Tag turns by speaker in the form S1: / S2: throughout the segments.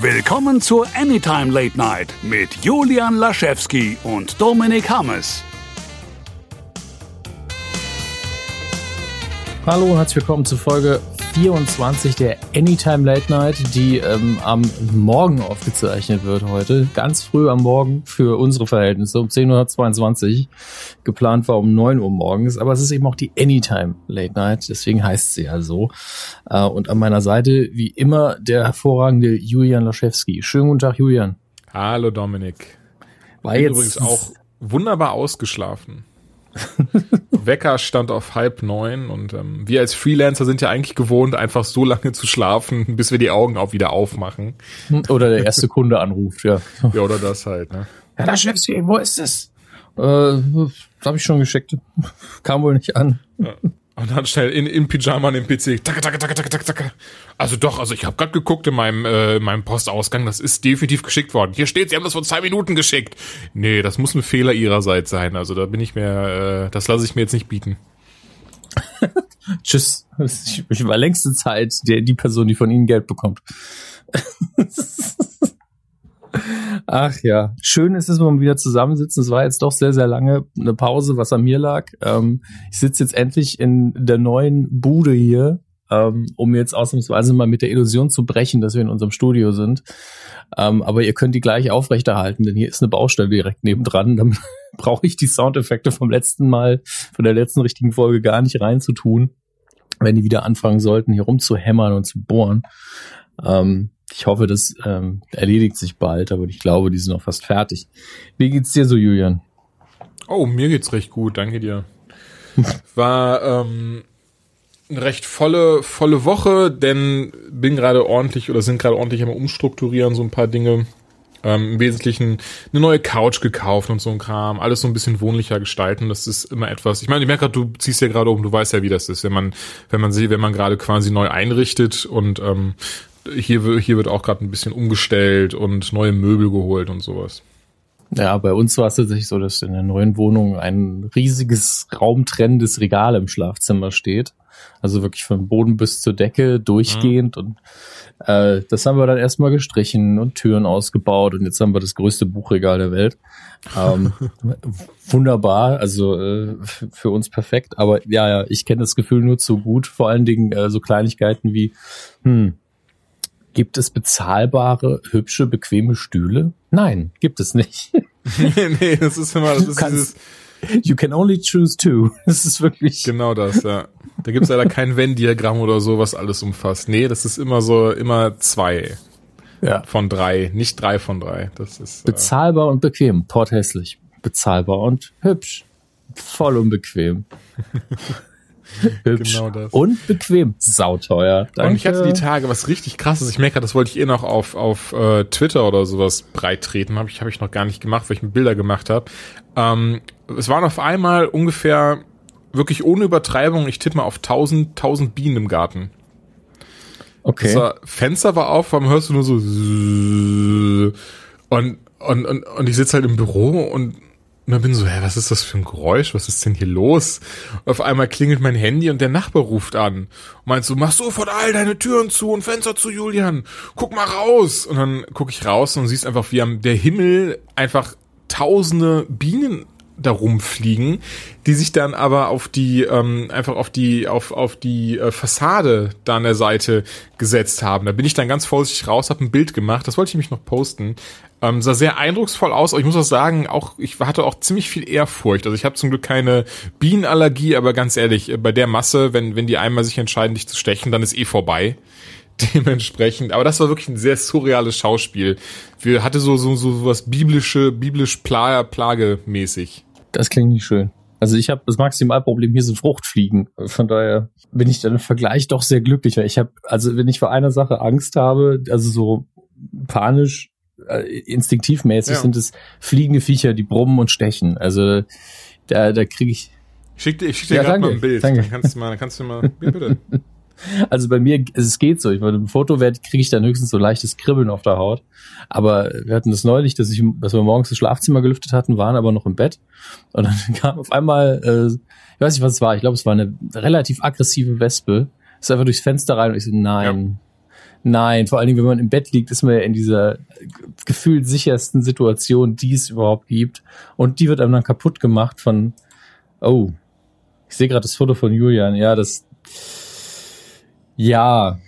S1: Willkommen zur Anytime Late Night mit Julian Laschewski und Dominik Hammes.
S2: Hallo und herzlich willkommen zu Folge 24 der Anytime Late Night, die ähm, am Morgen aufgezeichnet wird heute. Ganz früh am Morgen für unsere Verhältnisse, um 10.22 Uhr. Geplant war um 9 Uhr morgens, aber es ist eben auch die Anytime Late Night, deswegen heißt sie ja so. Äh, und an meiner Seite, wie immer, der hervorragende Julian Laschewski. Schönen guten Tag, Julian.
S3: Hallo, Dominik.
S2: War jetzt
S3: übrigens auch wunderbar ausgeschlafen. Wecker stand auf halb neun und ähm, wir als Freelancer sind ja eigentlich gewohnt, einfach so lange zu schlafen, bis wir die Augen auch wieder aufmachen.
S2: Oder der erste Kunde anruft, ja.
S3: Ja, oder das halt, ne?
S2: Herr Laschewski, wo ist es? Äh, das habe ich schon geschickt. Kam wohl nicht an.
S3: Ja. Und dann schnell in, in Pyjama an den PC. Taka, taka, taka, taka, taka, taka. Also doch, also ich habe gerade geguckt in meinem, äh, meinem Postausgang, das ist definitiv geschickt worden. Hier steht, Sie haben das vor zwei Minuten geschickt. Nee, das muss ein Fehler Ihrerseits sein. Also da bin ich mir, äh, das lasse ich mir jetzt nicht bieten.
S2: Tschüss. Ich, war längste Zeit der, die Person, die von Ihnen Geld bekommt. Ach ja, schön ist es, wenn wir wieder zusammensitzen. Es war jetzt doch sehr, sehr lange eine Pause, was an mir lag. Ähm, ich sitze jetzt endlich in der neuen Bude hier, ähm, um jetzt ausnahmsweise mal mit der Illusion zu brechen, dass wir in unserem Studio sind. Ähm, aber ihr könnt die gleich aufrechterhalten, denn hier ist eine Baustelle direkt nebendran. Dann brauche ich die Soundeffekte vom letzten Mal, von der letzten richtigen Folge gar nicht reinzutun, wenn die wieder anfangen sollten, hier rumzuhämmern und zu bohren. Ähm, ich hoffe, das ähm, erledigt sich bald, aber ich glaube, die sind noch fast fertig. Wie geht's dir so, Julian?
S3: Oh, mir geht's recht gut, danke dir. War ähm, eine recht volle, volle Woche, denn bin gerade ordentlich oder sind gerade ordentlich am Umstrukturieren, so ein paar Dinge. Ähm, Im Wesentlichen eine neue Couch gekauft und so ein Kram, alles so ein bisschen wohnlicher gestalten. Das ist immer etwas. Ich meine, ich merke gerade, du ziehst ja gerade um, du weißt ja, wie das ist, wenn man, wenn man sieht, wenn man gerade quasi neu einrichtet und ähm, hier, hier wird auch gerade ein bisschen umgestellt und neue Möbel geholt und sowas.
S2: Ja, bei uns war es tatsächlich so, dass in der neuen Wohnung ein riesiges raumtrennendes Regal im Schlafzimmer steht. Also wirklich von Boden bis zur Decke durchgehend. Mhm. Und äh, das haben wir dann erstmal gestrichen und Türen ausgebaut und jetzt haben wir das größte Buchregal der Welt. Ähm, wunderbar, also äh, für uns perfekt. Aber ja, ja, ich kenne das Gefühl nur zu gut. Vor allen Dingen äh, so Kleinigkeiten wie, hm, Gibt es bezahlbare, hübsche, bequeme Stühle? Nein, gibt es nicht.
S3: nee, das ist immer, das ist dieses,
S2: You can only choose two. Das ist wirklich.
S3: Genau das, ja. Da gibt es leider kein Venn-Diagramm oder so, was alles umfasst. Nee, das ist immer so, immer zwei. Ja. Von drei, nicht drei von drei. Das ist.
S2: Äh, Bezahlbar äh, und bequem. Porthässlich. Bezahlbar und hübsch. Voll unbequem. Hübsch genau das. Und bequem. Sauteuer.
S3: Danke. Und ich hatte die Tage was richtig krasses. Ich merke, das wollte ich eh noch auf, auf äh, Twitter oder sowas breit treten. Habe ich, hab ich noch gar nicht gemacht, weil ich mir Bilder gemacht habe. Ähm, es waren auf einmal ungefähr, wirklich ohne Übertreibung, ich tippe mal auf 1000, 1000 Bienen im Garten. Okay. Das Fenster war auf, warum hörst du nur so und und, und, und ich sitze halt im Büro und und dann bin so, hä, was ist das für ein Geräusch? Was ist denn hier los? Und auf einmal klingelt mein Handy und der Nachbar ruft an. Und meinst du, mach sofort all deine Türen zu und Fenster zu, Julian. Guck mal raus. Und dann gucke ich raus und siehst einfach, wie am der Himmel einfach tausende Bienen da rumfliegen, die sich dann aber auf die ähm, einfach auf die auf auf die äh, Fassade da an der Seite gesetzt haben. Da bin ich dann ganz vorsichtig raus, habe ein Bild gemacht. Das wollte ich mich noch posten. Ähm, sah sehr eindrucksvoll aus, aber ich muss auch sagen, auch ich hatte auch ziemlich viel Ehrfurcht. Also ich habe zum Glück keine Bienenallergie, aber ganz ehrlich, äh, bei der Masse, wenn wenn die einmal sich entscheiden, dich zu stechen, dann ist eh vorbei. Dementsprechend, aber das war wirklich ein sehr surreales Schauspiel. Wir hatte so so so was biblische, biblisch Plage, Plagemäßig.
S2: Das klingt nicht schön. Also ich habe das Maximalproblem hier sind Fruchtfliegen. Von daher bin ich dann im Vergleich doch sehr glücklich. Ich habe also wenn ich vor einer Sache Angst habe, also so panisch äh, instinktivmäßig ja. sind es fliegende Viecher, die brummen und stechen. Also da, da kriege ich.
S3: Ich schick dir, ich schick dir ja, gerade mal ein Bild. Danke. Dann kannst du mal, dann kannst du mal, bitte.
S2: Also bei mir, es geht so. Ich meine, im Foto kriege ich dann höchstens so leichtes Kribbeln auf der Haut. Aber wir hatten das neulich, dass, ich, dass wir morgens das Schlafzimmer gelüftet hatten, waren aber noch im Bett. Und dann kam auf einmal, äh, ich weiß nicht, was es war. Ich glaube, es war eine relativ aggressive Wespe. Ist einfach durchs Fenster rein und ich so, nein, Nein, vor allen Dingen, wenn man im Bett liegt, ist man ja in dieser gefühlt sichersten Situation, die es überhaupt gibt. Und die wird einem dann kaputt gemacht von, oh, ich sehe gerade das Foto von Julian. Ja, das, ja,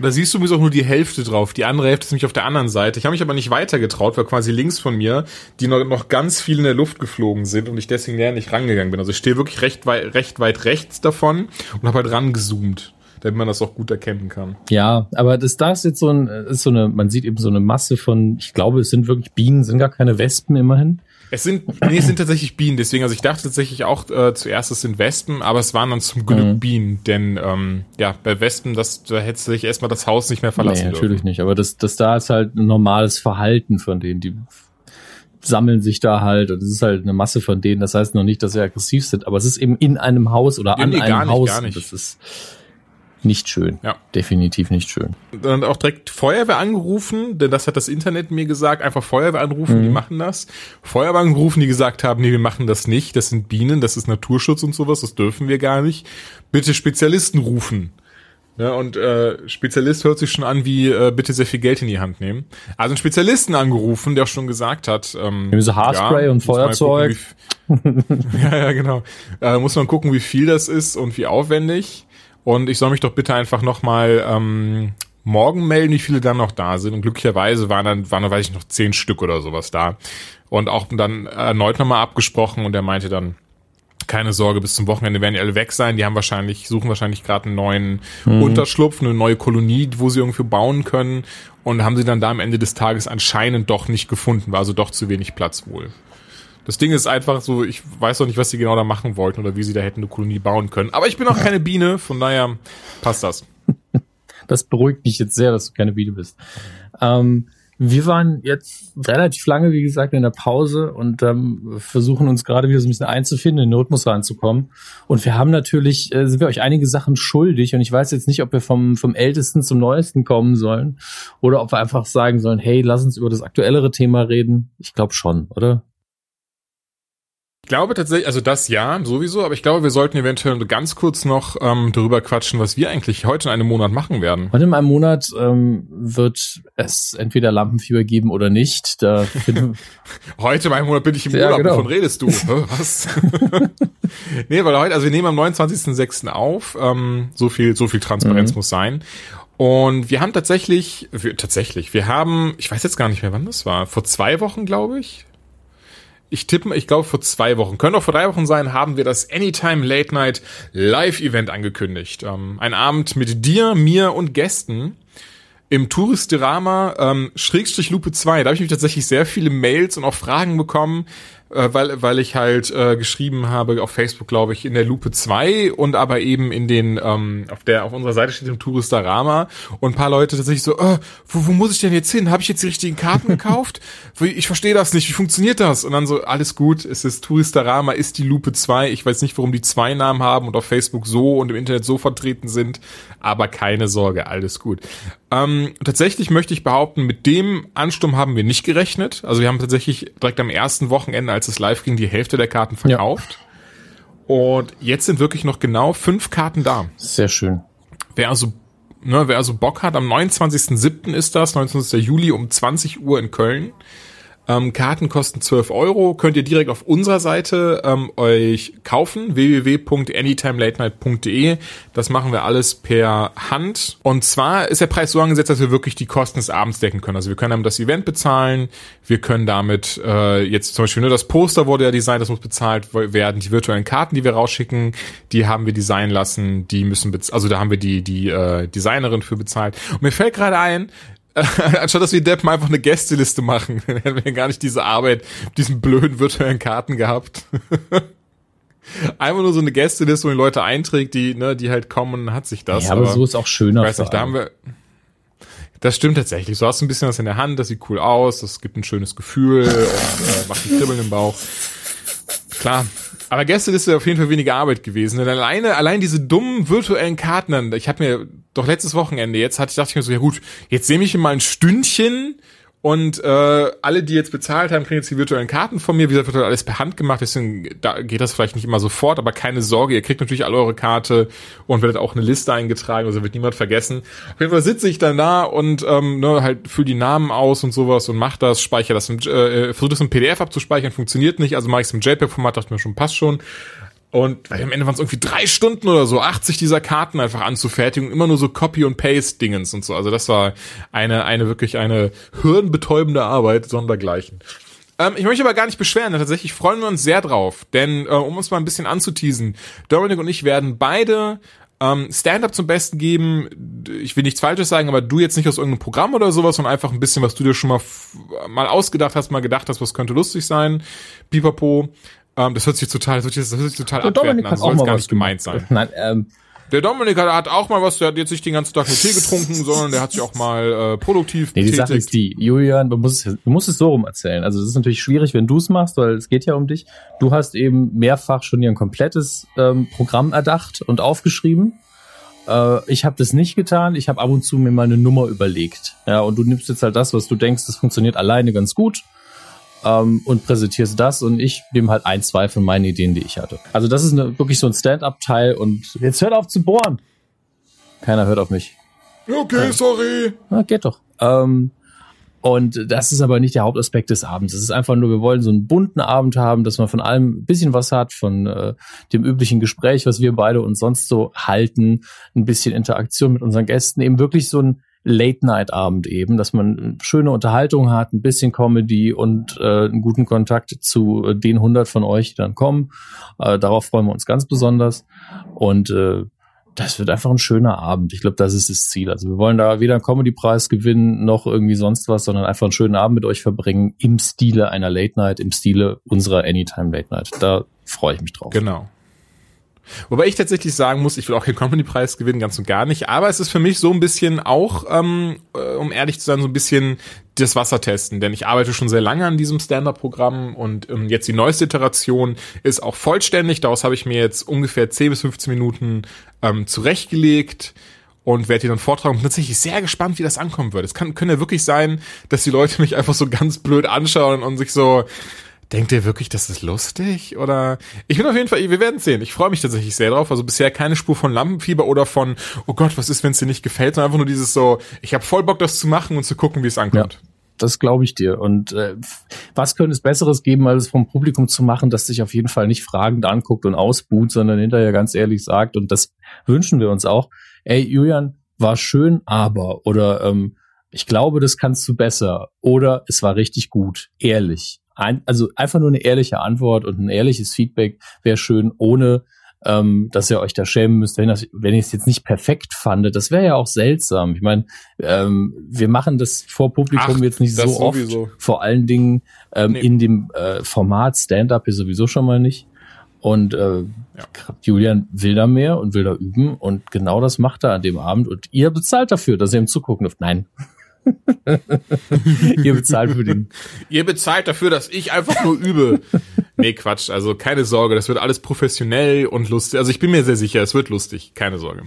S3: da siehst du mir auch nur die Hälfte drauf. Die andere Hälfte ist nämlich auf der anderen Seite. Ich habe mich aber nicht weiter getraut, weil quasi links von mir die noch, noch ganz viel in der Luft geflogen sind und ich deswegen näher nicht rangegangen bin. Also ich stehe wirklich recht weit, recht weit rechts davon und habe halt rangezoomt damit man das auch gut erkennen kann.
S2: Ja, aber das da ist jetzt so ein ist so eine man sieht eben so eine Masse von ich glaube, es sind wirklich Bienen, sind gar keine Wespen immerhin.
S3: Es sind, nee, es sind tatsächlich Bienen, deswegen, also ich dachte tatsächlich auch äh, zuerst, es sind Wespen, aber es waren dann zum Glück mhm. Bienen, denn ähm, ja, bei Wespen, das, da hätte sich erstmal das Haus nicht mehr verlassen nee,
S2: natürlich
S3: dürfen.
S2: nicht, aber das, das da ist halt ein normales Verhalten von denen, die sammeln sich da halt und es ist halt eine Masse von denen, das heißt noch nicht, dass sie aggressiv sind, aber es ist eben in einem Haus oder nee, an nee, einem nicht, Haus. Gar nicht. Das ist nicht schön. Ja. Definitiv nicht schön.
S3: Dann auch direkt Feuerwehr angerufen, denn das hat das Internet mir gesagt. Einfach Feuerwehr anrufen, mhm. die machen das. Feuerwehr angerufen, die gesagt haben, nee, wir machen das nicht. Das sind Bienen, das ist Naturschutz und sowas, das dürfen wir gar nicht. Bitte Spezialisten rufen. Ja, und äh, Spezialist hört sich schon an wie äh, bitte sehr viel Geld in die Hand nehmen. Also einen Spezialisten angerufen, der auch schon gesagt hat. Ähm,
S2: Nehmen Sie Haarspray ja, und Feuerzeug.
S3: Gucken, ja, ja, genau. Äh, muss man gucken, wie viel das ist und wie aufwendig. Und ich soll mich doch bitte einfach nochmal ähm, morgen melden, wie viele dann noch da sind. Und glücklicherweise waren dann, waren dann, weiß ich noch, zehn Stück oder sowas da. Und auch dann erneut nochmal abgesprochen und er meinte dann, keine Sorge, bis zum Wochenende werden die alle weg sein. Die haben wahrscheinlich, suchen wahrscheinlich gerade einen neuen mhm. Unterschlupf, eine neue Kolonie, wo sie irgendwie bauen können. Und haben sie dann da am Ende des Tages anscheinend doch nicht gefunden, war also doch zu wenig Platz wohl. Das Ding ist einfach so, ich weiß auch nicht, was sie genau da machen wollten oder wie sie da hätten eine Kolonie bauen können. Aber ich bin auch keine Biene, von daher passt das.
S2: Das beruhigt mich jetzt sehr, dass du keine Biene bist. Ähm, wir waren jetzt relativ lange, wie gesagt, in der Pause und ähm, versuchen uns gerade wieder so ein bisschen einzufinden, in den Rhythmus reinzukommen. Und wir haben natürlich, äh, sind wir euch einige Sachen schuldig und ich weiß jetzt nicht, ob wir vom, vom Ältesten zum Neuesten kommen sollen oder ob wir einfach sagen sollen, hey, lass uns über das aktuellere Thema reden. Ich glaube schon, oder?
S3: Ich glaube tatsächlich, also das ja, sowieso, aber ich glaube, wir sollten eventuell ganz kurz noch ähm, darüber quatschen, was wir eigentlich heute in einem Monat machen werden.
S2: Heute in einem Monat ähm, wird es entweder Lampenfieber geben oder nicht. Da
S3: heute in einem Monat bin ich im ja, Urlaub, genau. wovon redest du? was? nee, weil heute, also wir nehmen am 29.06. auf, ähm, so viel, so viel Transparenz mhm. muss sein. Und wir haben tatsächlich, wir, tatsächlich, wir haben, ich weiß jetzt gar nicht mehr, wann das war, vor zwei Wochen, glaube ich, ich tippe, ich glaube vor zwei Wochen, können auch vor drei Wochen sein, haben wir das Anytime Late Night Live Event angekündigt. Ähm, ein Abend mit dir, mir und Gästen im Touristirama ähm, Schrägstrich Lupe 2. Da habe ich mich tatsächlich sehr viele Mails und auch Fragen bekommen, äh, weil, weil ich halt äh, geschrieben habe auf Facebook, glaube ich, in der Lupe 2 und aber eben in den, ähm, auf der, auf unserer Seite steht im Touristarama und ein paar Leute tatsächlich so, äh, wo, wo muss ich denn jetzt hin? Habe ich jetzt die richtigen Karten gekauft? Ich verstehe das nicht, wie funktioniert das? Und dann so, alles gut, es ist Touristarama, ist die Lupe 2. Ich weiß nicht, warum die zwei Namen haben und auf Facebook so und im Internet so vertreten sind, aber keine Sorge, alles gut. Ähm, tatsächlich möchte ich behaupten, mit dem Ansturm haben wir nicht gerechnet. Also wir haben tatsächlich direkt am ersten Wochenende, als es live ging, die Hälfte der Karten verkauft. Ja. Und jetzt sind wirklich noch genau fünf Karten da.
S2: Sehr schön.
S3: Wer also, ne, wer also Bock hat, am 29.07. ist das, 29. Juli um 20 Uhr in Köln. Ähm, Karten kosten 12 Euro, könnt ihr direkt auf unserer Seite ähm, euch kaufen, www.anytimelatenight.de. Das machen wir alles per Hand. Und zwar ist der Preis so angesetzt, dass wir wirklich die Kosten des Abends decken können. Also wir können damit das Event bezahlen, wir können damit äh, jetzt zum Beispiel, ne, das Poster wurde ja designt, das muss bezahlt werden. Die virtuellen Karten, die wir rausschicken, die haben wir designen lassen, die müssen, also da haben wir die, die äh, Designerin für bezahlt. Und mir fällt gerade ein, anstatt dass wir Deppen einfach eine Gästeliste machen, dann hätten wir gar nicht diese Arbeit, diesen blöden virtuellen Karten gehabt. Einfach nur so eine Gästeliste, wo die Leute einträgt, die, ne, die halt kommen, hat sich das.
S2: Ja, aber, aber so ist auch schöner.
S3: Weiß nicht, da haben wir, das stimmt tatsächlich. So hast du ein bisschen was in der Hand, das sieht cool aus, das gibt ein schönes Gefühl und äh, macht ein Kribbeln im Bauch. Klar, aber gestern ist ja auf jeden Fall weniger Arbeit gewesen. Denn alleine, allein diese dummen virtuellen Karten, ich habe mir doch letztes Wochenende, jetzt hatte, dachte ich mir so, ja gut, jetzt nehme ich mir mal ein Stündchen Und äh, alle, die jetzt bezahlt haben, kriegen jetzt die virtuellen Karten von mir. Wie gesagt, wird alles per Hand gemacht, deswegen da geht das vielleicht nicht immer sofort, aber keine Sorge, ihr kriegt natürlich alle eure Karte und werdet auch eine Liste eingetragen, also wird niemand vergessen. Auf jeden Fall sitze ich dann da und ähm, ne, halt fülle die Namen aus und sowas und mach das, speichere das, im, äh, versuche das im PDF abzuspeichern, funktioniert nicht, also mache ich es im JPEG-Format, dachte mir schon, passt schon. Und weil am Ende waren es irgendwie drei Stunden oder so, 80 dieser Karten einfach anzufertigen, immer nur so Copy und Paste Dingens und so. Also das war eine eine wirklich eine hirnbetäubende Arbeit sondergleichen. Ähm, ich möchte aber gar nicht beschweren, tatsächlich freuen wir uns sehr drauf, denn äh, um uns mal ein bisschen anzuteasen, Dominik und ich werden beide ähm, Stand-up zum Besten geben. Ich will nichts Falsches sagen, aber du jetzt nicht aus irgendeinem Programm oder sowas, sondern einfach ein bisschen, was du dir schon mal mal ausgedacht hast, mal gedacht hast, was könnte lustig sein. Pipapo. Ähm, das hört sich total, das hört sich, das hört sich total
S2: Der Dominik
S3: an.
S2: hat
S3: Soll
S2: auch
S3: es
S2: mal
S3: gar
S2: was
S3: nicht gemeint sein.
S2: Nein, ähm,
S3: Der Dominik hat- hat auch mal was, der hat jetzt nicht den ganzen Tag nur Tee getrunken, sondern der hat sich auch mal äh, produktiv
S2: Nee, die Sache
S3: betätigt.
S2: ist die, Julian, du musst, es- du musst es so rum erzählen. Also es ist natürlich schwierig, wenn du es machst, weil es geht ja um dich. Du hast eben mehrfach schon dir ein komplettes ähm, Programm erdacht und aufgeschrieben. Äh, ich habe das nicht getan. Ich habe ab und zu mir mal eine Nummer überlegt. Ja, und du nimmst jetzt halt das, was du denkst, das funktioniert alleine ganz gut. Ähm, und präsentierst das und ich nehme halt ein, zwei von meinen Ideen, die ich hatte. Also das ist eine, wirklich so ein Stand-up-Teil und jetzt hört auf zu bohren. Keiner hört auf mich.
S3: Okay, sorry.
S2: Na, geht doch. Ähm, und das ist aber nicht der Hauptaspekt des Abends. Es ist einfach nur, wir wollen so einen bunten Abend haben, dass man von allem ein bisschen was hat, von äh, dem üblichen Gespräch, was wir beide uns sonst so halten, ein bisschen Interaktion mit unseren Gästen, eben wirklich so ein Late-Night-Abend eben, dass man schöne Unterhaltung hat, ein bisschen Comedy und äh, einen guten Kontakt zu äh, den 100 von euch, die dann kommen. Äh, darauf freuen wir uns ganz besonders. Und äh, das wird einfach ein schöner Abend. Ich glaube, das ist das Ziel. Also wir wollen da weder einen Comedy-Preis gewinnen, noch irgendwie sonst was, sondern einfach einen schönen Abend mit euch verbringen im Stile einer Late Night, im Stile unserer Anytime Late Night. Da freue ich mich drauf.
S3: Genau. Wobei ich tatsächlich sagen muss, ich will auch keinen Comedy-Preis gewinnen, ganz und gar nicht. Aber es ist für mich so ein bisschen auch, ähm, äh, um ehrlich zu sein, so ein bisschen das Wasser testen. Denn ich arbeite schon sehr lange an diesem Stand-Up-Programm und ähm, jetzt die neueste Iteration ist auch vollständig. Daraus habe ich mir jetzt ungefähr 10 bis 15 Minuten ähm, zurechtgelegt und werde dir dann vortragen. Bin tatsächlich sehr gespannt, wie das ankommen wird. Es kann, können ja wirklich sein, dass die Leute mich einfach so ganz blöd anschauen und sich so, Denkt ihr wirklich, das ist lustig? Oder ich bin auf jeden Fall, wir werden sehen. Ich freue mich tatsächlich sehr drauf. Also bisher keine Spur von Lampenfieber oder von, oh Gott, was ist, wenn es dir nicht gefällt, sondern einfach nur dieses so, ich habe voll Bock, das zu machen und zu gucken, wie es ankommt.
S2: Das glaube ich dir. Und äh, was könnte es Besseres geben, als es vom Publikum zu machen, das sich auf jeden Fall nicht fragend anguckt und ausbuht, sondern hinterher ganz ehrlich sagt, und das wünschen wir uns auch, ey, Julian, war schön, aber, oder ähm, ich glaube, das kannst du besser, oder es war richtig gut, ehrlich. Ein, also einfach nur eine ehrliche Antwort und ein ehrliches Feedback wäre schön, ohne ähm, dass ihr euch da schämen müsst, wenn, das, wenn ich es jetzt nicht perfekt fandet. Das wäre ja auch seltsam. Ich meine, ähm, wir machen das vor Publikum
S3: Ach,
S2: jetzt nicht so oft.
S3: sowieso.
S2: Vor allen Dingen ähm,
S3: Nee.
S2: in dem äh, Format Stand-up hier sowieso schon mal nicht. Und äh, Julian will da mehr und will da üben und genau das macht er an dem Abend und ihr bezahlt dafür, dass ihr ihm zugucken dürft. Nein. ihr bezahlt für den.
S3: Ihr bezahlt dafür, dass ich einfach nur übe. nee, Quatsch. Also keine Sorge, das wird alles professionell und lustig. Also ich bin mir sehr sicher, es wird lustig. Keine Sorge.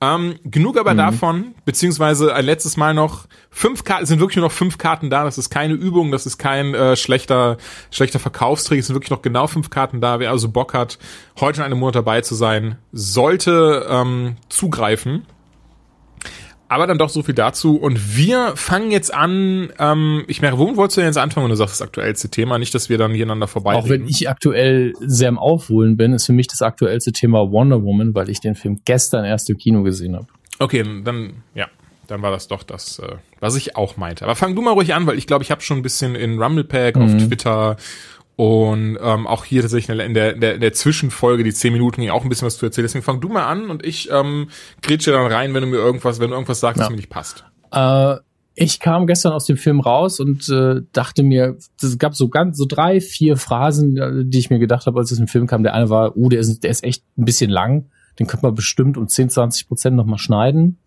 S3: Ähm, genug aber davon, beziehungsweise ein letztes Mal noch fünf Karten, es sind wirklich nur noch fünf Karten da, das ist keine Übung, das ist kein äh, schlechter, schlechter Verkaufstrick, es sind wirklich noch genau fünf Karten da. Wer also Bock hat, heute in einem Monat dabei zu sein, sollte ähm, zugreifen. Aber dann doch so viel dazu. Und wir fangen jetzt an, ähm, ich merke, womit wolltest du denn jetzt anfangen, wenn du sagst, das aktuellste Thema? Nicht, dass wir dann hiereinander vorbei
S2: Auch wenn ich aktuell sehr am Aufholen bin, ist für mich das aktuellste Thema Wonder Woman, weil ich den Film gestern erst im Kino gesehen habe.
S3: Okay, dann, ja, dann war das doch das, äh, was ich auch meinte. Aber fang du mal ruhig an, weil ich glaube, ich habe schon ein bisschen in Rumblepack, auf Twitter und ähm, auch hier tatsächlich in der, in der, in der Zwischenfolge, die zehn Minuten, ging auch ein bisschen was zu erzählen. Deswegen fang du mal an und ich ähm, grätsche dann rein, wenn du mir irgendwas, wenn du irgendwas sagst,
S2: Ja.
S3: das mir nicht passt.
S2: Äh, ich kam gestern aus dem Film raus und äh, dachte mir, es gab so ganz so drei, vier Phrasen, äh, die ich mir gedacht habe, als es im Film kam. Der eine war, uh, der ist, der ist echt ein bisschen lang. Den könnte man bestimmt um 10, 20 Prozent nochmal schneiden.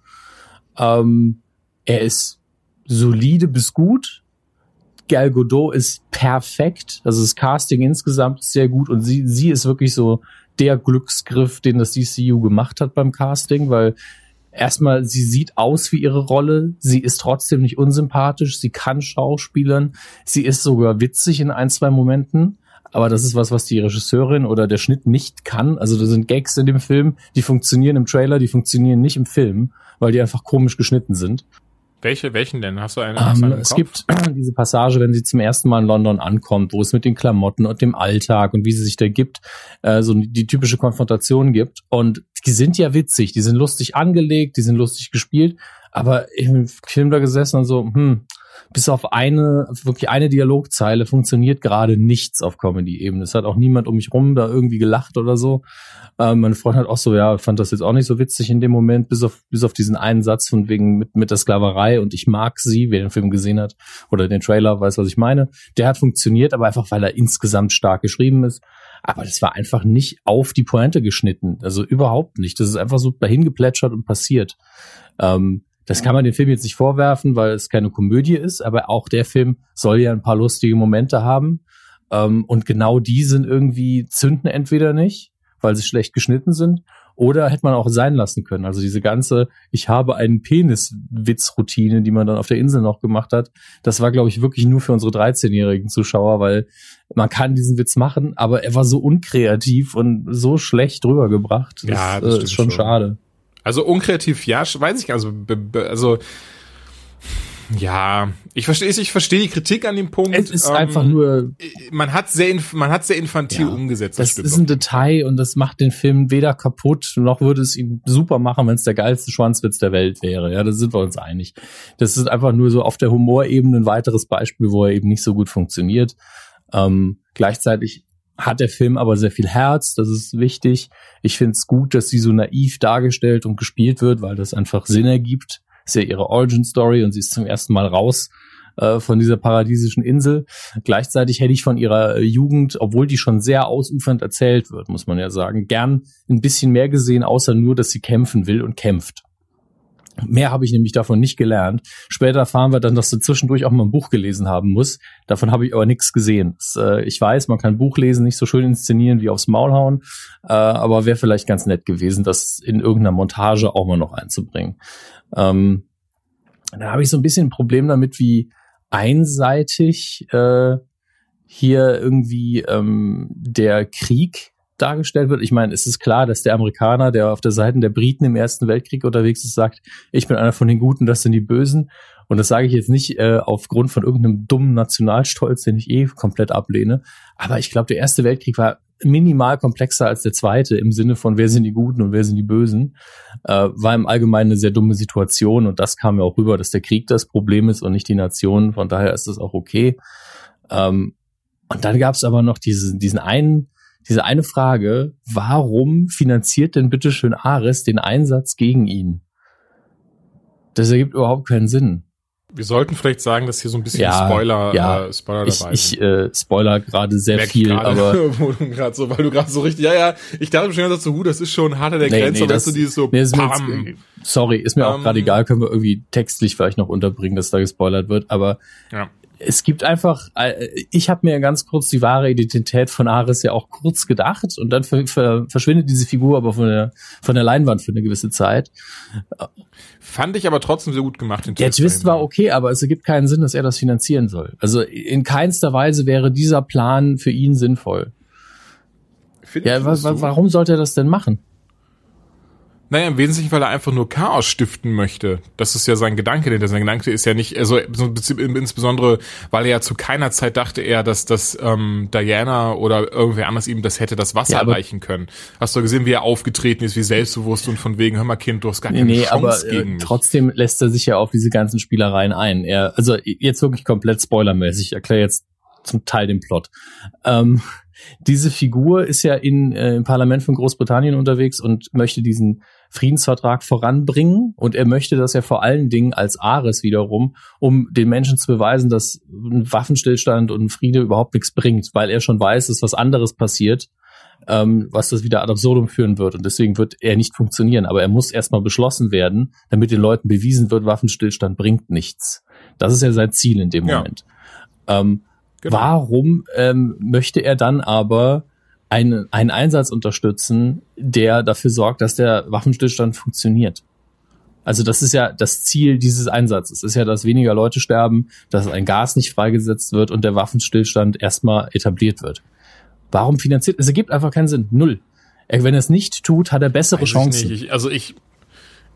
S2: Ähm, er ist solide bis gut. Gal Godot ist perfekt. Also das Casting insgesamt ist sehr gut und sie, sie ist wirklich so der Glücksgriff, den das DCU gemacht hat beim Casting, weil erstmal, sie sieht aus wie ihre Rolle, sie ist trotzdem nicht unsympathisch, sie kann schauspielern, sie ist sogar witzig in ein, zwei Momenten. Aber das ist was, was die Regisseurin oder der Schnitt nicht kann. Also da sind Gags in dem Film, die funktionieren im Trailer, die funktionieren nicht im Film, weil die einfach komisch geschnitten sind.
S3: Welche, welchen denn? Hast du eine?
S2: Um, ähm, es gibt diese Passage, wenn sie zum ersten Mal in London ankommt, wo es mit den Klamotten und dem Alltag und wie sie sich da gibt, äh, so die typische Konfrontation gibt. Und die sind ja witzig, die sind lustig angelegt, die sind lustig gespielt. Aber im Film da gesessen und so, hm, bis auf eine, wirklich eine Dialogzeile funktioniert gerade nichts auf Comedy-Ebene. Es hat auch niemand um mich rum da irgendwie gelacht oder so. Ähm, meine Freundin hat auch so, ja, fand das jetzt auch nicht so witzig in dem Moment, bis auf, bis auf diesen einen Satz von wegen mit, mit der Sklaverei und ich mag sie, wer den Film gesehen hat oder den Trailer weiß, was ich meine. Der hat funktioniert, aber einfach, weil er insgesamt stark geschrieben ist. Aber das war einfach nicht auf die Pointe geschnitten. Also überhaupt nicht. Das ist einfach so dahin geplätschert und passiert. Ähm, das kann man dem Film jetzt nicht vorwerfen, weil es keine Komödie ist, aber auch der Film soll ja ein paar lustige Momente haben. Ähm, und genau die sind irgendwie zünden entweder nicht, weil sie schlecht geschnitten sind, oder hätte man auch sein lassen können. Also diese ganze Ich habe einen Penis-Witz-Routine, die man dann auf der Insel noch gemacht hat, das war, glaube ich, wirklich nur für unsere 13-jährigen Zuschauer, weil man kann diesen Witz machen, aber er war so unkreativ und so schlecht rübergebracht. Das, ja, das äh, ist schon, schon schade.
S3: Also unkreativ, ja, weiß ich gar nicht. Also, also ja, ich verstehe ich verstehe die Kritik an dem Punkt.
S2: Es ist ähm, einfach nur
S3: man hat sehr man hat sehr infantil ja, umgesetzt.
S2: Das, das ist ein Detail und das macht den Film weder kaputt noch würde es ihn super machen, wenn es der geilste Schwanzwitz der Welt wäre. Ja, da sind wir uns einig. Das ist einfach nur so auf der Humorebene ein weiteres Beispiel, wo er eben nicht so gut funktioniert. Ähm, gleichzeitig hat der Film aber sehr viel Herz, das ist wichtig. Ich finde es gut, dass sie so naiv dargestellt und gespielt wird, weil das einfach Sinn ergibt. ist ja ihre Origin-Story und sie ist zum ersten Mal raus äh, von dieser paradiesischen Insel. Gleichzeitig hätte ich von ihrer Jugend, obwohl die schon sehr ausufernd erzählt wird, muss man ja sagen, gern ein bisschen mehr gesehen, außer nur, dass sie kämpfen will und kämpft. Mehr habe ich nämlich davon nicht gelernt. Später erfahren wir dann, dass sie zwischendurch auch mal ein Buch gelesen haben muss. Davon habe ich aber nichts gesehen. Äh, ich weiß, man kann Buch lesen nicht so schön inszenieren wie aufs Maul hauen, äh, aber wäre vielleicht ganz nett gewesen, das in irgendeiner Montage auch mal noch einzubringen. Ähm, da habe ich so ein bisschen ein Problem damit, wie einseitig äh, hier irgendwie ähm, der Krieg dargestellt wird. Ich meine, es ist klar, dass der Amerikaner, der auf der Seite der Briten im Ersten Weltkrieg unterwegs ist, sagt, ich bin einer von den Guten, das sind die Bösen. Und das sage ich jetzt nicht äh, aufgrund von irgendeinem dummen Nationalstolz, den ich eh komplett ablehne. Aber ich glaube, der Erste Weltkrieg war minimal komplexer als der zweite im Sinne von wer sind die Guten und wer sind die Bösen. Äh, war im Allgemeinen eine sehr dumme Situation und das kam ja auch rüber, dass der Krieg das Problem ist und nicht die Nation. Von daher ist das auch okay. Ähm, und dann gab es aber noch diesen, diesen einen diese eine Frage, warum finanziert denn bitteschön Ares den Einsatz gegen ihn? Das ergibt überhaupt keinen Sinn.
S3: Wir sollten vielleicht sagen, dass hier so ein bisschen
S2: ja,
S3: Spoiler,
S2: ja, äh, Spoiler dabei sind. Ich äh, spoiler gerade sehr Merk viel, grade, aber
S3: wo du grad so, weil du gerade so richtig, ja, ja, ich dachte schon ganz so, hu, das ist schon hart an der nee, Grenze, nee,
S2: das,
S3: du, dieses so,
S2: nee, ist jetzt, sorry, ist mir um, auch gerade ähm, egal, können wir irgendwie textlich vielleicht noch unterbringen, dass da gespoilert wird, aber ja es gibt einfach, äh, ich habe mir ganz kurz die wahre Identität von Ares ja auch kurz gedacht und dann verschwindet diese Figur aber von der, von der Leinwand für eine gewisse Zeit.
S3: Fand ich aber trotzdem sehr gut gemacht.
S2: Den der Twist war okay, aber es ergibt keinen Sinn, dass er das finanzieren soll. Also in keinster Weise wäre dieser Plan für ihn sinnvoll. Find ja, wa warum sollte er das denn machen?
S3: Naja, im Wesentlichen, weil er einfach nur Chaos stiften möchte. Das ist ja sein Gedanke, denn sein Gedanke ist ja nicht, also insbesondere, weil er ja zu keiner Zeit dachte er, dass das ähm, Diana oder irgendwer anders ihm das hätte das Wasser ja, erreichen können. Hast du gesehen, wie er aufgetreten ist, wie selbstbewusst und von wegen, hör mal Kind, du hast gar keine nee, Chance aber, äh, gegen mich.
S2: Trotzdem lässt er sich ja auf diese ganzen Spielereien ein. Er, also jetzt wirklich komplett spoilermäßig, ich erkläre jetzt zum Teil den Plot. Ähm, diese Figur ist ja in, äh, im Parlament von Großbritannien unterwegs und möchte diesen Friedensvertrag voranbringen. Und er möchte das ja vor allen Dingen als Ares wiederum, um den Menschen zu beweisen, dass ein Waffenstillstand und ein Friede überhaupt nichts bringt, weil er schon weiß, dass was anderes passiert, ähm, was das wieder ad absurdum führen wird. Und deswegen wird er nicht funktionieren. Aber er muss erstmal beschlossen werden, damit den Leuten bewiesen wird, Waffenstillstand bringt nichts. Das ist ja sein Ziel in dem Moment. Ja. Ähm, genau. Warum ähm, möchte er dann aber einen, einen Einsatz unterstützen, der dafür sorgt, dass der Waffenstillstand funktioniert. Also das ist ja das Ziel dieses Einsatzes. Es ist ja, dass weniger Leute sterben, dass ein Gas nicht freigesetzt wird und der Waffenstillstand erstmal etabliert wird. Warum finanziert? Es ergibt einfach keinen Sinn. Null. Wenn er es nicht tut, hat er bessere
S3: Weiß
S2: Chancen.
S3: Ich ich, also ich,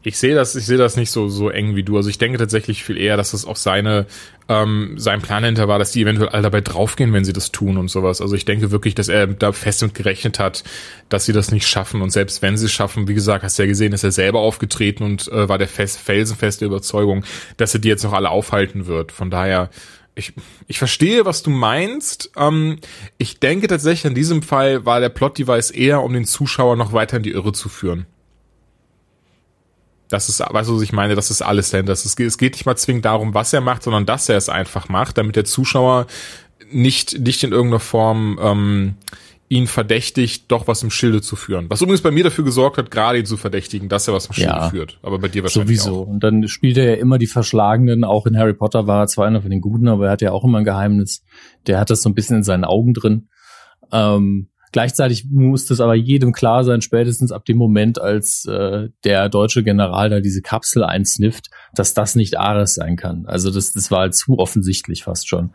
S3: ich sehe das, ich sehe das nicht so so eng wie du. Also ich denke tatsächlich viel eher, dass das auch seine ähm, sein Plan hinter war, dass die eventuell alle dabei draufgehen, wenn sie das tun und sowas. Also ich denke wirklich, dass er da fest mit gerechnet hat, dass sie das nicht schaffen. Und selbst wenn sie es schaffen, wie gesagt, hast du ja gesehen, ist er selber aufgetreten und äh, war der fest, felsenfeste Überzeugung, dass er die jetzt noch alle aufhalten wird. Von daher ich, ich verstehe, was du meinst. Ähm, ich denke tatsächlich, in diesem Fall war der Plot-Device eher, um den Zuschauer noch weiter in die Irre zu führen. Das ist, weißt du, was ich meine? Das ist alles denn. Das ist, es geht nicht mal zwingend darum, was er macht, sondern dass er es einfach macht, damit der Zuschauer nicht, nicht in irgendeiner Form ähm, ihn verdächtigt, doch was im Schilde zu führen. Was übrigens bei mir dafür gesorgt hat, gerade ihn zu verdächtigen, dass er was im Schilde
S2: Ja.
S3: führt. Aber bei dir wahrscheinlich
S2: Sowieso.
S3: auch.
S2: Und dann spielt er ja immer die Verschlagenen. Auch in Harry Potter war er zwar einer von den Guten, aber er hat ja auch immer ein Geheimnis. Der hat das so ein bisschen in seinen Augen drin. Ähm, gleichzeitig muss das aber jedem klar sein, spätestens ab dem Moment, als äh, der deutsche General da diese Kapsel einsnifft, dass das nicht Ares sein kann. Also das, das war halt zu offensichtlich fast schon.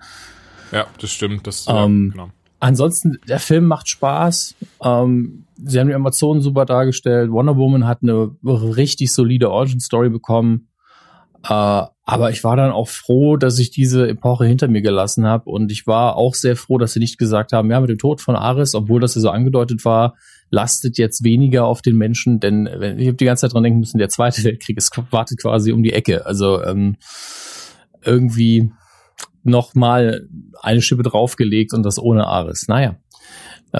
S3: Ja, das stimmt. Das,
S2: Ähm,
S3: ja, genau.
S2: Ansonsten, der Film macht Spaß. Ähm, sie haben die Amazonen super dargestellt. Wonder Woman hat eine richtig solide Origin-Story bekommen. Äh, aber ich war dann auch froh, dass ich diese Epoche hinter mir gelassen habe. Und ich war auch sehr froh, dass sie nicht gesagt haben, ja, mit dem Tod von Ares, obwohl das ja so angedeutet war, lastet jetzt weniger auf den Menschen. Denn ich habe die ganze Zeit dran denken müssen, der Zweite Weltkrieg ist, wartet quasi um die Ecke. Also ähm, irgendwie noch mal eine Schippe draufgelegt und das ohne Ares. Naja. Äh,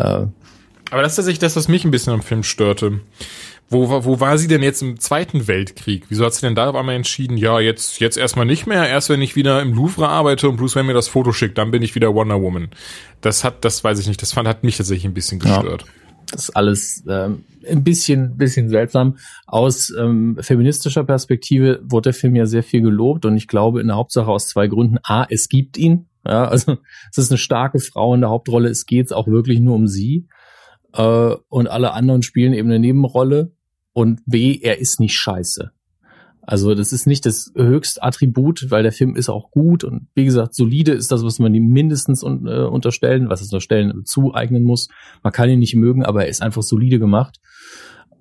S3: Aber das ist tatsächlich das, was mich ein bisschen am Film störte. Wo, war- wo war sie denn jetzt im Zweiten Weltkrieg? Wieso hat sie denn da auf einmal entschieden, ja, jetzt, jetzt erstmal nicht mehr, erst wenn ich wieder im Louvre arbeite und Bruce Wayne mir das Foto schickt, dann bin ich wieder Wonder Woman. Das hat, das weiß ich nicht, das fand, hat mich tatsächlich ein bisschen
S2: Ja.
S3: gestört.
S2: das ist alles ähm, ein bisschen, bisschen seltsam. Aus ähm, feministischer Perspektive wurde der Film ja sehr viel gelobt und ich glaube in der Hauptsache aus zwei Gründen. A, es gibt ihn. Ja, also es ist eine starke Frau in der Hauptrolle. Es geht auch wirklich nur um sie. Äh, und alle anderen spielen eben eine Nebenrolle. Und B, er ist nicht scheiße. Also das ist nicht das höchste Attribut, weil der Film ist auch gut und wie gesagt, solide ist das, was man ihm mindestens un äh, unterstellen, was es unterstellen zueignen muss. Man kann ihn nicht mögen, aber er ist einfach solide gemacht.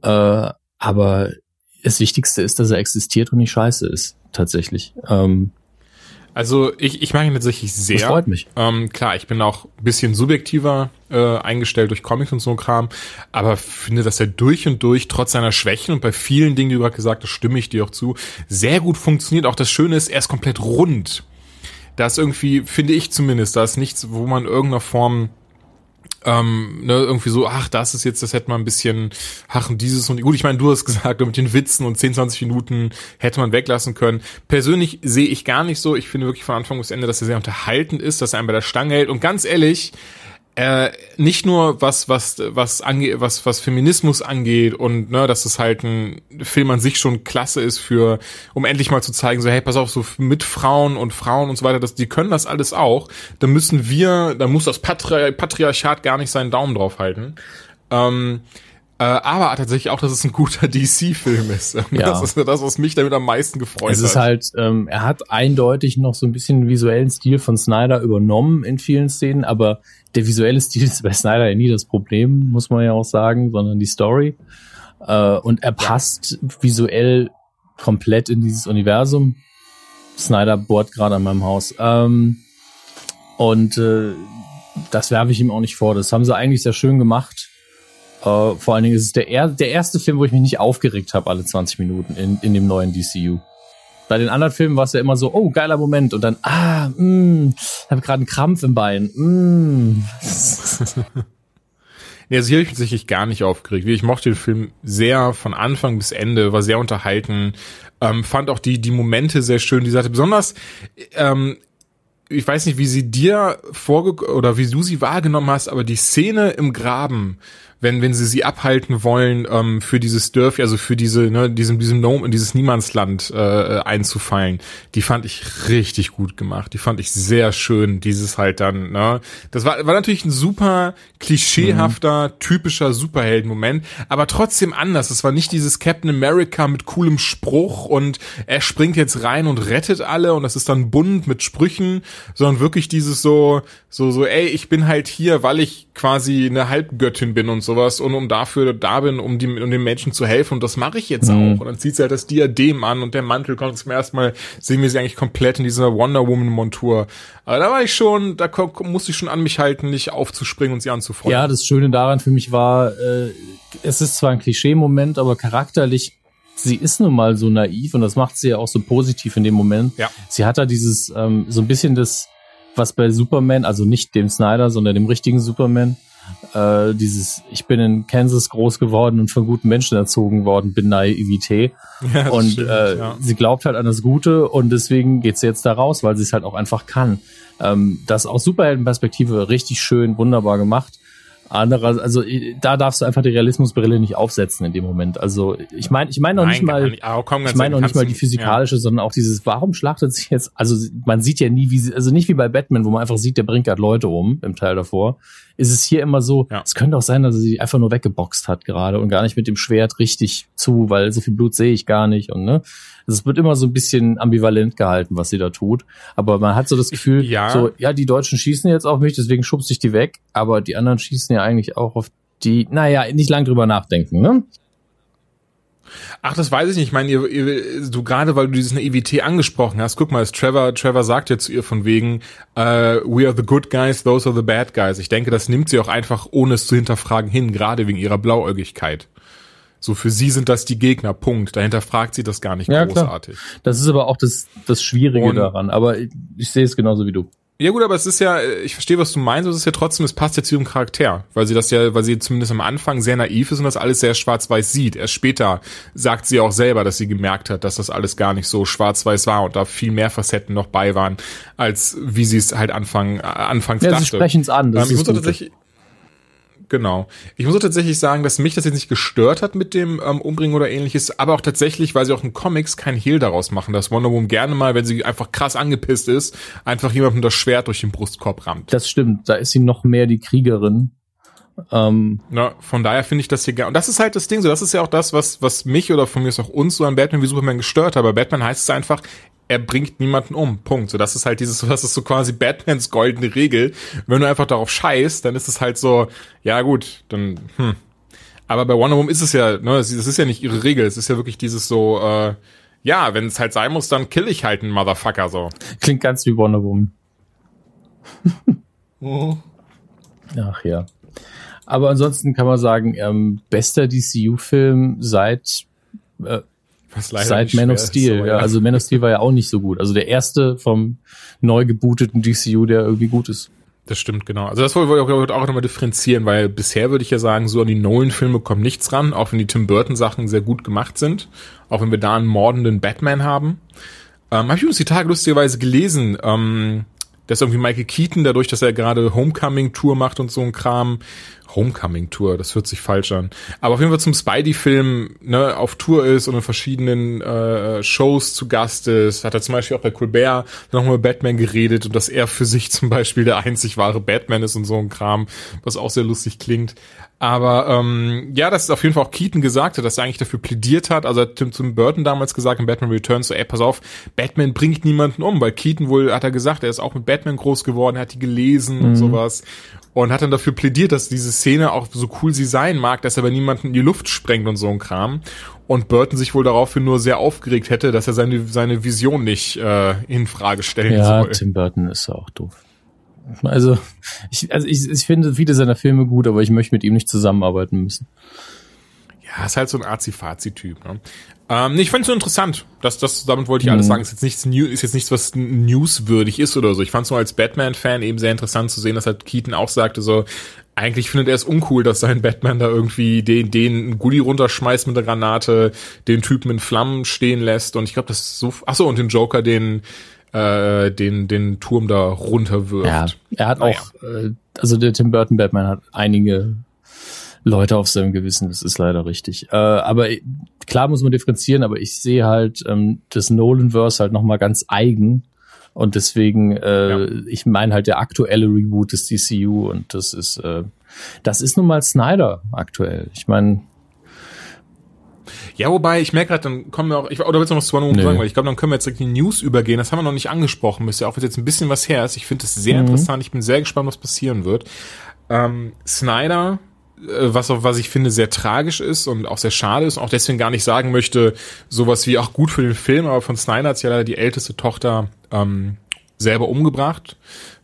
S2: Äh, aber das Wichtigste ist, dass er existiert und nicht scheiße ist, tatsächlich. Ähm,
S3: Also ich, ich mag ihn tatsächlich sehr.
S2: das freut mich.
S3: Ähm, klar, ich bin auch ein bisschen subjektiver äh, eingestellt durch Comics und so ein Kram, aber finde, dass er durch und durch, trotz seiner Schwächen und bei vielen Dingen, die du gerade gesagt hast, stimme ich dir auch zu, sehr gut funktioniert. Auch das Schöne ist, er ist komplett rund. Da ist irgendwie, finde ich zumindest, da ist nichts, wo man in irgendeiner Form ähm, ne, irgendwie so, ach, das ist jetzt, das hätte man ein bisschen, ach, und dieses und gut, ich meine, du hast gesagt, mit den Witzen und 10, 20 Minuten hätte man weglassen können. Persönlich sehe ich gar nicht so. Ich finde wirklich von Anfang bis Ende, dass er sehr unterhaltend ist, dass er einen bei der Stange hält. Und ganz ehrlich, äh, nicht nur was was was ange was was Feminismus angeht und ne, dass es halt ein Film an sich schon klasse ist für um endlich mal zu zeigen so hey pass auf so mit Frauen und Frauen und so weiter dass die können das alles auch da müssen wir da muss das Patri Patriarchat gar nicht seinen Daumen drauf halten. Ähm, äh, aber tatsächlich auch dass es ein guter DC-Film ist.
S2: Ja.
S3: das ist das was mich damit am meisten gefreut
S2: Es ist
S3: hat.
S2: halt, ähm, er hat eindeutig noch so ein bisschen den visuellen Stil von Snyder übernommen in vielen Szenen, aber der visuelle Stil ist bei Snyder ja nie das Problem, muss man ja auch sagen, sondern die Story. Äh, und er passt visuell komplett in dieses Universum. Snyder bohrt gerade an meinem Haus. Ähm, und äh, das werfe ich ihm auch nicht vor. Das haben sie eigentlich sehr schön gemacht. Äh, vor allen Dingen ist es der, er der erste Film, wo ich mich nicht aufgeregt habe alle 20 Minuten in, in dem neuen DCU. Bei den anderen Filmen war es ja immer so, oh, geiler Moment. Und dann, ah, mh, habe gerade einen Krampf im Bein. Mh.
S3: Ja, also hier habe ich tatsächlich gar nicht aufgeregt. Ich mochte den Film sehr von Anfang bis Ende, war sehr unterhalten, ähm, fand auch die, die Momente sehr schön, die Seite. Besonders, ähm, ich weiß nicht, wie sie dir vorge oder wie du sie wahrgenommen hast, aber die Szene im Graben, wenn, wenn sie sie abhalten wollen, ähm, für dieses Dörfchen, also für diese, ne, diesem, diesem Gnome, in dieses Niemandsland äh, einzufallen, die fand ich richtig gut gemacht. Die fand ich sehr schön, dieses halt dann, ne. Das war, war natürlich ein super klischeehafter, mhm. typischer Superhelden-Moment, aber trotzdem anders. Es war nicht dieses Captain America mit coolem Spruch und er springt jetzt rein und rettet alle und das ist dann bunt mit Sprüchen, sondern wirklich dieses so, so, so, ey, ich bin halt hier, weil ich quasi eine Halbgöttin bin und sowas und um dafür da bin, um, die, um den Menschen zu helfen und das mache ich jetzt mhm. auch. Und dann zieht sie halt das Diadem an und der Mantel kommt zum ersten Mal, sehen wir sie eigentlich komplett in dieser Wonder Woman Montur. Aber da war ich schon, da musste ich schon an mich halten, nicht aufzuspringen und sie anzufeuern.
S2: Ja, das Schöne daran für mich war, äh, es ist zwar ein Klischee-Moment, aber charakterlich sie ist nun mal so naiv und das macht sie ja auch so positiv in dem Moment.
S3: Ja.
S2: Sie hat da dieses, ähm, so ein bisschen das, was bei Superman, also nicht dem Snyder, sondern dem richtigen Superman, äh, dieses, ich bin in Kansas groß geworden und von guten Menschen erzogen worden, bin Naivität. Ja, und stimmt, äh, ja. sie glaubt halt an das Gute und deswegen geht sie jetzt da raus, weil sie es halt auch einfach kann. Ähm, das aus Superheldenperspektive richtig schön, wunderbar gemacht. Anderer, also da darfst du einfach die Realismusbrille nicht aufsetzen in dem Moment. Also ich meine, ich meine noch nicht mal, nicht. Oh, komm, ich meine noch nicht mal die physikalische, ja. sondern auch dieses, warum schlachtet sich jetzt? Also man sieht ja nie, wie, sie, also nicht wie bei Batman, wo man einfach sieht, der bringt gerade Leute um im Teil davor. Ist es hier immer so? Ja. Es könnte auch sein, dass er sie einfach nur weggeboxt hat gerade und gar nicht mit dem Schwert richtig zu, weil so viel Blut sehe ich gar nicht und ne. Also es wird immer so ein bisschen ambivalent gehalten, was sie da tut. Aber man hat so das Gefühl, ja. so, ja, die Deutschen schießen jetzt auf mich, deswegen schubst ich die weg. Aber die anderen schießen ja eigentlich auch auf die, naja, nicht lang drüber nachdenken, ne?
S3: Ach, das weiß ich nicht. Ich meine, ihr, ihr, du gerade, weil du dieses EWT angesprochen hast, guck mal, das Trevor, Trevor sagt ja zu ihr von wegen, uh, we are the good guys, those are the bad guys. Ich denke, das nimmt sie auch einfach, ohne es zu hinterfragen, hin, gerade wegen ihrer Blauäugigkeit. So für sie sind das die Gegner, Punkt. Dahinter fragt sie das gar nicht ja, großartig.
S2: Klar. Das ist aber auch das, das Schwierige Und, daran. Aber ich, ich sehe es genauso wie du.
S3: Ja gut, aber es ist ja, ich verstehe, was du meinst, es ist ja trotzdem, es passt ja zu ihrem Charakter, weil sie das ja, weil sie zumindest am Anfang sehr naiv ist und das alles sehr schwarz-weiß sieht. Erst später sagt sie auch selber, dass sie gemerkt hat, dass das alles gar nicht so schwarz-weiß war und da viel mehr Facetten noch bei waren, als wie sie es halt anfang, anfangs
S2: ja, dachte. Sie sprechen es an. Das
S3: ähm, ich muss tatsächlich, Genau. Ich muss auch tatsächlich sagen, dass mich das jetzt nicht gestört hat mit dem ähm, Umbringen oder ähnliches, aber auch tatsächlich, weil sie auch in Comics kein Hehl daraus machen, dass Wonder Woman gerne mal, wenn sie einfach krass angepisst ist, einfach jemandem das Schwert durch den Brustkorb rammt.
S2: Das stimmt, da ist sie noch mehr die Kriegerin.
S3: Ähm, Na, von daher finde ich das hier gerne. Und das ist halt das Ding, so das ist ja auch das, was, was mich oder von mir ist auch uns so an Batman wie Superman gestört hat. Bei Batman heißt es einfach, er bringt niemanden um. Punkt. So, das ist halt dieses, das ist so quasi Batmans goldene Regel. Wenn du einfach darauf scheißt, dann ist es halt so, ja gut, dann, hm. Aber bei Wonder Woman ist es ja, ne, das ist ja nicht ihre Regel. Es ist ja wirklich dieses so, äh, ja, wenn es halt sein muss, dann kill ich halt einen Motherfucker so.
S2: Klingt ganz wie Wonder Woman. oh. Ach ja. Aber ansonsten kann man sagen, ähm, bester DCU-Film seit äh, Seit Man of Steel, so, ja. Also Man of Steel war ja auch nicht so gut. Also der erste vom neu gebooteten DCU, der irgendwie gut ist.
S3: Das stimmt, genau. Also das wollte ich auch nochmal differenzieren, weil bisher würde ich ja sagen, so an die Nolan-Filme kommt nichts ran, auch wenn die Tim Burton-Sachen sehr gut gemacht sind. Auch wenn wir da einen mordenden Batman haben. Ähm, Habe ich übrigens die Tage lustigerweise gelesen, ähm, dass irgendwie Michael Keaton, dadurch, dass er gerade Homecoming-Tour macht und so ein Kram, Homecoming-Tour, das hört sich falsch an. Aber auf jeden Fall zum Spidey-Film ne, auf Tour ist und in verschiedenen äh, Shows zu Gast ist. Hat er zum Beispiel auch bei Colbert nochmal Batman geredet und dass er für sich zum Beispiel der einzig wahre Batman ist und so ein Kram, was auch sehr lustig klingt. Aber ähm, ja, das ist auf jeden Fall auch Keaton gesagt hat, dass er eigentlich dafür plädiert hat. Also hat Tim, Tim Burton damals gesagt in Batman Returns so, ey, pass auf, Batman bringt niemanden um, weil Keaton wohl, hat er gesagt, er ist auch mit Batman groß geworden, er hat die gelesen mhm. und sowas und hat dann dafür plädiert, dass diese Szene auch so cool sie sein mag, dass er aber niemanden in die Luft sprengt und so ein Kram. Und Burton sich wohl daraufhin nur sehr aufgeregt hätte, dass er seine, seine Vision nicht äh, in Frage stellen
S2: ja, soll. Ja, Tim Burton ist auch doof. Also ich, also ich, ich finde viele seiner Filme gut, aber ich möchte mit ihm nicht zusammenarbeiten müssen.
S3: Ja, ist halt so ein Azi-Fazi-Typ. Ne? Ähm, nee, ich fand es so interessant. Das, das, damit wollte ich alles mhm. sagen. Ist jetzt nichts, ist jetzt nichts, was newswürdig ist oder so. Ich fand es nur als Batman-Fan eben sehr interessant zu sehen, dass halt Keaton auch sagte so, eigentlich findet er es uncool, dass sein Batman da irgendwie den, den Gully runterschmeißt mit der Granate, den Typen in Flammen stehen lässt und ich glaube, das ist so, ach so und den Joker den, äh, den, den Turm da runterwirft. Ja,
S2: er hat naja. auch, äh, also der Tim Burton Batman hat einige Leute auf seinem Gewissen, das ist leider richtig. Äh, aber klar muss man differenzieren, aber ich sehe halt ähm, das Nolan-Verse halt nochmal ganz eigen. Und deswegen, äh, ja. ich meine halt der aktuelle Reboot des DCU und das ist, äh, das ist nun mal Snyder aktuell. Ich meine,
S3: ja, wobei, ich merke gerade, dann kommen wir auch, ich, oder willst du noch was zu Wonder nee. sagen? Weil ich glaube, dann können wir jetzt direkt die News übergehen. Das haben wir noch nicht angesprochen, müsste ja auch jetzt ein bisschen was her ist. Ich finde es sehr mhm. interessant. Ich bin sehr gespannt, was passieren wird. Ähm, Snyder, äh, was auch, was ich finde, sehr tragisch ist und auch sehr schade ist und auch deswegen gar nicht sagen möchte, sowas wie auch gut für den Film, aber von Snyder hat ja leider die älteste Tochter ähm, selber umgebracht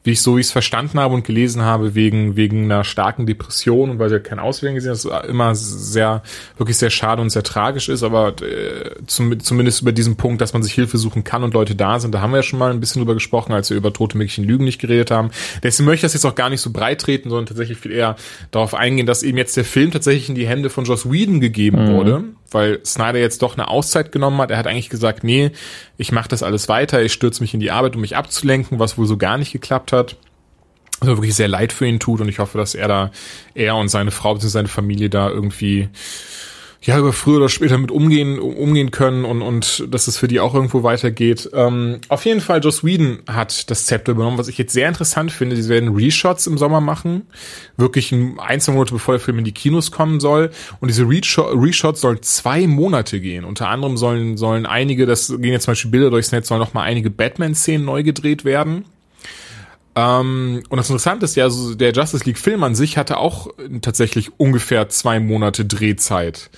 S3: wie ich so wie ich es verstanden habe und gelesen habe, wegen, wegen einer starken Depression und weil sie halt keine Auswege gesehen hat, das immer sehr, wirklich sehr schade und sehr tragisch ist, aber äh, zum, zumindest über diesen Punkt, dass man sich Hilfe suchen kann und Leute da sind, da haben wir ja schon mal ein bisschen drüber gesprochen, als wir über tote Mädchen Lügen nicht geredet haben. Deswegen möchte ich das jetzt auch gar nicht so breit treten, sondern tatsächlich viel eher darauf eingehen, dass eben jetzt der Film tatsächlich in die Hände von Joss Whedon gegeben mhm. wurde, weil Snyder jetzt doch eine Auszeit genommen hat. Er hat eigentlich gesagt, nee, ich mache das alles weiter, ich stürze mich in die Arbeit, um mich abzulenken, was wohl so gar nicht geklappt hat. Also wirklich sehr leid für ihn tut und ich hoffe, dass er da, er und seine Frau bzw. seine Familie da irgendwie ja, über früher oder später mit umgehen, umgehen können und, und dass es für die auch irgendwo weitergeht. Ähm, auf jeden Fall, Joss Whedon hat das Zepter übernommen, was ich jetzt sehr interessant finde. Sie werden Reshots im Sommer machen. Wirklich ein, zwei Monate bevor der Film in die Kinos kommen soll. Und diese Reshots sollen zwei Monate gehen. Unter anderem sollen, sollen einige, das gehen jetzt zum Beispiel Bilder durchs Netz, sollen noch mal einige Batman-Szenen neu gedreht werden. Ähm, und das Interessante ist ja, also der Justice League Film an sich hatte auch tatsächlich ungefähr zwei Monate Drehzeit.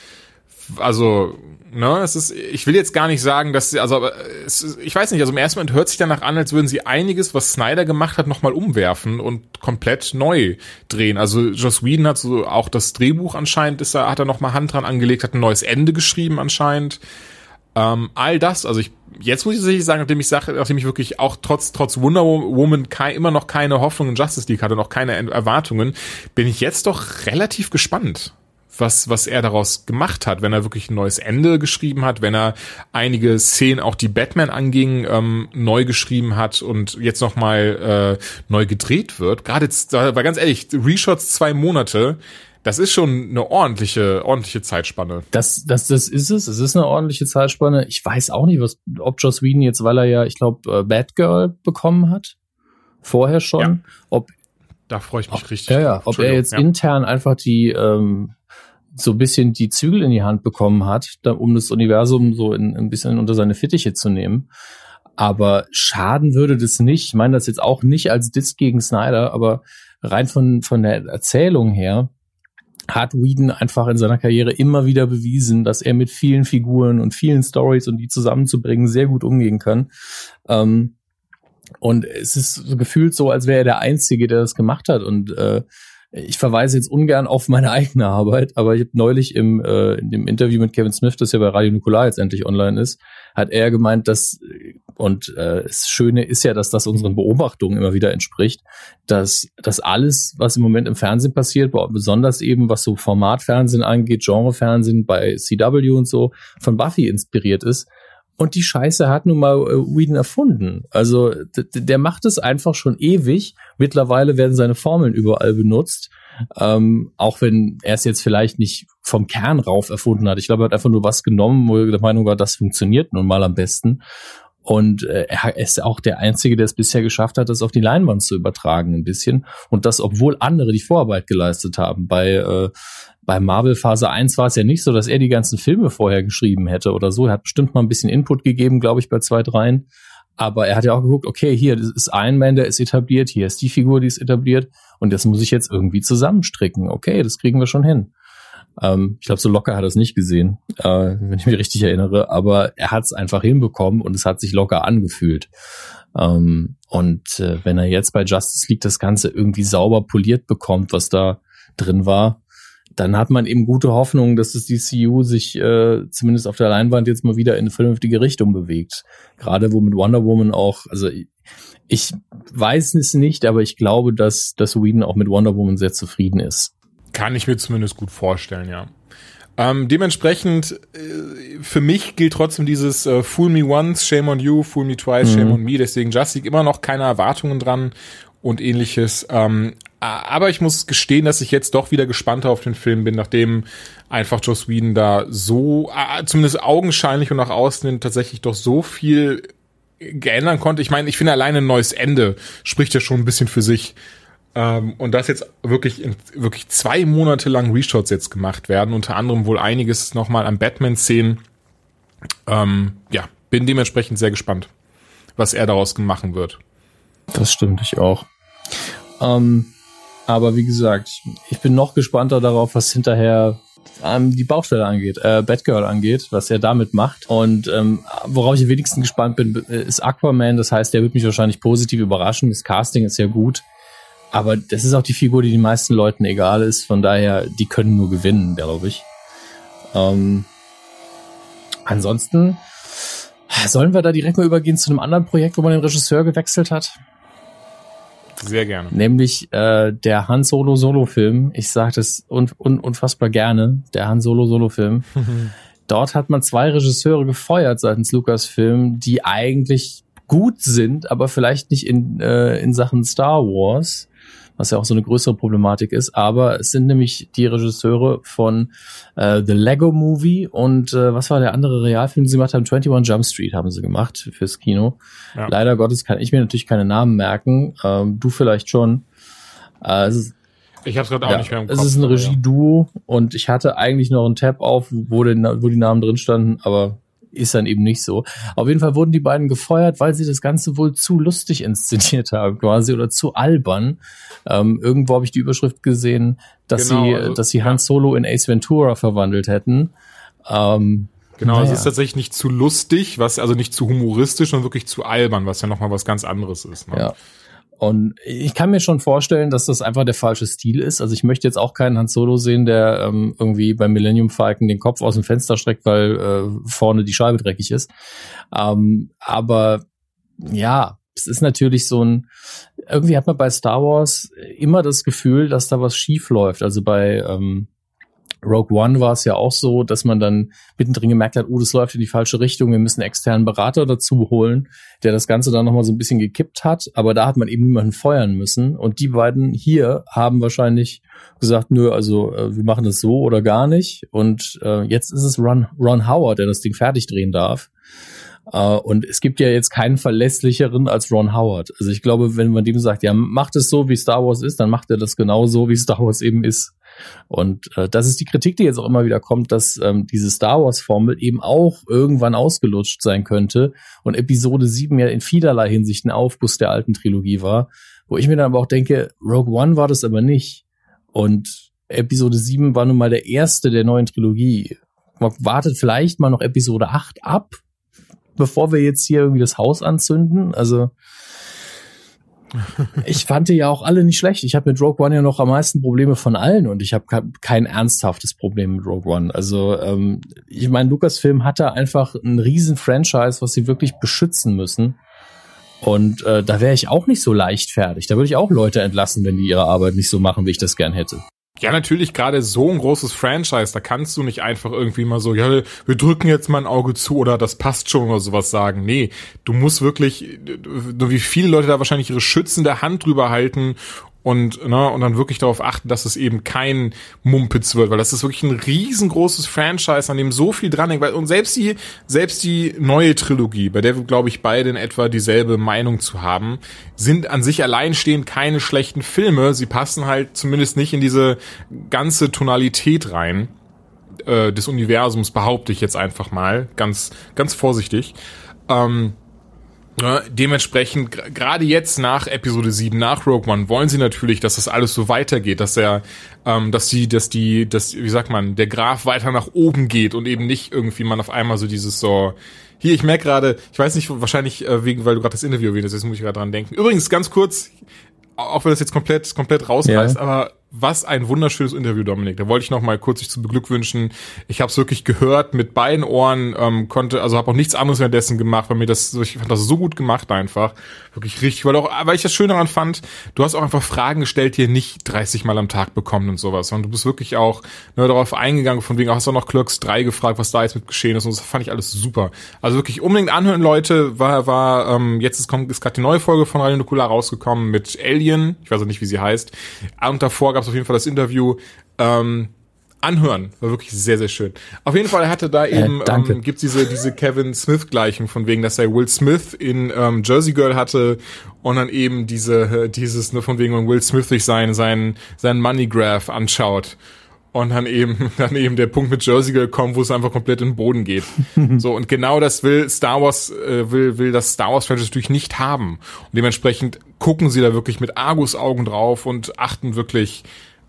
S3: Also, ne, es ist, ich will jetzt gar nicht sagen, dass sie, also, es, ich weiß nicht, also im ersten Moment hört sich danach an, als würden sie einiges, was Snyder gemacht hat, nochmal umwerfen und komplett neu drehen. Also, Joss Whedon hat so auch das Drehbuch anscheinend, ist er, hat er nochmal Hand dran angelegt, hat ein neues Ende geschrieben anscheinend. Ähm, all das, also ich, jetzt muss ich tatsächlich sagen, nachdem ich sage, nachdem ich wirklich auch trotz, trotz Wonder Woman kei, immer noch keine Hoffnung in Justice League hatte, noch keine Erwartungen, bin ich jetzt doch relativ gespannt, was, was er daraus gemacht hat, wenn er wirklich ein neues Ende geschrieben hat, wenn er einige Szenen, auch die Batman anging, ähm, neu geschrieben hat und jetzt nochmal äh, neu gedreht wird. Gerade jetzt, war ganz ehrlich, Reshots zwei Monate, das ist schon eine ordentliche, ordentliche Zeitspanne.
S2: Das, das, das ist es. Es ist eine ordentliche Zeitspanne. Ich weiß auch nicht, was, ob Joss Whedon jetzt, weil er ja, ich glaube, äh, Batgirl bekommen hat. Vorher schon. Ja. Ob,
S3: da freue ich mich
S2: ob,
S3: richtig.
S2: Ja, ja. Ob er jetzt ja. intern einfach die, ähm, so ein bisschen die Zügel in die Hand bekommen hat, um das Universum so in, ein bisschen unter seine Fittiche zu nehmen. Aber schaden würde das nicht. Ich meine das jetzt auch nicht als Diss gegen Snyder, aber rein von, von der Erzählung her hat Whedon einfach in seiner Karriere immer wieder bewiesen, dass er mit vielen Figuren und vielen Stories und die zusammenzubringen sehr gut umgehen kann. Ähm, und es ist gefühlt so, als wäre er der Einzige, der das gemacht hat. Und äh, ich verweise jetzt ungern auf meine eigene Arbeit, aber ich habe neulich im äh, in dem Interview mit Kevin Smith, das ja bei Radio Nukular jetzt endlich online ist, hat er gemeint, dass und äh, das Schöne ist ja, dass das unseren Beobachtungen immer wieder entspricht, dass das alles, was im Moment im Fernsehen passiert, besonders eben was so Formatfernsehen angeht, Genrefernsehen bei CW und so, von Buffy inspiriert ist. Und die Scheiße hat nun mal äh, Whedon erfunden. Also der macht es einfach schon ewig. Mittlerweile werden seine Formeln überall benutzt. Ähm, auch wenn er es jetzt vielleicht nicht vom Kern rauf erfunden hat. Ich glaube, er hat einfach nur was genommen, wo er der Meinung war, das funktioniert nun mal am besten. Und äh, er ist auch der Einzige, der es bisher geschafft hat, das auf die Leinwand zu übertragen ein bisschen. Und das, obwohl andere die Vorarbeit geleistet haben. Bei äh, bei Marvel Phase 1 war es ja nicht so, dass er die ganzen Filme vorher geschrieben hätte oder so. Er hat bestimmt mal ein bisschen Input gegeben, glaube ich, bei zwei, dreien. Aber er hat ja auch geguckt, okay, hier das ist Iron Man, der ist etabliert, hier ist die Figur, die ist etabliert und das muss ich jetzt irgendwie zusammenstricken. Okay, das kriegen wir schon hin. Ähm, ich glaube, so locker hat er es nicht gesehen, äh, wenn ich mich richtig erinnere, aber er hat es einfach hinbekommen und es hat sich locker angefühlt. Ähm, und äh, wenn er jetzt bei Justice League das Ganze irgendwie sauber poliert bekommt, was da drin war, dann hat man eben gute Hoffnung, dass das DCU sich äh, zumindest auf der Leinwand jetzt mal wieder in eine vernünftige Richtung bewegt. Gerade wo mit Wonder Woman auch, also ich weiß es nicht, aber ich glaube, dass, dass Whedon auch mit Wonder Woman sehr zufrieden ist.
S3: Kann ich mir zumindest gut vorstellen, ja. Ähm, dementsprechend, äh, für mich gilt trotzdem dieses äh, Fool me once, shame on you, fool me twice, mhm. shame on me. Deswegen Just League immer noch keine Erwartungen dran und ähnliches. Ähm, aber ich muss gestehen, dass ich jetzt doch wieder gespannter auf den Film bin, nachdem einfach Joss Whedon da so, zumindest augenscheinlich und nach außen hin tatsächlich doch so viel geändern konnte. Ich meine, ich finde alleine ein neues Ende spricht ja schon ein bisschen für sich. Ähm, und dass jetzt wirklich wirklich zwei Monate lang Reshots jetzt gemacht werden, unter anderem wohl einiges nochmal an Batman-Szenen. Ähm, ja, bin dementsprechend sehr gespannt, was er daraus machen wird.
S2: Das stimmt, ich auch. Ähm, aber wie gesagt, ich bin noch gespannter darauf, was hinterher ähm, die Baustelle angeht, äh, Batgirl angeht, was er damit macht. Und ähm, worauf ich am wenigsten gespannt bin, ist Aquaman. Das heißt, der wird mich wahrscheinlich positiv überraschen. Das Casting ist ja gut. Aber das ist auch die Figur, die den meisten Leuten egal ist. Von daher, die können nur gewinnen, glaube ich. Ähm, ansonsten, sollen wir da direkt mal übergehen zu einem anderen Projekt, wo man den Regisseur gewechselt hat?
S3: Sehr gerne.
S2: Nämlich äh, der Han Solo Solo-Film. Ich sage das un un unfassbar gerne, der Han Solo Solo-Film. Dort hat man zwei Regisseure gefeuert seitens Lucasfilm, die eigentlich gut sind, aber vielleicht nicht in, äh, in Sachen Star Wars was ja auch so eine größere Problematik ist. Aber es sind nämlich die Regisseure von äh, The Lego Movie und äh, was war der andere Realfilm, den sie gemacht haben? 21 Jump Street haben sie gemacht fürs Kino. Ja. Leider Gottes kann ich mir natürlich keine Namen merken. Ähm, du vielleicht schon. Äh, es ist,
S3: ich habe es gerade auch ja, nicht mehr im Kopf.
S2: Es ist ein Regie-Duo und ich hatte eigentlich noch einen Tab auf, wo, den, wo die Namen drin standen, aber ist dann eben nicht so. Auf jeden Fall wurden die beiden gefeuert, weil sie das Ganze wohl zu lustig inszeniert haben, quasi, oder zu albern. Ähm, irgendwo habe ich die Überschrift gesehen, dass genau, sie, also, dass sie Han Solo in Ace Ventura verwandelt hätten. Ähm,
S3: Genau, naja. es ist tatsächlich nicht zu lustig, was also nicht zu humoristisch, sondern wirklich zu albern, was ja nochmal was ganz anderes ist. Ne?
S2: Ja. Und ich kann mir schon vorstellen, dass das einfach der falsche Stil ist. Also ich möchte jetzt auch keinen Han Solo sehen, der ähm, irgendwie beim Millennium Falcon den Kopf aus dem Fenster streckt, weil äh, vorne die Scheibe dreckig ist. Ähm, aber ja, es ist natürlich so ein, irgendwie hat man bei Star Wars immer das Gefühl, dass da was schief läuft. Also bei ähm, Rogue One war es ja auch so, dass man dann mittendrin gemerkt hat, oh, das läuft in die falsche Richtung, wir müssen einen externen Berater dazu holen, der das Ganze dann nochmal so ein bisschen gekippt hat, aber da hat man eben niemanden feuern müssen und die beiden hier haben wahrscheinlich gesagt, nö, also äh, wir machen das so oder gar nicht und äh, jetzt ist es Ron, Ron Howard, der das Ding fertig drehen darf. Uh, und es gibt ja jetzt keinen verlässlicheren als Ron Howard. Also ich glaube, wenn man dem sagt, ja, macht es so, wie Star Wars ist, dann macht er das genau so, wie Star Wars eben ist. Und äh, das ist die Kritik, die jetzt auch immer wieder kommt, dass ähm, diese Star Wars-Formel eben auch irgendwann ausgelutscht sein könnte und Episode 7 ja in vielerlei Hinsicht ein Aufguss der alten Trilogie war, wo ich mir dann aber auch denke, Rogue One war das aber nicht. Und Episode 7 war nun mal der erste der neuen Trilogie. Man wartet vielleicht mal noch Episode 8 ab, bevor wir jetzt hier irgendwie das Haus anzünden. Also ich fand die ja auch alle nicht schlecht. Ich habe mit Rogue One ja noch am meisten Probleme von allen und ich habe kein ernsthaftes Problem mit Rogue One. Also ähm, ich meine, Lucasfilm hatte einfach ein riesen Franchise, was sie wirklich beschützen müssen. Und äh, da wäre ich auch nicht so leichtfertig. Da würde ich auch Leute entlassen, wenn die ihre Arbeit nicht so machen, wie ich das gern hätte.
S3: Ja, natürlich gerade so ein großes Franchise, da kannst du nicht einfach irgendwie mal so, ja, wir drücken jetzt mal ein Auge zu oder das passt schon oder sowas sagen. Nee, du musst wirklich, wie viele Leute da wahrscheinlich ihre schützende Hand drüber halten und, ne, und dann wirklich darauf achten, dass es eben kein Mumpitz wird, weil das ist wirklich ein riesengroßes Franchise, an dem so viel dran hängt. Weil, und selbst die, selbst die neue Trilogie, bei der wir, glaube ich, beide in etwa dieselbe Meinung zu haben, sind an sich alleinstehend keine schlechten Filme. Sie passen halt zumindest nicht in diese ganze Tonalität rein äh, des Universums, behaupte ich jetzt einfach mal, ganz, ganz vorsichtig. Ähm, ja, dementsprechend, gerade jetzt nach Episode 7, nach Rogue One, wollen sie natürlich, dass das alles so weitergeht, dass er, ähm, dass die, dass die, dass, wie sagt man, der Graph weiter nach oben geht und eben nicht irgendwie man auf einmal so dieses so, hier, ich merke gerade, ich weiß nicht, wahrscheinlich äh, wegen, weil du gerade das Interview erwähnt hast, jetzt muss ich gerade dran denken. Übrigens, ganz kurz, auch wenn das jetzt komplett, komplett rausreißt, ja. aber was ein wunderschönes Interview, Dominik. Da wollte ich noch mal kurz dich zu beglückwünschen. Ich habe es wirklich gehört mit beiden Ohren, ähm, konnte, also habe auch nichts anderes währenddessen gemacht, weil mir das, ich fand das so gut gemacht einfach, wirklich richtig, weil auch, weil ich das schön daran fand, du hast auch einfach Fragen gestellt, die ihr nicht 30 Mal am Tag bekommt und sowas, und du bist wirklich auch ne, darauf eingegangen, von wegen, hast auch noch Clerks 3 gefragt, was da jetzt mit geschehen ist, und das fand ich alles super. Also wirklich unbedingt anhören, Leute, war, war, ähm, jetzt ist, kommt, ist gerade die neue Folge von Radio Nukular rausgekommen mit Alien, ich weiß auch nicht, wie sie heißt, und davor gab es auf jeden Fall das Interview, ähm, anhören. War wirklich sehr, sehr schön. Auf jeden Fall hatte da eben, äh, ähm, gibt's diese, diese Kevin Smith-Gleichung von wegen, dass er Will Smith in ähm, Jersey Girl hatte und dann eben diese, äh, dieses, ne, von wegen, wenn Will Smith sich seinen, seinen, seinen Money Graph anschaut. Und dann eben, dann eben der Punkt mit Jersey Girl kommt, wo es einfach komplett in den Boden geht. so, und genau das will Star Wars, äh, will, will das Star Wars Franchise natürlich nicht haben. Und dementsprechend gucken sie da wirklich mit Argus-Augen drauf und achten wirklich,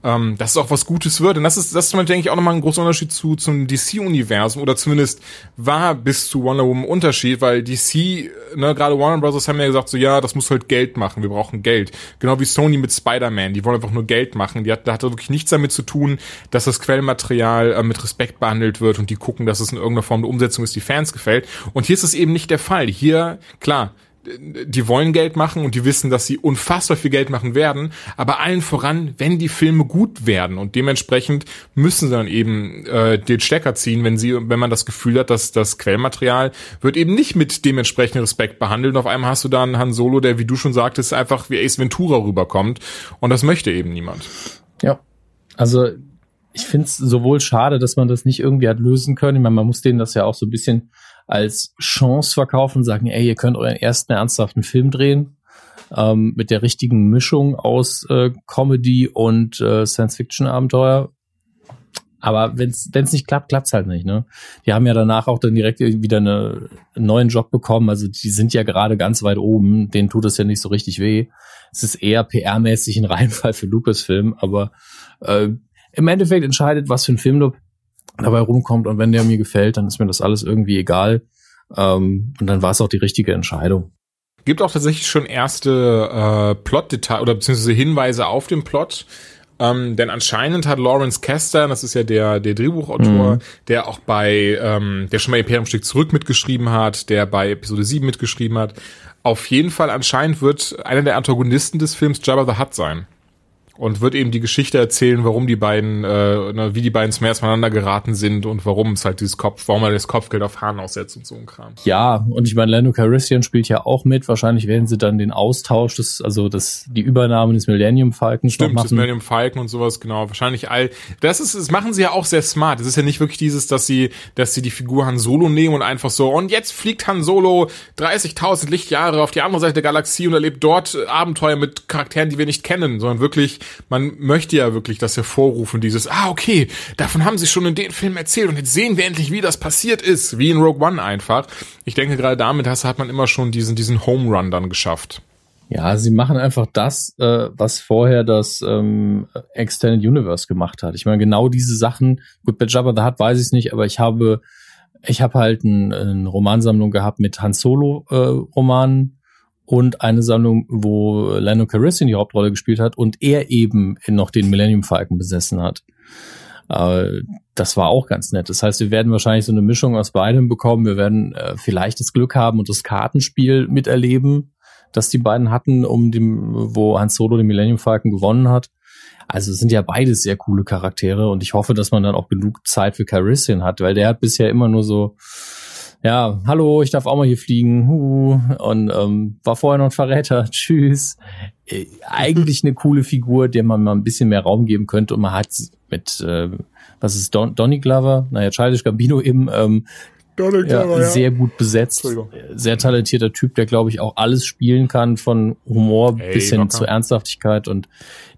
S3: ähm, dass es auch was Gutes wird. Und das ist, das ist, denke ich, auch nochmal ein großer Unterschied zu, zum DC-Universum oder zumindest war bis zu Wonder Woman Unterschied, weil DC, ne, gerade Warner Brothers haben ja gesagt, so, ja, das muss halt Geld machen, wir brauchen Geld. Genau wie Sony mit Spider-Man, die wollen einfach nur Geld machen. Die hat, da hat wirklich nichts damit zu tun, dass das Quellmaterial äh, mit Respekt behandelt wird und die gucken, dass es in irgendeiner Form eine Umsetzung ist, die Fans gefällt. Und hier ist es eben nicht der Fall. Hier, klar, die wollen Geld machen und die wissen, dass sie unfassbar viel Geld machen werden, aber allen voran, wenn die Filme gut werden und dementsprechend müssen sie dann eben äh, den Stecker ziehen, wenn sie, wenn man das Gefühl hat, dass das Quellmaterial wird eben nicht mit dementsprechenden Respekt behandelt. Und auf einmal hast du dann Han Solo, der, wie du schon sagtest, einfach wie Ace Ventura rüberkommt und das möchte eben niemand.
S2: Ja, also ich finde es sowohl schade, dass man das nicht irgendwie hat lösen können. Ich meine, man muss denen das ja auch so ein bisschen als Chance verkaufen und sagen, ey, ihr könnt euren ersten ernsthaften Film drehen ähm, mit der richtigen Mischung aus äh, Comedy und äh, Science-Fiction-Abenteuer. Aber wenn es nicht klappt, klappt's halt nicht. Ne? Die haben ja danach auch dann direkt wieder eine, einen neuen Job bekommen. Also die sind ja gerade ganz weit oben. Denen tut es ja nicht so richtig weh. Es ist eher PR-mäßig ein Reinfall für Lucasfilm. Aber äh, im Endeffekt entscheidet, was für ein Film du dabei rumkommt und wenn der mir gefällt, dann ist mir das alles irgendwie egal. Ähm, und dann war es auch die richtige Entscheidung.
S3: Gibt auch tatsächlich schon erste äh, Plot-Details oder beziehungsweise Hinweise auf den Plot. Ähm, denn anscheinend hat Lawrence Kester, das ist ja der, der Drehbuchautor, mhm. der auch bei, ähm, der schon mal Imperium Stück zurück mitgeschrieben hat, der bei Episode 7 mitgeschrieben hat, auf jeden Fall anscheinend wird einer der Antagonisten des Films Jabba the Hutt sein und wird eben die Geschichte erzählen, warum die beiden, äh, wie die beiden zum ersten Mal geraten sind und warum es halt dieses Kopf, warum er das Kopfgeld auf Hahn aussetzt und so ein Kram.
S2: Ja, und ich meine, Lando Calrissian spielt ja auch mit. Wahrscheinlich werden sie dann den Austausch, des, also das, die Übernahme des Millennium Falcons
S3: Stimmt, das Millennium Falcon und sowas, genau. Wahrscheinlich all, das ist, das machen sie ja auch sehr smart. Es ist ja nicht wirklich dieses, dass sie, dass sie die Figur Han Solo nehmen und einfach so, und jetzt fliegt Han Solo 30.000 Lichtjahre auf die andere Seite der Galaxie und erlebt dort Abenteuer mit Charakteren, die wir nicht kennen, sondern wirklich man möchte ja wirklich das hervorrufen, dieses, ah, okay, davon haben sie schon in den Film erzählt und jetzt sehen wir endlich, wie das passiert ist, wie in Rogue One einfach. Ich denke, gerade damit hat man immer schon diesen, diesen Home Run dann geschafft.
S2: Ja, sie machen einfach das, äh, was vorher das ähm, Extended Universe gemacht hat. Ich meine, genau diese Sachen, gut, bei Jabba the Hutt weiß ich es nicht, aber ich habe, ich habe halt ein, eine Romansammlung gehabt mit Han Solo äh, und eine Sammlung, wo Lando Calrissian die Hauptrolle gespielt hat und er eben noch den Millennium Falcon besessen hat. Äh, das war auch ganz nett. Das heißt, wir werden wahrscheinlich so eine Mischung aus beidem bekommen. Wir werden äh, vielleicht das Glück haben und das Kartenspiel miterleben, das die beiden hatten, um dem, wo Han Solo den Millennium Falcon gewonnen hat. Also es sind ja beides sehr coole Charaktere und ich hoffe, dass man dann auch genug Zeit für Calrissian hat, weil der hat bisher immer nur so ja, hallo, ich darf auch mal hier fliegen. Huh. Und ähm, war vorher noch ein Verräter. Tschüss. Äh, eigentlich eine coole Figur, der man mal ein bisschen mehr Raum geben könnte. Und man hat mit, äh, was ist Don Donny Glover? Naja, Childish Gambino eben ähm, Donald ja, Glover, ja. sehr gut besetzt. Sehr talentierter Typ, der, glaube ich, auch alles spielen kann, von Humor Ey, bis hin locker. zur Ernsthaftigkeit. Und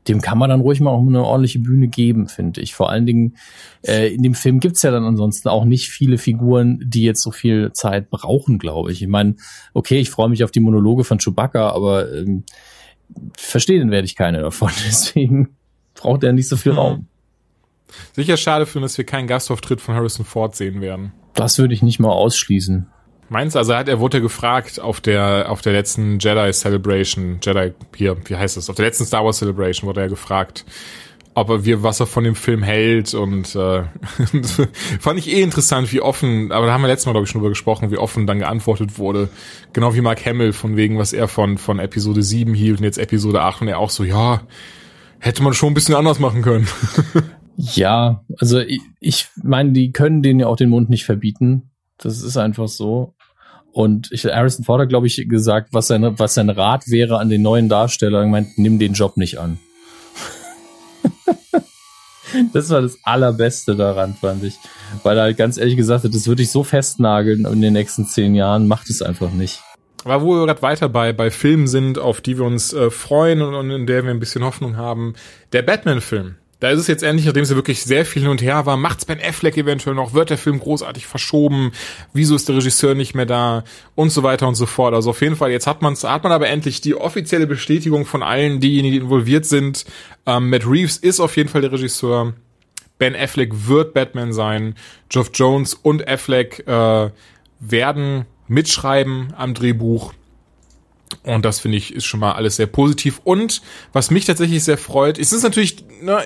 S2: dem kann man dann ruhig mal auch eine ordentliche Bühne geben, finde ich. Vor allen Dingen, äh, in dem Film gibt's ja dann ansonsten auch nicht viele Figuren, die jetzt so viel Zeit brauchen, glaube ich. Ich meine, okay, ich freue mich auf die Monologe von Chewbacca, aber ähm, verstehen werde ich keine davon. Deswegen braucht er nicht so viel hm. Raum.
S3: Sicher schade für dass wir keinen Gastauftritt von Harrison Ford sehen werden.
S2: Das würde ich nicht mal ausschließen.
S3: Meinst du, also er hat, er wurde gefragt auf der, auf der letzten Jedi Celebration, Jedi, hier, wie heißt das? Auf der letzten Star Wars Celebration wurde er gefragt, ob wir was er von dem Film hält und äh, fand ich eh interessant, wie offen, aber da haben wir letztes Mal glaube ich schon drüber gesprochen, wie offen dann geantwortet wurde, genau wie Mark Hamill von wegen, was er von von Episode 7 hielt und jetzt Episode 8 und er auch so, ja, hätte man schon ein bisschen anders machen können.
S2: ja, also ich, ich meine, die können denen ja auch den Mund nicht verbieten. Das ist einfach so. Und ich, Harrison Ford glaube ich, gesagt, was sein, was sein Rat wäre an den neuen Darsteller. Er meint, nimm den Job nicht an. das war das Allerbeste daran, fand ich. Weil er halt ganz ehrlich gesagt hat, das würde ich so festnageln in den nächsten zehn Jahren, macht es einfach nicht.
S3: Aber wo wir gerade weiter bei, bei Filmen sind, auf die wir uns äh, freuen und, und in der wir ein bisschen Hoffnung haben, der Batman-Film. Da ist es jetzt endlich, nachdem es ja wirklich sehr viel hin und her war, macht's Ben Affleck eventuell noch, wird der Film großartig verschoben, wieso ist der Regisseur nicht mehr da und so weiter und so fort. Also auf jeden Fall, jetzt hat, man's, hat man aber endlich die offizielle Bestätigung von allen, diejenigen, die involviert sind. Ähm, Matt Reeves ist auf jeden Fall der Regisseur. Ben Affleck wird Batman sein. Geoff Jones und Affleck äh, werden mitschreiben am Drehbuch. Und das finde ich ist schon mal alles sehr positiv. Und was mich tatsächlich sehr freut, ist es natürlich, ne,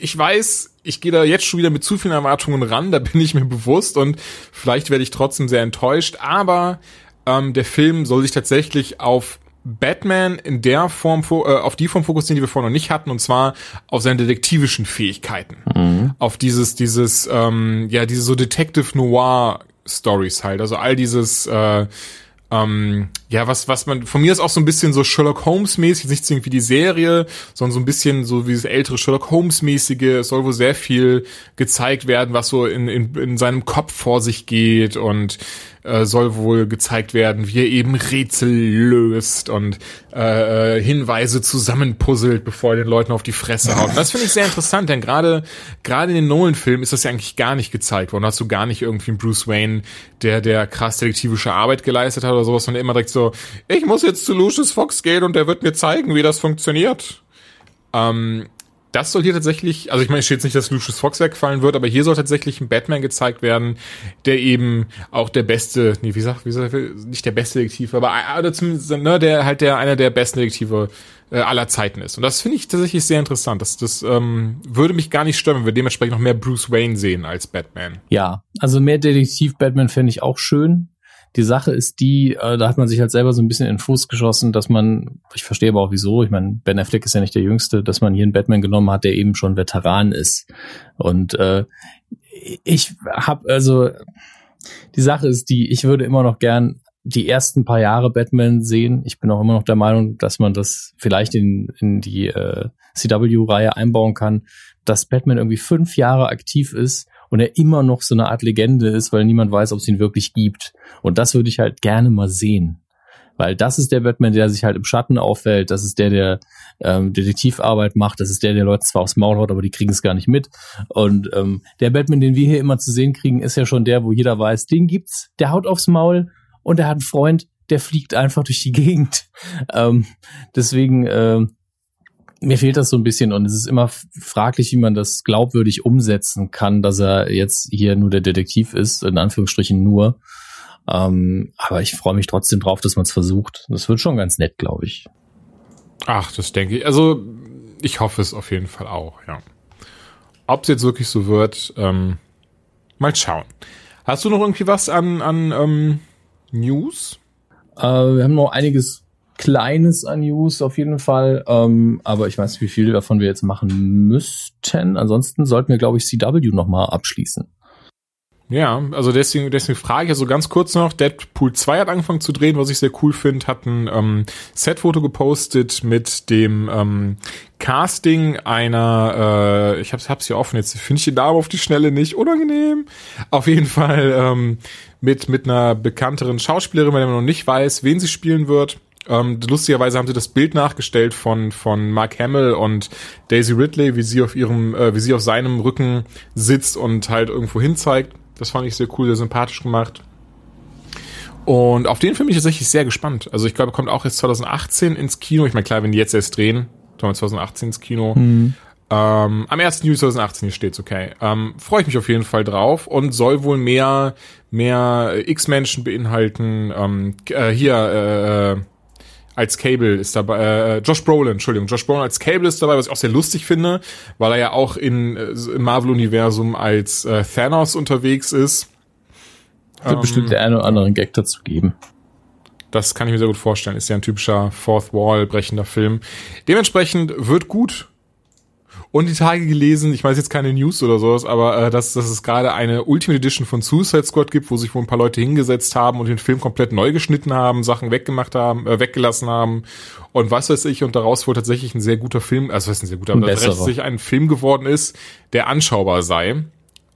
S3: ich weiß, ich gehe da jetzt schon wieder mit zu vielen Erwartungen ran, da bin ich mir bewusst und vielleicht werde ich trotzdem sehr enttäuscht, aber ähm, der Film soll sich tatsächlich auf Batman in der Form, äh, auf die Form fokussieren, die wir vorher noch nicht hatten, und zwar auf seine detektivischen Fähigkeiten. Mhm. Auf dieses, dieses, ähm, ja, diese so Detective Noir Stories halt. Also all dieses, äh, ähm, ja, was, was man, von mir ist auch so ein bisschen so Sherlock Holmes mäßig, nicht irgendwie die Serie, sondern so ein bisschen so wie das ältere Sherlock Holmes mäßige. Es soll wohl sehr viel gezeigt werden, was so in, in, in seinem Kopf vor sich geht und äh, soll wohl gezeigt werden, wie er eben Rätsel löst und äh, äh, Hinweise zusammenpuzzelt, bevor er den Leuten auf die Fresse haut. Und das finde ich sehr interessant, denn gerade gerade in den Nolan-Filmen ist das ja eigentlich gar nicht gezeigt worden. Da hast du gar nicht irgendwie einen Bruce Wayne, der der krass detektivische Arbeit geleistet hat oder sowas, sondern immer direkt so, ich muss jetzt zu Lucius Fox gehen und der wird mir zeigen, wie das funktioniert. Ähm, das soll hier tatsächlich, also ich meine, ich jetzt nicht, dass Lucius Fox wegfallen wird, aber hier soll tatsächlich ein Batman gezeigt werden, der eben auch der beste, nee, wie sagt, wie sagt, nicht der beste Detektiv, aber oder zumindest, ne, der halt der einer der besten Detektive äh, aller Zeiten ist. Und das finde ich tatsächlich sehr interessant. Das, das ähm, würde mich gar nicht stören, wenn wir dementsprechend noch mehr Bruce Wayne sehen als Batman.
S2: Ja, also mehr Detektiv-Batman fände ich auch schön. Die Sache ist die, äh, da hat man sich halt selber so ein bisschen in den Fuß geschossen, dass man, ich verstehe aber auch wieso, ich meine, Ben Affleck ist ja nicht der Jüngste, dass man hier einen Batman genommen hat, der eben schon Veteran ist. Und äh, ich habe also die Sache ist die, ich würde immer noch gern die ersten paar Jahre Batman sehen. Ich bin auch immer noch der Meinung, dass man das vielleicht in, in die äh, CW-Reihe einbauen kann, dass Batman irgendwie fünf Jahre aktiv ist und er immer noch so eine Art Legende ist, weil niemand weiß, ob es ihn wirklich gibt. Und das würde ich halt gerne mal sehen. Weil das ist der Batman, der sich halt im Schatten auffällt. Das ist der, der ähm, Detektivarbeit macht. Das ist der, der Leute zwar aufs Maul haut, aber die kriegen es gar nicht mit. Und ähm, der Batman, den wir hier immer zu sehen kriegen, ist ja schon der, wo jeder weiß, den gibt's. Der haut aufs Maul und er hat einen Freund, der fliegt einfach durch die Gegend. Ähm, deswegen ähm, mir fehlt das so ein bisschen und es ist immer fraglich, wie man das glaubwürdig umsetzen kann, dass er jetzt hier nur der Detektiv ist, in Anführungsstrichen nur. Ähm, aber ich freue mich trotzdem drauf, dass man es versucht. Das wird schon ganz nett, glaube ich.
S3: Ach, das denke ich. Also ich hoffe es auf jeden Fall auch, ja. Ob es jetzt wirklich so wird, ähm, mal schauen. Hast du noch irgendwie was an, an ähm, News?
S2: Äh, wir haben noch einiges Kleines an News auf jeden Fall. Ähm, aber ich weiß nicht, wie viel davon wir jetzt machen müssten. Ansonsten sollten wir, glaube ich, CW nochmal abschließen.
S3: Ja, also deswegen, deswegen frage ich also ganz kurz noch, Deadpool 2 hat angefangen zu drehen, was ich sehr cool finde, hat ein ähm, Setfoto gepostet mit dem ähm, Casting einer, äh, ich hab's, hab's hier offen, jetzt finde ich den Namen auf die Schnelle nicht, unangenehm. Auf jeden Fall ähm, mit, mit einer bekannteren Schauspielerin, weil man noch nicht weiß, wen sie spielen wird. Ähm, lustigerweise haben sie das Bild nachgestellt von von Mark Hamill und Daisy Ridley, wie sie auf ihrem, äh, wie sie auf seinem Rücken sitzt und halt irgendwo hin zeigt. Das fand ich sehr cool, sehr sympathisch gemacht. Und auf den Film bin ich tatsächlich sehr gespannt. Also ich glaube, er kommt auch jetzt 2018 ins Kino. Ich meine, klar, wenn die jetzt erst drehen, kommen wir 2018 ins Kino. Mhm. Ähm, am 1. Juli 2018 hier steht's, okay. Ähm, Freue ich mich auf jeden Fall drauf und soll wohl mehr, mehr X-Menschen beinhalten. Ähm, äh, hier, äh, als Cable ist dabei, äh, Josh Brolin, Entschuldigung, Josh Brolin als Cable ist dabei, was ich auch sehr lustig finde, weil er ja auch in, äh, im Marvel-Universum als äh, Thanos unterwegs ist.
S2: Wird ähm, bestimmt der eine oder andere Gag dazu geben.
S3: Das kann ich mir sehr gut vorstellen. Ist ja ein typischer Fourth Wall brechender Film. Dementsprechend wird gut und die Tage gelesen, ich weiß jetzt keine News oder sowas, aber äh, dass, dass es gerade eine Ultimate Edition von Suicide Squad gibt, wo sich wohl ein paar Leute hingesetzt haben und den Film komplett neu geschnitten haben, Sachen weggemacht haben, äh, weggelassen haben und was weiß ich, und daraus wohl tatsächlich ein sehr guter Film, also was ist ein sehr guter, aber tatsächlich ein Film geworden ist, der anschaubar sei.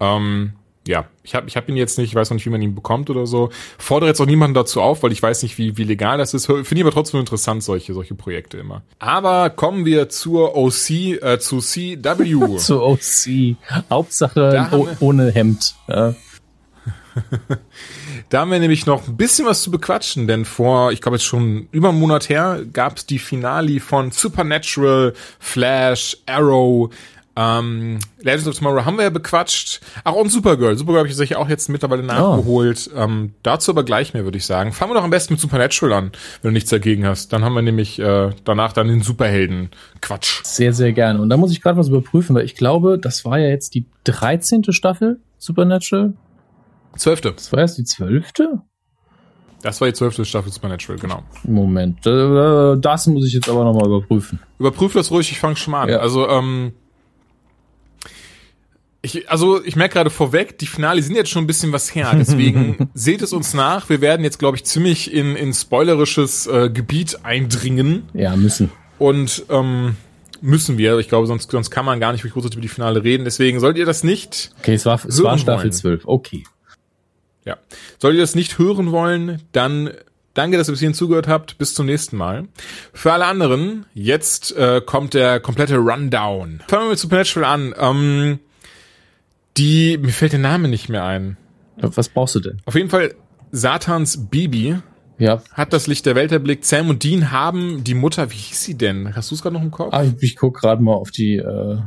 S3: Ähm, ja, ich habe ich hab ihn jetzt nicht, ich weiß noch nicht, wie man ihn bekommt oder so. Fordere jetzt auch niemanden dazu auf, weil ich weiß nicht, wie, wie legal das ist. Finde ich aber trotzdem interessant, solche, solche Projekte immer. Aber kommen wir zur OC, äh, zu CW.
S2: zur OC. Hauptsache oh, ohne Hemd. Ja.
S3: da haben wir nämlich noch ein bisschen was zu bequatschen, denn vor, ich glaube jetzt schon über einen Monat her, gab es die Finale von Supernatural, Flash, Arrow, ähm, Legends of Tomorrow haben wir ja bequatscht. Ach, und Supergirl. Supergirl habe ich sicher auch jetzt mittlerweile nachgeholt. Oh. Ähm, dazu aber gleich mehr, würde ich sagen. Fangen wir doch am besten mit Supernatural an, wenn du nichts dagegen hast. Dann haben wir nämlich äh, danach dann den Superhelden-Quatsch.
S2: Sehr, sehr gerne. Und da muss ich gerade was überprüfen, weil ich glaube, das war ja jetzt die 13. Staffel Supernatural.
S3: Zwölfte.
S2: Das war erst die zwölfte?
S3: Das war die zwölfte Staffel Supernatural, genau.
S2: Moment, äh, das muss ich jetzt aber nochmal überprüfen.
S3: Überprüf das ruhig, ich fange schon mal an. Ja. Also, ähm, ich, also ich merke gerade vorweg, die Finale sind jetzt schon ein bisschen was her, deswegen seht es uns nach. Wir werden jetzt, glaube ich, ziemlich in, in spoilerisches äh, Gebiet eindringen.
S2: Ja, müssen.
S3: Und ähm, müssen wir. Ich glaube, sonst, sonst kann man gar nicht großartig über die Finale reden. Deswegen sollt ihr das nicht.
S2: Okay, es war, es war Staffel wollen. 12. Okay.
S3: Ja. Solltet ihr das nicht hören wollen, dann danke, dass ihr bis hierhin zugehört habt. Bis zum nächsten Mal. Für alle anderen, jetzt äh, kommt der komplette Rundown. Fangen wir mit Supernatural an. Ähm, die, mir fällt der Name nicht mehr ein.
S2: Was brauchst du denn?
S3: Auf jeden Fall Satans Bibi.
S2: Ja.
S3: Hat das Licht der Welt erblickt. Sam und Dean haben die Mutter, wie hieß sie denn? Hast du es gerade noch im Kopf?
S2: Ah, ich, ich guck gerade mal auf die äh,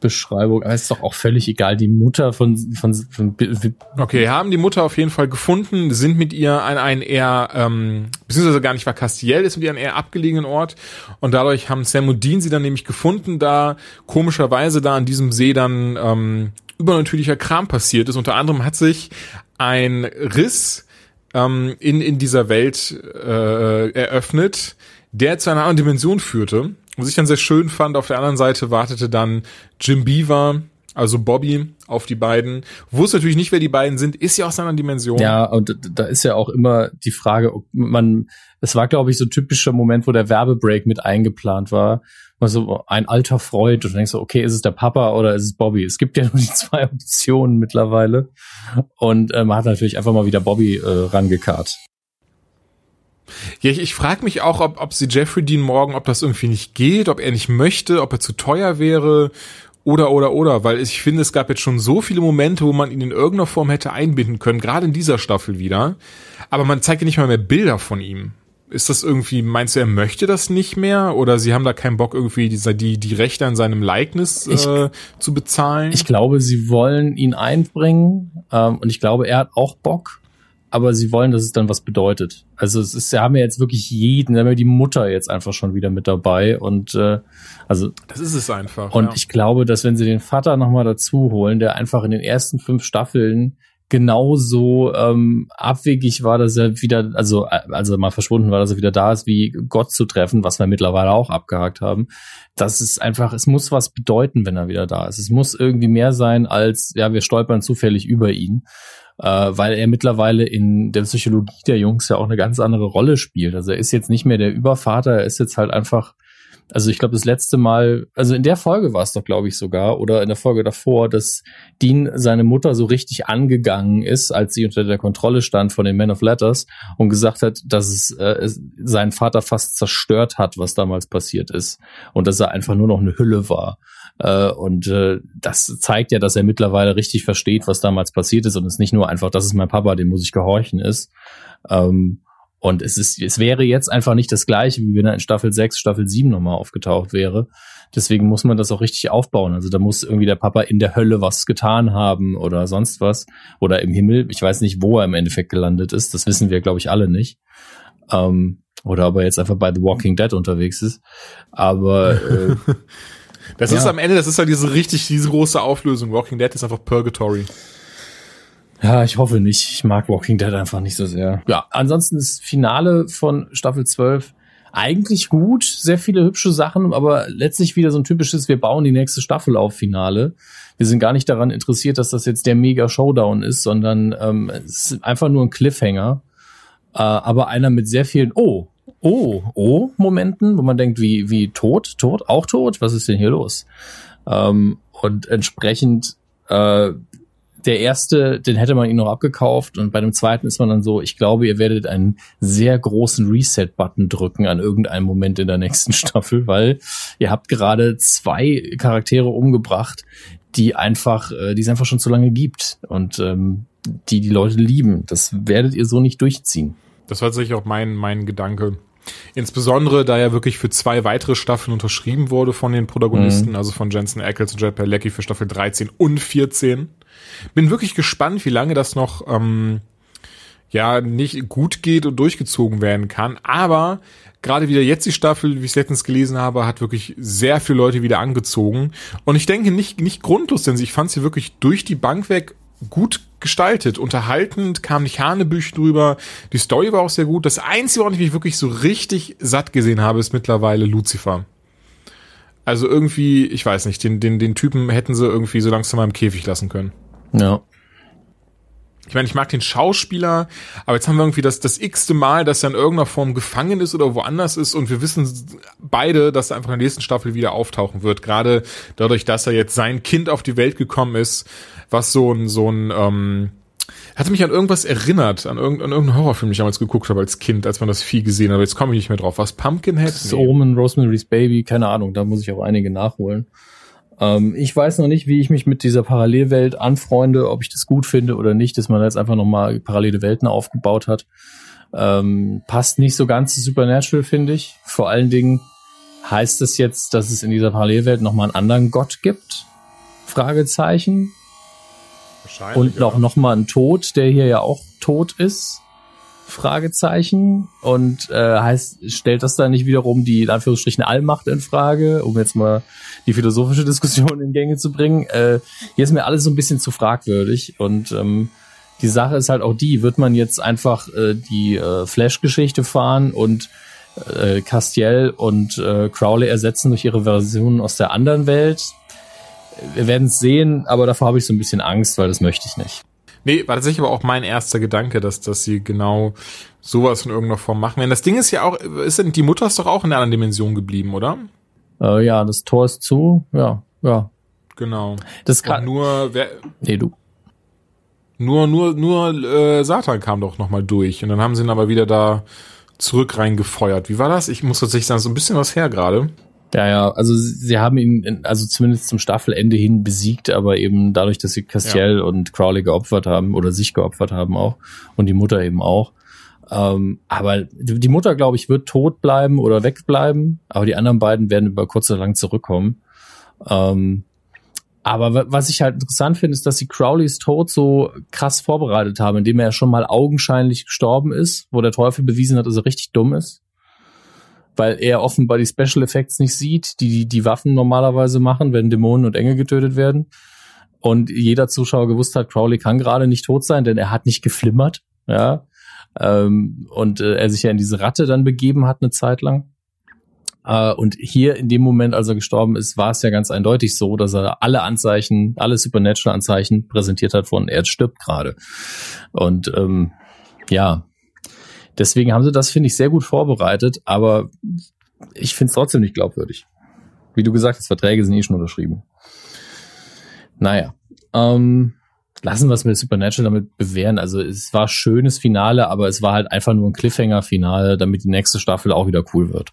S2: Beschreibung. Aber es ist doch auch völlig egal. Die Mutter von, von, von,
S3: von Okay, haben die Mutter auf jeden Fall gefunden, sind mit ihr an einen eher, ähm, beziehungsweise gar nicht war Castiel, ist mit ihr an einen eher abgelegenen Ort. Und dadurch haben Sam und Dean sie dann nämlich gefunden, da komischerweise da an diesem See dann ähm, übernatürlicher Kram passiert ist. Unter anderem hat sich ein Riss ähm, in, in dieser Welt äh, eröffnet, der zu einer anderen Dimension führte. Was ich dann sehr schön fand, auf der anderen Seite wartete dann Jim Beaver, also Bobby, auf die beiden. Wusste natürlich nicht, wer die beiden sind, ist ja aus einer Dimension.
S2: Ja, und da ist ja auch immer die Frage, ob man, es war, glaube ich, so ein typischer Moment, wo der Werbebreak mit eingeplant war mal so ein alter Freund und denkst so, okay, ist es der Papa oder ist es Bobby? Es gibt ja nur die zwei Optionen mittlerweile. Und äh, man hat natürlich einfach mal wieder Bobby äh, rangekarrt.
S3: Ja, ich, ich frage mich auch, ob, ob sie Jeffrey Dean morgen, ob das irgendwie nicht geht, ob er nicht möchte, ob er zu teuer wäre oder, oder, oder, weil ich finde, es gab jetzt schon so viele Momente, wo man ihn in irgendeiner Form hätte einbinden können, gerade in dieser Staffel wieder. Aber man zeigt ja nicht mal mehr Bilder von ihm ist das irgendwie, meinst du, er möchte das nicht mehr? Oder sie haben da keinen Bock, irgendwie die, die, die Rechte an seinem Likeness ich, äh, zu bezahlen?
S2: Ich glaube, sie wollen ihn einbringen ähm, und ich glaube, er hat auch Bock, aber sie wollen, dass es dann was bedeutet. Also es ist, sie haben ja jetzt wirklich jeden, sie haben ja die Mutter jetzt einfach schon wieder mit dabei und äh, also
S3: das ist es einfach.
S2: Und ja. ich glaube, dass wenn sie den Vater nochmal dazu holen, der einfach in den ersten fünf Staffeln genauso ähm, abwegig war, dass er wieder, also also mal verschwunden war, dass er wieder da ist, wie Gott zu treffen, was wir mittlerweile auch abgehakt haben. Das ist einfach, es muss was bedeuten, wenn er wieder da ist. Es muss irgendwie mehr sein als, ja, wir stolpern zufällig über ihn, äh, weil er mittlerweile in der Psychologie der Jungs ja auch eine ganz andere Rolle spielt. Also er ist jetzt nicht mehr der Übervater, er ist jetzt halt einfach also ich glaube, das letzte Mal, also in der Folge war es doch, glaube ich, sogar, oder in der Folge davor, dass Dean seine Mutter so richtig angegangen ist, als sie unter der Kontrolle stand von den Men of Letters und gesagt hat, dass es, äh, es seinen Vater fast zerstört hat, was damals passiert ist. Und dass er einfach nur noch eine Hülle war. Äh, und äh, das zeigt ja, dass er mittlerweile richtig versteht, was damals passiert ist und es nicht nur einfach, das ist mein Papa, dem muss ich gehorchen ist. Ähm, und es ist, es wäre jetzt einfach nicht das gleiche, wie wenn er in Staffel 6, Staffel 7 nochmal aufgetaucht wäre. Deswegen muss man das auch richtig aufbauen. Also da muss irgendwie der Papa in der Hölle was getan haben oder sonst was. Oder im Himmel. Ich weiß nicht, wo er im Endeffekt gelandet ist. Das wissen wir, glaube ich, alle nicht. Ähm, Oder ob er jetzt einfach bei The Walking Dead unterwegs ist. Aber äh,
S3: das ja. ist am Ende, das ist ja diese richtig, diese große Auflösung. Walking Dead ist einfach Purgatory.
S2: Ja, ich hoffe nicht. Ich mag Walking Dead einfach nicht so sehr. Ja, ansonsten ist Finale von Staffel 12 eigentlich gut, sehr viele hübsche Sachen, aber letztlich wieder so ein typisches, wir bauen die nächste Staffel auf Finale. Wir sind gar nicht daran interessiert, dass das jetzt der mega Showdown ist, sondern ähm, es ist einfach nur ein Cliffhanger. Äh, aber einer mit sehr vielen Oh, Oh, Oh Momenten, wo man denkt, wie, wie tot, tot, auch tot, was ist denn hier los? Ähm, und entsprechend äh, der erste, den hätte man ihn noch abgekauft und bei dem zweiten ist man dann so, ich glaube, ihr werdet einen sehr großen Reset-Button drücken an irgendeinem Moment in der nächsten Staffel, weil ihr habt gerade zwei Charaktere umgebracht, die einfach, äh, die es einfach schon zu lange gibt und ähm, die die Leute lieben. Das werdet ihr so nicht durchziehen.
S3: Das war sicher auch mein, mein Gedanke. Insbesondere, da ja wirklich für zwei weitere Staffeln unterschrieben wurde von den Protagonisten, mhm. also von Jensen Ackles und Jet Palecki für Staffel 13 und 14. Bin wirklich gespannt, wie lange das noch ähm, ja nicht gut geht und durchgezogen werden kann. Aber gerade wieder jetzt die Staffel, wie ich es letztens gelesen habe, hat wirklich sehr viele Leute wieder angezogen. Und ich denke nicht, nicht grundlos, denn ich fand sie wirklich durch die Bank weg gut gestaltet, unterhaltend, kam nicht Hanebüch drüber. Die Story war auch sehr gut. Das Einzige, woran ich mich wirklich so richtig satt gesehen habe, ist mittlerweile Lucifer. Also irgendwie, ich weiß nicht, den, den, den Typen hätten sie irgendwie so langsam mal im Käfig lassen können.
S2: Ja.
S3: Ich meine, ich mag den Schauspieler, aber jetzt haben wir irgendwie das, das x-te Mal, dass er in irgendeiner Form gefangen ist oder woanders ist und wir wissen beide, dass er einfach in der nächsten Staffel wieder auftauchen wird. Gerade dadurch, dass er jetzt sein Kind auf die Welt gekommen ist, was so ein, so ein, ähm, hatte mich an irgendwas erinnert, an, irgendein, an irgendeinen Horrorfilm, den ich damals geguckt habe als Kind, als man das Vieh gesehen hat. Aber jetzt komme ich nicht mehr drauf. Was? Pumpkinhead?
S2: Nee. Omen, Rosemary's Baby, keine Ahnung, da muss ich auch einige nachholen. Ähm, ich weiß noch nicht, wie ich mich mit dieser Parallelwelt anfreunde, ob ich das gut finde oder nicht, dass man jetzt einfach nochmal parallele Welten aufgebaut hat. Ähm, passt nicht so ganz zu Supernatural, finde ich. Vor allen Dingen heißt es jetzt, dass es in dieser Parallelwelt nochmal einen anderen Gott gibt? Fragezeichen. Und noch, ja. noch mal ein Tod, der hier ja auch tot ist. Fragezeichen und äh, heißt stellt das dann nicht wiederum die in Anführungsstrichen Allmacht in Frage, um jetzt mal die philosophische Diskussion in Gänge zu bringen. Äh, hier ist mir alles so ein bisschen zu fragwürdig und ähm, die Sache ist halt auch die, wird man jetzt einfach äh, die äh, Flash-Geschichte fahren und äh, Castiel und äh, Crowley ersetzen durch ihre Versionen aus der anderen Welt. Wir werden es sehen, aber davor habe ich so ein bisschen Angst, weil das möchte ich nicht.
S3: Nee, war tatsächlich aber auch mein erster Gedanke, dass, dass sie genau sowas in irgendeiner Form machen werden. Das Ding ist ja auch, ist denn, die Mutter ist doch auch in einer anderen Dimension geblieben, oder?
S2: Äh, ja, das Tor ist zu, ja, ja.
S3: Genau.
S2: Das kann
S3: nur, wer,
S2: nee, du.
S3: Nur, nur, nur äh, Satan kam doch nochmal durch und dann haben sie ihn aber wieder da zurück reingefeuert. Wie war das? Ich muss tatsächlich sagen, so ein bisschen was her gerade.
S2: Ja, ja, also sie haben ihn, also zumindest zum Staffelende hin besiegt, aber eben dadurch, dass sie Castiel ja. und Crowley geopfert haben oder sich geopfert haben auch und die Mutter eben auch. Ähm, aber die Mutter, glaube ich, wird tot bleiben oder wegbleiben, aber die anderen beiden werden über kurz oder lang zurückkommen. Ähm, aber was ich halt interessant finde, ist, dass sie Crowleys Tod so krass vorbereitet haben, indem er ja schon mal augenscheinlich gestorben ist, wo der Teufel bewiesen hat, dass er richtig dumm ist weil er offenbar die Special Effects nicht sieht, die die Waffen normalerweise machen, wenn Dämonen und Engel getötet werden. Und jeder Zuschauer gewusst hat, Crowley kann gerade nicht tot sein, denn er hat nicht geflimmert, ja. Ähm, und äh, er sich ja in diese Ratte dann begeben hat eine Zeit lang. Äh, und hier in dem Moment, als er gestorben ist, war es ja ganz eindeutig so, dass er alle Anzeichen, alle Supernatural-Anzeichen präsentiert hat von er stirbt gerade. Und ähm, ja, Deswegen haben sie das, finde ich, sehr gut vorbereitet, aber ich finde es trotzdem nicht glaubwürdig. Wie du gesagt hast, Verträge sind eh schon unterschrieben. Naja. Ähm, lassen wir es mit Supernatural damit bewähren. Also es war schönes Finale, aber es war halt einfach nur ein Cliffhanger-Finale, damit die nächste Staffel auch wieder cool wird.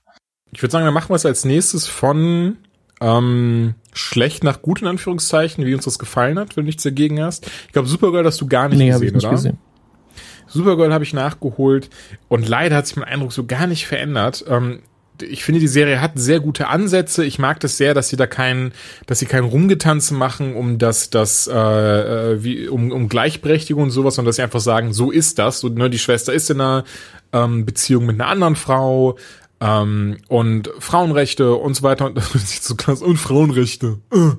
S3: Ich würde sagen, dann machen wir es als nächstes von ähm, schlecht nach gut in Anführungszeichen, wie uns das gefallen hat, wenn du nichts dagegen hast. Ich glaube, Supergirl hast du gar nicht nee, gesehen, ich nicht oder? Gesehen. Supergirl habe ich nachgeholt und leider hat sich mein Eindruck so gar nicht verändert. Ähm, ich finde, die Serie hat sehr gute Ansätze. Ich mag das sehr, dass sie da kein, dass sie kein Rumgetanze machen, um das, das, äh, äh, wie, um, um Gleichberechtigung und sowas, sondern dass sie einfach sagen, so ist das. So, ne, die Schwester ist in einer ähm, Beziehung mit einer anderen Frau ähm, und Frauenrechte und so weiter und, und Frauenrechte. Uh.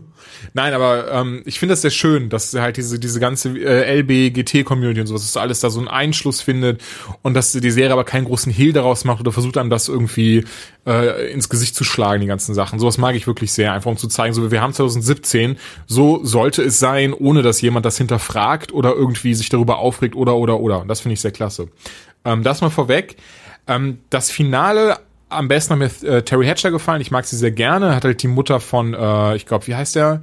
S3: Nein, aber ähm, ich finde das sehr schön, dass halt diese diese ganze äh, LBGT-Community und sowas, dass alles da so einen Einschluss findet und dass die Serie aber keinen großen Hehl daraus macht oder versucht einem das irgendwie äh, ins Gesicht zu schlagen, die ganzen Sachen. Sowas mag ich wirklich sehr, einfach um zu zeigen, so wir haben 2017, so sollte es sein, ohne dass jemand das hinterfragt oder irgendwie sich darüber aufregt oder oder oder. Und das finde ich sehr klasse. Ähm, das mal vorweg. Ähm, das Finale am besten hat mir äh, Terry Hatcher gefallen. Ich mag sie sehr gerne. Hat halt die Mutter von, äh, ich glaube, wie heißt der?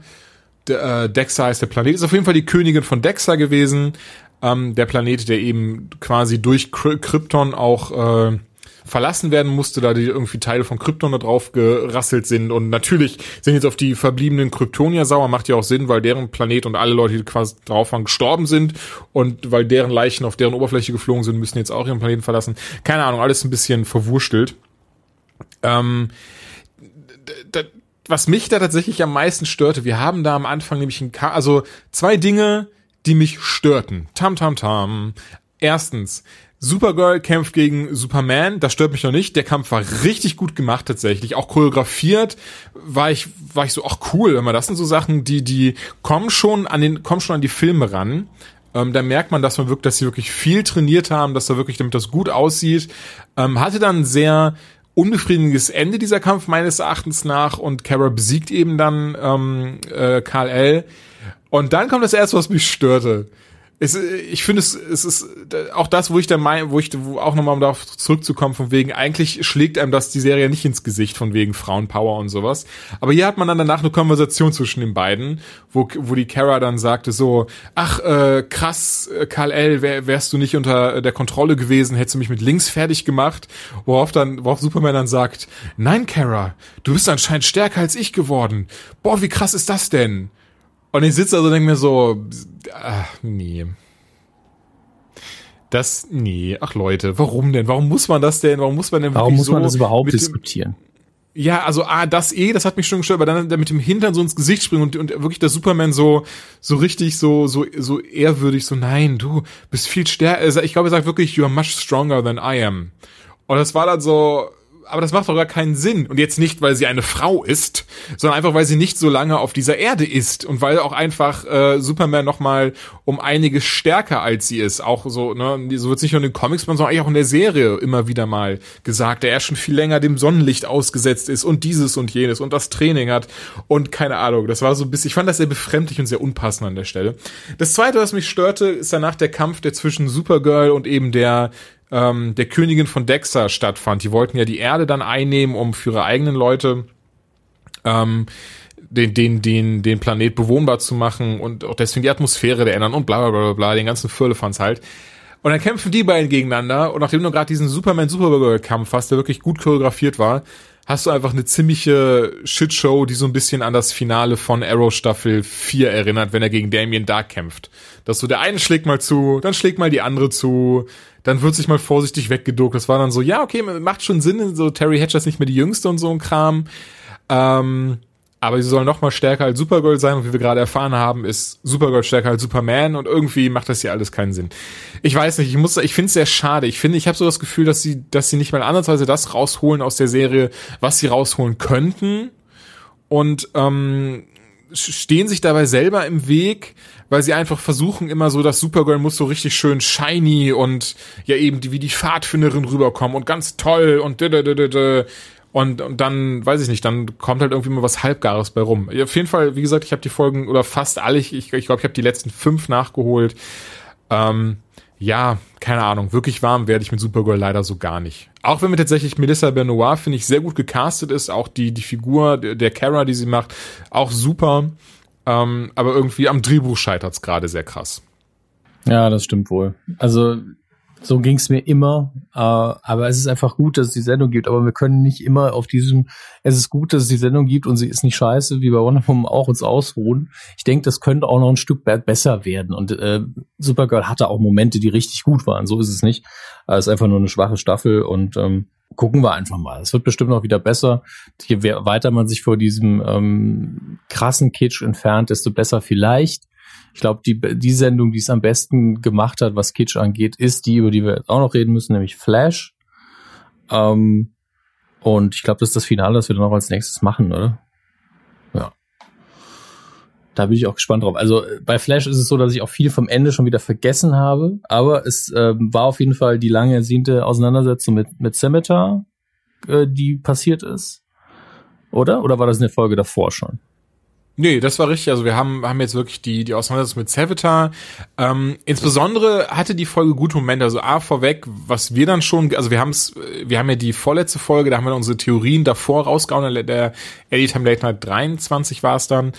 S3: De, äh, Dexter heißt der Planet. Ist auf jeden Fall die Königin von Dexter gewesen. Ähm, der Planet, der eben quasi durch Krypton auch äh, verlassen werden musste, da die irgendwie Teile von Krypton da drauf gerasselt sind. Und natürlich sind jetzt auf die verbliebenen Kryptonier sauer, macht ja auch Sinn, weil deren Planet und alle Leute, die quasi drauf waren, gestorben sind. Und weil deren Leichen auf deren Oberfläche geflogen sind, müssen jetzt auch ihren Planeten verlassen. Keine Ahnung, alles ein bisschen verwurstelt. Ähm, was mich da tatsächlich am meisten störte, wir haben da am Anfang nämlich ein Ka also zwei Dinge, die mich störten. Tam tam tam. Erstens, Supergirl kämpft gegen Superman, das stört mich noch nicht. Der Kampf war richtig gut gemacht tatsächlich, auch choreografiert. War ich war ich so ach cool, man das sind so Sachen, die die kommen schon an den kommen schon an die Filme ran. Ähm, da merkt man, dass man wirklich, dass sie wirklich viel trainiert haben, dass da wirklich, damit das gut aussieht. Ähm, hatte dann sehr unbefriedigendes Ende dieser Kampf meines Erachtens nach und Kara besiegt eben dann ähm, äh, Karl L. Und dann kommt das erste, was mich störte es, ich finde es, es ist auch das, wo ich dann mein, wo ich wo auch nochmal um darauf zurückzukommen, von wegen, eigentlich schlägt einem das die Serie nicht ins Gesicht, von wegen Frauenpower und sowas. Aber hier hat man dann danach eine Konversation zwischen den beiden, wo, wo die Kara dann sagte so, ach, äh, krass, äh, Karl L., wär, wärst du nicht unter der Kontrolle gewesen, hättest du mich mit links fertig gemacht, worauf dann, worauf Superman dann sagt, nein, Kara, du bist anscheinend stärker als ich geworden. Boah, wie krass ist das denn? Und ich sitze also und denke mir so, ach, nee. Das, nee, ach Leute, warum denn? Warum muss man das denn? Warum muss man denn
S2: Warum muss man so das überhaupt diskutieren?
S3: ja, also ah, das eh, das hat mich schon gestört, aber dann der mit dem Hintern so ins Gesicht springen und, und wirklich der Superman so so richtig so so so ehrwürdig so nein, du bist viel stärker. Ich glaube, er sagt wirklich you are much stronger than I am. Und das war dann so aber das macht doch gar keinen Sinn. Und jetzt nicht, weil sie eine Frau ist, sondern einfach, weil sie nicht so lange auf dieser Erde ist und weil auch einfach äh, Superman noch mal um einiges stärker als sie ist. Auch so, ne, so wird nicht nur in den Comics, sondern eigentlich auch in der Serie immer wieder mal gesagt, der er schon viel länger dem Sonnenlicht ausgesetzt ist und dieses und jenes und das Training hat und keine Ahnung. Das war so ein bisschen, ich fand das sehr befremdlich und sehr unpassend an der Stelle. Das zweite, was mich störte, ist danach der Kampf, der zwischen Supergirl und eben der ähm, der Königin von Dexter stattfand. Die wollten ja die Erde dann einnehmen, um für ihre eigenen Leute ähm, den, den, den, den Planet bewohnbar zu machen und auch deswegen die Atmosphäre der ändern und bla bla bla bla, den ganzen Firlefanz halt. Und dann kämpfen die beiden gegeneinander und nachdem du gerade diesen Superman-Supergirl-Kampf hast, der wirklich gut choreografiert war, hast du einfach eine ziemliche Shitshow, die so ein bisschen an das Finale von Arrow Staffel 4 erinnert, wenn er gegen Damien Dark kämpft. Dass so der eine schlägt mal zu, dann schlägt mal die andere zu, dann wird sich mal vorsichtig weggeduckt. Das war dann so, ja, okay, macht schon Sinn, so Terry Hatcher ist nicht mehr die Jüngste und so ein Kram. Ähm, aber sie soll noch mal stärker als Supergirl sein und wie wir gerade erfahren haben, ist Supergirl stärker als Superman und irgendwie macht das hier alles keinen Sinn. Ich weiß nicht, ich muss, ich finde es sehr schade. Ich finde, ich habe so das Gefühl, dass sie, dass sie nicht mal andersweise das rausholen aus der Serie, was sie rausholen könnten und ähm, stehen sich dabei selber im Weg, weil sie einfach versuchen immer so, dass Supergirl muss so richtig schön shiny und ja eben die, wie die Pfadfinderin rüberkommen und ganz toll und und, und dann, weiß ich nicht, dann kommt halt irgendwie mal was Halbgares bei rum. Auf jeden Fall, wie gesagt, ich habe die Folgen oder fast alle, ich glaube, ich, glaub, ich habe die letzten fünf nachgeholt. Ähm, ja, keine Ahnung, wirklich warm werde ich mit Supergirl leider so gar nicht. Auch wenn mir tatsächlich Melissa Benoit, finde ich, sehr gut gecastet ist, auch die, die Figur der, Kara, die sie macht, auch super. Ähm, aber irgendwie am Drehbuch scheitert es gerade sehr krass.
S2: Ja, das stimmt wohl. Also so ging es mir immer. Äh, aber es ist einfach gut, dass es die Sendung gibt. Aber wir können nicht immer auf diesem, es ist gut, dass es die Sendung gibt und sie ist nicht scheiße, wie bei Wonder Woman auch uns ausruhen. Ich denke, das könnte auch noch ein Stück besser werden. Und äh, Supergirl hatte auch Momente, die richtig gut waren. So ist es nicht. Es ist einfach nur eine schwache Staffel und ähm, gucken wir einfach mal. Es wird bestimmt noch wieder besser. Je weiter man sich vor diesem ähm, krassen Kitsch entfernt, desto besser vielleicht. Ich glaube, die, die Sendung, die es am besten gemacht hat, was Kitsch angeht, ist die, über die wir jetzt auch noch reden müssen, nämlich Flash. Ähm, und ich glaube, das ist das Finale, das wir dann noch als nächstes machen, oder? Ja. Da bin ich auch gespannt drauf. Also bei Flash ist es so, dass ich auch viel vom Ende schon wieder vergessen habe, aber es ähm, war auf jeden Fall die lange ersehnte Auseinandersetzung mit, mit Scimitar, äh, die passiert ist. Oder? Oder war das eine Folge davor schon?
S3: Nee, das war richtig. Also wir haben, haben jetzt wirklich die, die Auseinandersetzung mit Savitar. Ähm, insbesondere hatte die Folge gute Momente. Also A, vorweg, was wir dann schon, also wir haben es, wir haben ja die vorletzte Folge, da haben wir unsere Theorien davor rausgehauen, der Anytime Late Night 23 war es dann,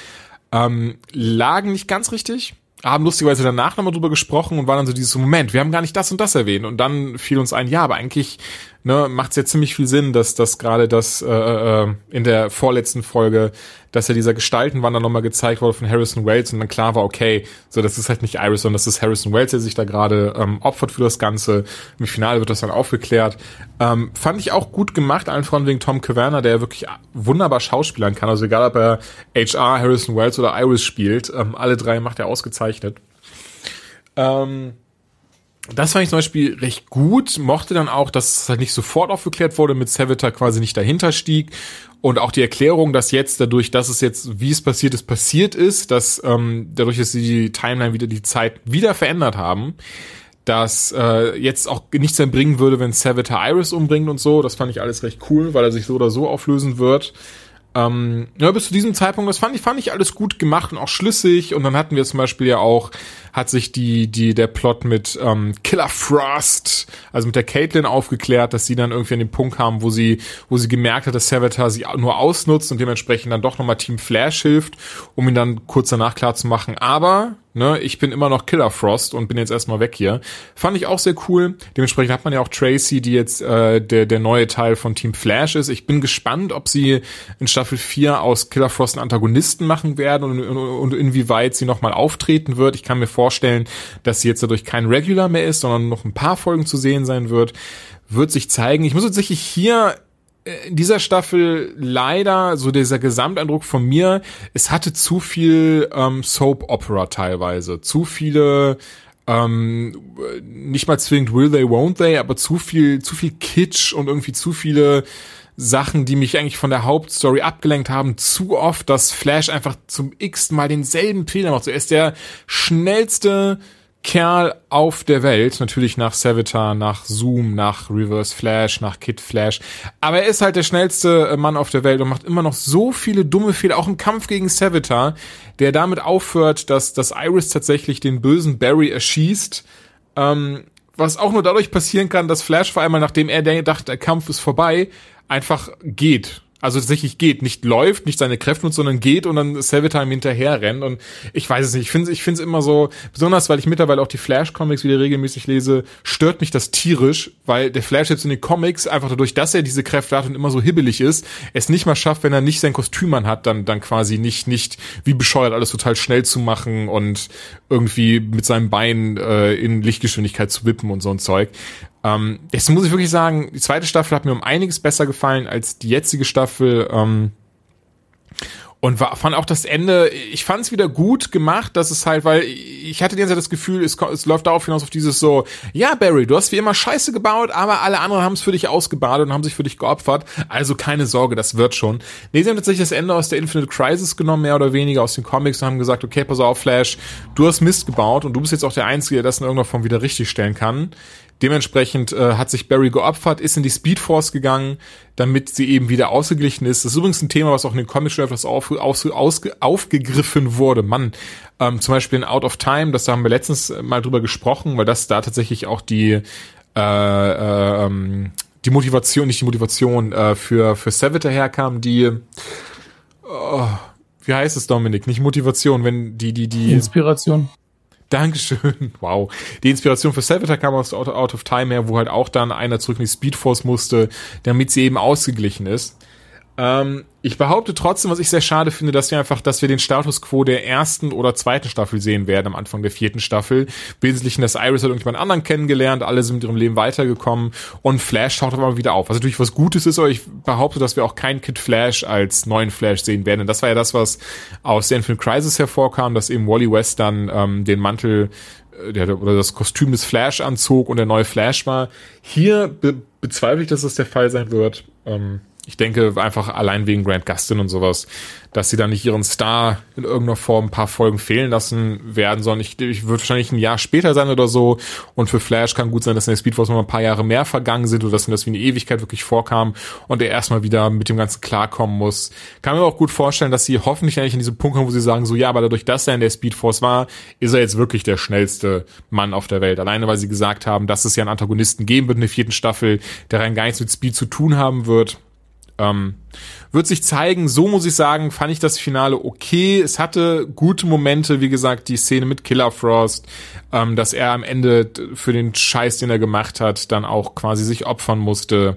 S3: ähm, lagen nicht ganz richtig haben lustigerweise danach nochmal drüber gesprochen und waren dann so dieses Moment, wir haben gar nicht das und das erwähnt. Und dann fiel uns ein, ja, aber eigentlich ne, macht es ja ziemlich viel Sinn, dass das gerade das äh, äh, in der vorletzten Folge dass ja dieser Gestaltenwandel nochmal gezeigt wurde von Harrison Wells und dann klar war, okay, so das ist halt nicht Iris, sondern das ist Harrison Wells, der sich da gerade ähm, opfert für das Ganze. Im Finale wird das dann aufgeklärt. Ähm, fand ich auch gut gemacht, allen voran wegen Tom Caverna, der wirklich wunderbar schauspielern kann. Also egal, ob er HR, Harrison Wells oder Iris spielt, ähm, alle drei macht er ausgezeichnet. Ähm, das fand ich zum Beispiel recht gut, mochte dann auch, dass es halt nicht sofort aufgeklärt wurde, mit Savita quasi nicht dahinter stieg und auch die Erklärung, dass jetzt dadurch, dass es jetzt, wie es passiert ist, passiert ist, dass ähm, dadurch, dass sie die Timeline wieder, die Zeit wieder verändert haben, dass äh, jetzt auch nichts mehr bringen würde, wenn Savita Iris umbringt und so. Das fand ich alles recht cool, weil er sich so oder so auflösen wird. Ähm, ja, bis zu diesem Zeitpunkt, das fand ich, fand ich alles gut gemacht und auch schlüssig. Und dann hatten wir zum Beispiel ja auch, hat sich die, die, der Plot mit ähm, Killer Frost, also mit der Caitlin aufgeklärt, dass sie dann irgendwie an den Punkt kam, wo sie, wo sie gemerkt hat, dass Savitar sie nur ausnutzt und dementsprechend dann doch nochmal Team Flash hilft, um ihn dann kurz danach klar zu machen. Aber ne, ich bin immer noch Killer Frost und bin jetzt erstmal weg hier. Fand ich auch sehr cool. Dementsprechend hat man ja auch Tracy, die jetzt äh, der, der neue Teil von Team Flash ist. Ich bin gespannt, ob sie in Staffel 4 aus Killer Frost einen Antagonisten machen werden und, und, und inwieweit sie nochmal auftreten wird. Ich kann mir vorstellen, dass sie jetzt dadurch kein Regular mehr ist, sondern noch ein paar Folgen zu sehen sein wird. Wird sich zeigen. Ich muss tatsächlich hier äh, in dieser Staffel leider so dieser Gesamteindruck von mir, es hatte zu viel ähm, Soap Opera teilweise, zu viele ähm, nicht mal zwingend will they won't they, aber zu viel zu viel Kitsch und irgendwie zu viele Sachen, die mich eigentlich von der Hauptstory abgelenkt haben, zu oft, dass Flash einfach zum x Mal denselben Fehler macht. Er ist der schnellste Kerl auf der Welt, natürlich nach Savitar, nach Zoom, nach Reverse Flash, nach Kid Flash, aber er ist halt der schnellste äh, Mann auf der Welt und macht immer noch so viele dumme Fehler, auch im Kampf gegen Savitar, der damit aufhört, dass, dass Iris tatsächlich den bösen Barry erschießt, ähm, was auch nur dadurch passieren kann, dass Flash vor allem, nachdem er dachte, der Kampf ist vorbei, einfach geht. Also tatsächlich geht, nicht läuft, nicht seine Kräfte nutzt, sondern geht und dann Savitar hinterher rennt. Und ich weiß es nicht, ich finde ich finde es immer so, besonders weil ich mittlerweile auch die Flash Comics wieder regelmäßig lese, stört mich das tierisch, weil der Flash jetzt in den Comics einfach dadurch, dass er diese Kräfte hat und immer so hibbelig ist, es nicht mal schafft, wenn er nicht sein Kostüm an hat, dann dann quasi nicht nicht wie bescheuert alles total schnell zu machen und irgendwie mit seinem Bein äh, in Lichtgeschwindigkeit zu wippen und so ein Zeug. Ähm, jetzt muss ich wirklich sagen, die zweite Staffel hat mir um einiges besser gefallen als die jetzige Staffel. Ähm, und war, fand auch das Ende, ich fand es wieder gut gemacht, dass es halt, weil ich hatte die ganze Zeit das Gefühl, es, es läuft darauf hinaus auf dieses so, ja Barry, du hast wie immer Scheiße gebaut, aber alle anderen haben es für dich ausgebadet und haben sich für dich geopfert, also keine Sorge, das wird schon. Nee, sie haben tatsächlich das Ende aus der Infinite Crisis genommen, mehr oder weniger aus den Comics und haben gesagt, okay, pass auf Flash, du hast Mist gebaut und du bist jetzt auch der Einzige, der das in irgendeiner Form wieder richtig stellen kann. Dementsprechend äh, hat sich Barry geopfert, ist in die Speedforce gegangen, damit sie eben wieder ausgeglichen ist. Das ist übrigens ein Thema, was auch in den Comics schon etwas auf, auf, ausge, aufgegriffen wurde. Mann, ähm, zum Beispiel in Out of Time, das da haben wir letztens mal drüber gesprochen, weil das da tatsächlich auch die äh, äh, ähm, die Motivation, nicht die Motivation äh, für für Savita herkam, die oh, wie heißt es Dominik? Nicht Motivation, wenn die die die
S2: Inspiration.
S3: Dankeschön. Wow. Die Inspiration für Savitar kam aus Out, of Time her, wo halt auch dann einer zurück in die Speedforce musste, damit sie eben ausgeglichen ist. Ähm, ich behaupte trotzdem, was ich sehr schade finde, dass wir einfach, dass wir den Status quo der ersten oder zweiten Staffel sehen werden am Anfang der vierten Staffel. Wesentlich, dass Iris hat irgendjemand anderen kennengelernt, alle sind mit ihrem Leben weitergekommen und Flash taucht aber wieder auf. Was natürlich was Gutes ist, aber ich behaupte, dass wir auch keinen Kid Flash als neuen Flash sehen werden. Und das war ja das, was aus der Infinite Crisis hervorkam, dass eben Wally West dann ähm, den Mantel äh, der, oder das Kostüm des Flash anzog und der neue Flash war. Hier be bezweifle ich, dass das der Fall sein wird. Ähm, ich denke einfach allein wegen Grant Gustin und sowas, dass sie da nicht ihren Star in irgendeiner Form ein paar Folgen fehlen lassen werden, sondern ich, ich wird wahrscheinlich ein Jahr später sein oder so. Und für Flash kann gut sein, dass in der Speedforce noch ein paar Jahre mehr vergangen sind oder dass ihm das wie eine Ewigkeit wirklich vorkam und er erstmal wieder mit dem Ganzen klarkommen muss. Kann mir auch gut vorstellen, dass sie hoffentlich eigentlich an diesem Punkt kommen, wo sie sagen, so ja, aber dadurch, dass er in der Speedforce war, ist er jetzt wirklich der schnellste Mann auf der Welt. Alleine, weil sie gesagt haben, dass es ja einen Antagonisten geben wird in der vierten Staffel, der rein gar nichts mit Speed zu tun haben wird. Ähm, wird sich zeigen, so muss ich sagen, fand ich das Finale okay. Es hatte gute Momente, wie gesagt, die Szene mit Killer Frost, ähm, dass er am Ende für den Scheiß, den er gemacht hat, dann auch quasi sich opfern musste.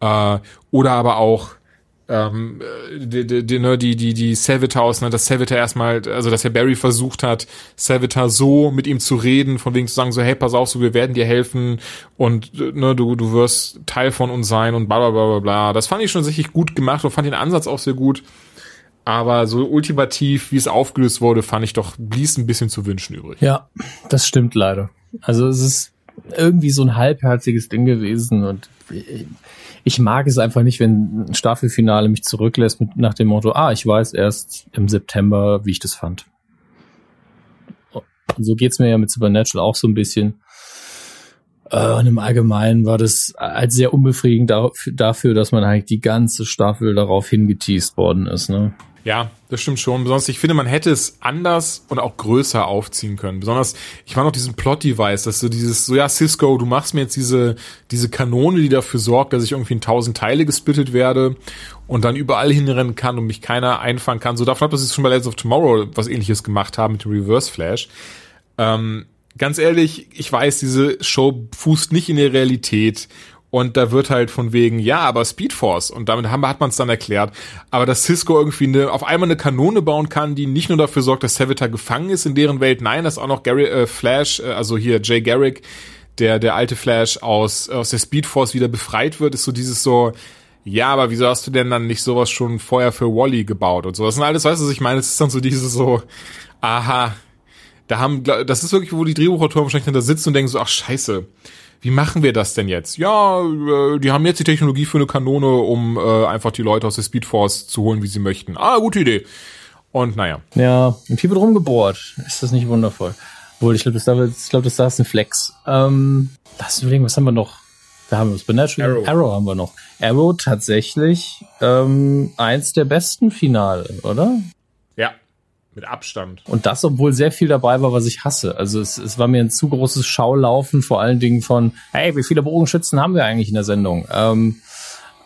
S3: Äh, oder aber auch ähm, die, die, ne, die, die, die Savitors, ne, dass Savita erstmal, also dass der Barry versucht hat, Savita so mit ihm zu reden, von wegen zu sagen, so, hey, pass auf, so, wir werden dir helfen und ne, du, du wirst Teil von uns sein und bla bla bla bla bla. Das fand ich schon sicherlich gut gemacht und fand den Ansatz auch sehr gut. Aber so ultimativ, wie es aufgelöst wurde, fand ich doch, blies ein bisschen zu wünschen übrig.
S2: Ja, das stimmt leider. Also es ist irgendwie so ein halbherziges Ding gewesen und ich mag es einfach nicht, wenn ein Staffelfinale mich zurücklässt mit nach dem Motto, ah, ich weiß erst im September, wie ich das fand. Und so geht's mir ja mit Supernatural auch so ein bisschen. Äh, und im Allgemeinen war das als sehr unbefriedigend dafür, dass man eigentlich die ganze Staffel darauf hingeteased worden ist. Ne?
S3: Ja, das stimmt schon. Besonders, ich finde, man hätte es anders und auch größer aufziehen können. Besonders, ich war noch diesen Plot-Device, dass du dieses, so ja, Cisco, du machst mir jetzt diese, diese Kanone, die dafür sorgt, dass ich irgendwie in tausend Teile gesplittet werde und dann überall hinrennen kann und mich keiner einfangen kann. So davon ab, dass sie schon bei Legends of Tomorrow was ähnliches gemacht haben mit dem Reverse Flash. Ähm, ganz ehrlich, ich weiß, diese Show fußt nicht in der Realität und da wird halt von wegen, ja, aber Speed Force. Und damit haben, hat man es dann erklärt. Aber dass Cisco irgendwie eine, auf einmal eine Kanone bauen kann, die nicht nur dafür sorgt, dass Savita gefangen ist in deren Welt, nein, dass auch noch Gary, äh, Flash, äh, also hier Jay Garrick, der, der alte Flash aus, aus der Speed Force wieder befreit wird, ist so dieses so, ja, aber wieso hast du denn dann nicht sowas schon vorher für Wally gebaut und so? Das sind alles, weißt du, was ich meine? Es ist dann so dieses so, aha, da haben, das ist wirklich, wo die Drehbuchautoren wahrscheinlich da sitzen und denken so, ach scheiße, wie machen wir das denn jetzt? Ja, äh, die haben jetzt die Technologie für eine Kanone, um äh, einfach die Leute aus der Speedforce zu holen, wie sie möchten. Ah, gute Idee. Und naja.
S2: Ja, und hier wird rumgebohrt. Ist das nicht wundervoll? Obwohl, ich glaube, das, da, ich glaub, das da ist ein Flex. Ähm, lass überlegen, was haben wir noch? Da haben wir Supernatural. Arrow. Arrow haben wir noch. Arrow tatsächlich ähm, eins der besten Finale, oder?
S3: Mit Abstand.
S2: Und das, obwohl sehr viel dabei war, was ich hasse. Also es, es war mir ein zu großes Schaulaufen, vor allen Dingen von, hey, wie viele Bogenschützen haben wir eigentlich in der Sendung? Ähm,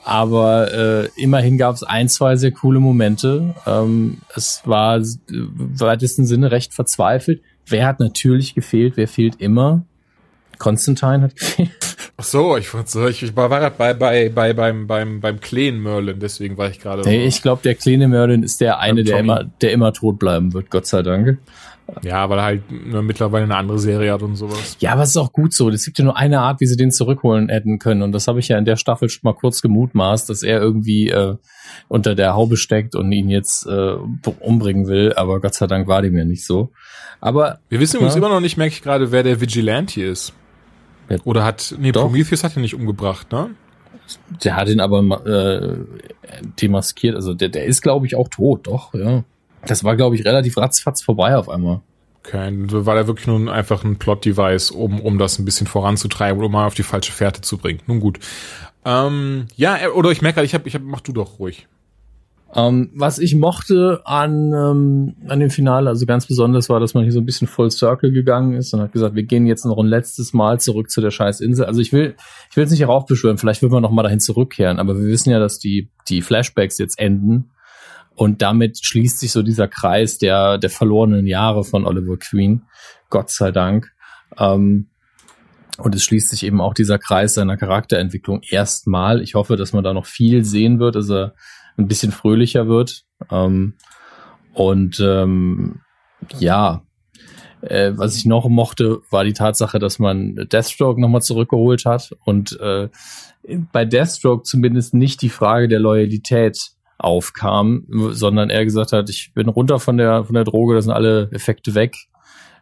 S2: aber äh, immerhin gab es ein, zwei sehr coole Momente. Ähm, es war im weitesten Sinne recht verzweifelt. Wer hat natürlich gefehlt? Wer fehlt immer? Constantine hat gefehlt.
S3: Ach so, ich, ich war gerade bei, bei, bei, beim, beim, beim kleinen Merlin, deswegen war ich gerade.
S2: Nee, ich glaube, der kleine Merlin ist der eine, der immer, der immer tot bleiben wird, Gott sei Dank.
S3: Ja, weil er halt mittlerweile eine andere Serie hat und sowas.
S2: Ja, aber es ist auch gut so. Es gibt ja nur eine Art, wie sie den zurückholen hätten können. Und das habe ich ja in der Staffel schon mal kurz gemutmaßt, dass er irgendwie äh, unter der Haube steckt und ihn jetzt äh, umbringen will. Aber Gott sei Dank war dem ja nicht so. Aber
S3: wir wissen übrigens immer noch nicht, merke ich gerade, wer der Vigilante ist. Oder hat, nee, Doch. Prometheus hat ihn nicht umgebracht, ne?
S2: Der hat ihn aber äh, demaskiert, also der, der ist, glaube ich, auch tot, doch, ja. Das war, glaube ich, relativ ratzfatz vorbei auf einmal.
S3: Okay, war er wirklich nur einfach ein Plot-Device, um, um das ein bisschen voranzutreiben oder mal auf die falsche Fährte zu bringen. Nun gut. Ähm, ja, oder ich merke, ich hab, ich hab, mach du doch ruhig.
S2: Ähm, was ich mochte an, ähm, an dem Finale, also ganz besonders war, dass man hier so ein bisschen Full Circle gegangen ist und hat gesagt, wir gehen jetzt noch ein letztes Mal zurück zu der scheiß Insel. Also ich will, ich will jetzt nicht heraufbeschwören, vielleicht will man noch mal dahin zurückkehren, aber wir wissen ja, dass die, die Flashbacks jetzt enden. Und damit schließt sich so dieser Kreis der, der verlorenen Jahre von Oliver Queen. Gott sei Dank. Ähm, und es schließt sich eben auch dieser Kreis seiner Charakterentwicklung erstmal. Ich hoffe, dass man da noch viel sehen wird. Also ein bisschen fröhlicher wird. Ähm, und ähm, ja, äh, was ich noch mochte, war die Tatsache, dass man Deathstroke nochmal zurückgeholt hat und äh, bei Deathstroke zumindest nicht die Frage der Loyalität aufkam, sondern er gesagt hat, ich bin runter von der von der Droge, da sind alle Effekte weg.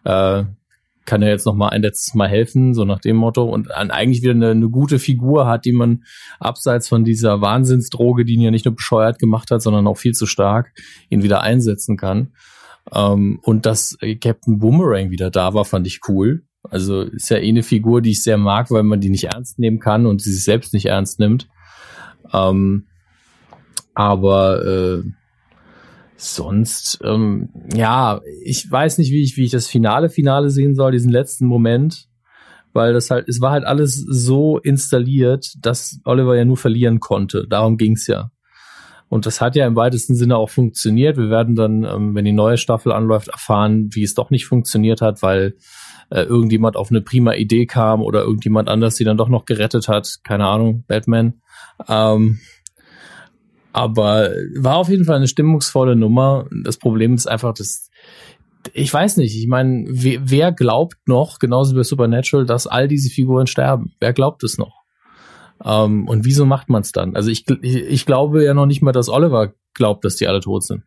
S2: Äh, kann er jetzt noch mal ein letztes Mal helfen, so nach dem Motto und eigentlich wieder eine, eine gute Figur hat, die man abseits von dieser Wahnsinnsdroge, die ihn ja nicht nur bescheuert gemacht hat, sondern auch viel zu stark, ihn wieder einsetzen kann. Ähm, und dass Captain Boomerang wieder da war, fand ich cool. Also ist ja eh eine Figur, die ich sehr mag, weil man die nicht ernst nehmen kann und sie sich selbst nicht ernst nimmt. Ähm, aber äh, sonst, ähm, ja, ich weiß nicht, wie ich, wie ich das Finale Finale sehen soll, diesen letzten Moment, weil das halt, es war halt alles so installiert, dass Oliver ja nur verlieren konnte. Darum ging's ja. Und das hat ja im weitesten Sinne auch funktioniert. Wir werden dann, ähm, wenn die neue Staffel anläuft, erfahren, wie es doch nicht funktioniert hat, weil äh, irgendjemand auf eine prima Idee kam oder irgendjemand anders sie dann doch noch gerettet hat. Keine Ahnung, Batman. Ähm, aber war auf jeden Fall eine stimmungsvolle Nummer. Das Problem ist einfach, dass ich weiß nicht, ich meine, wer, glaubt noch, genauso wie bei Supernatural, dass all diese Figuren sterben? Wer glaubt es noch? Ähm, und wieso macht man es dann? Also ich, ich glaube ja noch nicht mal, dass Oliver glaubt, dass die alle tot sind.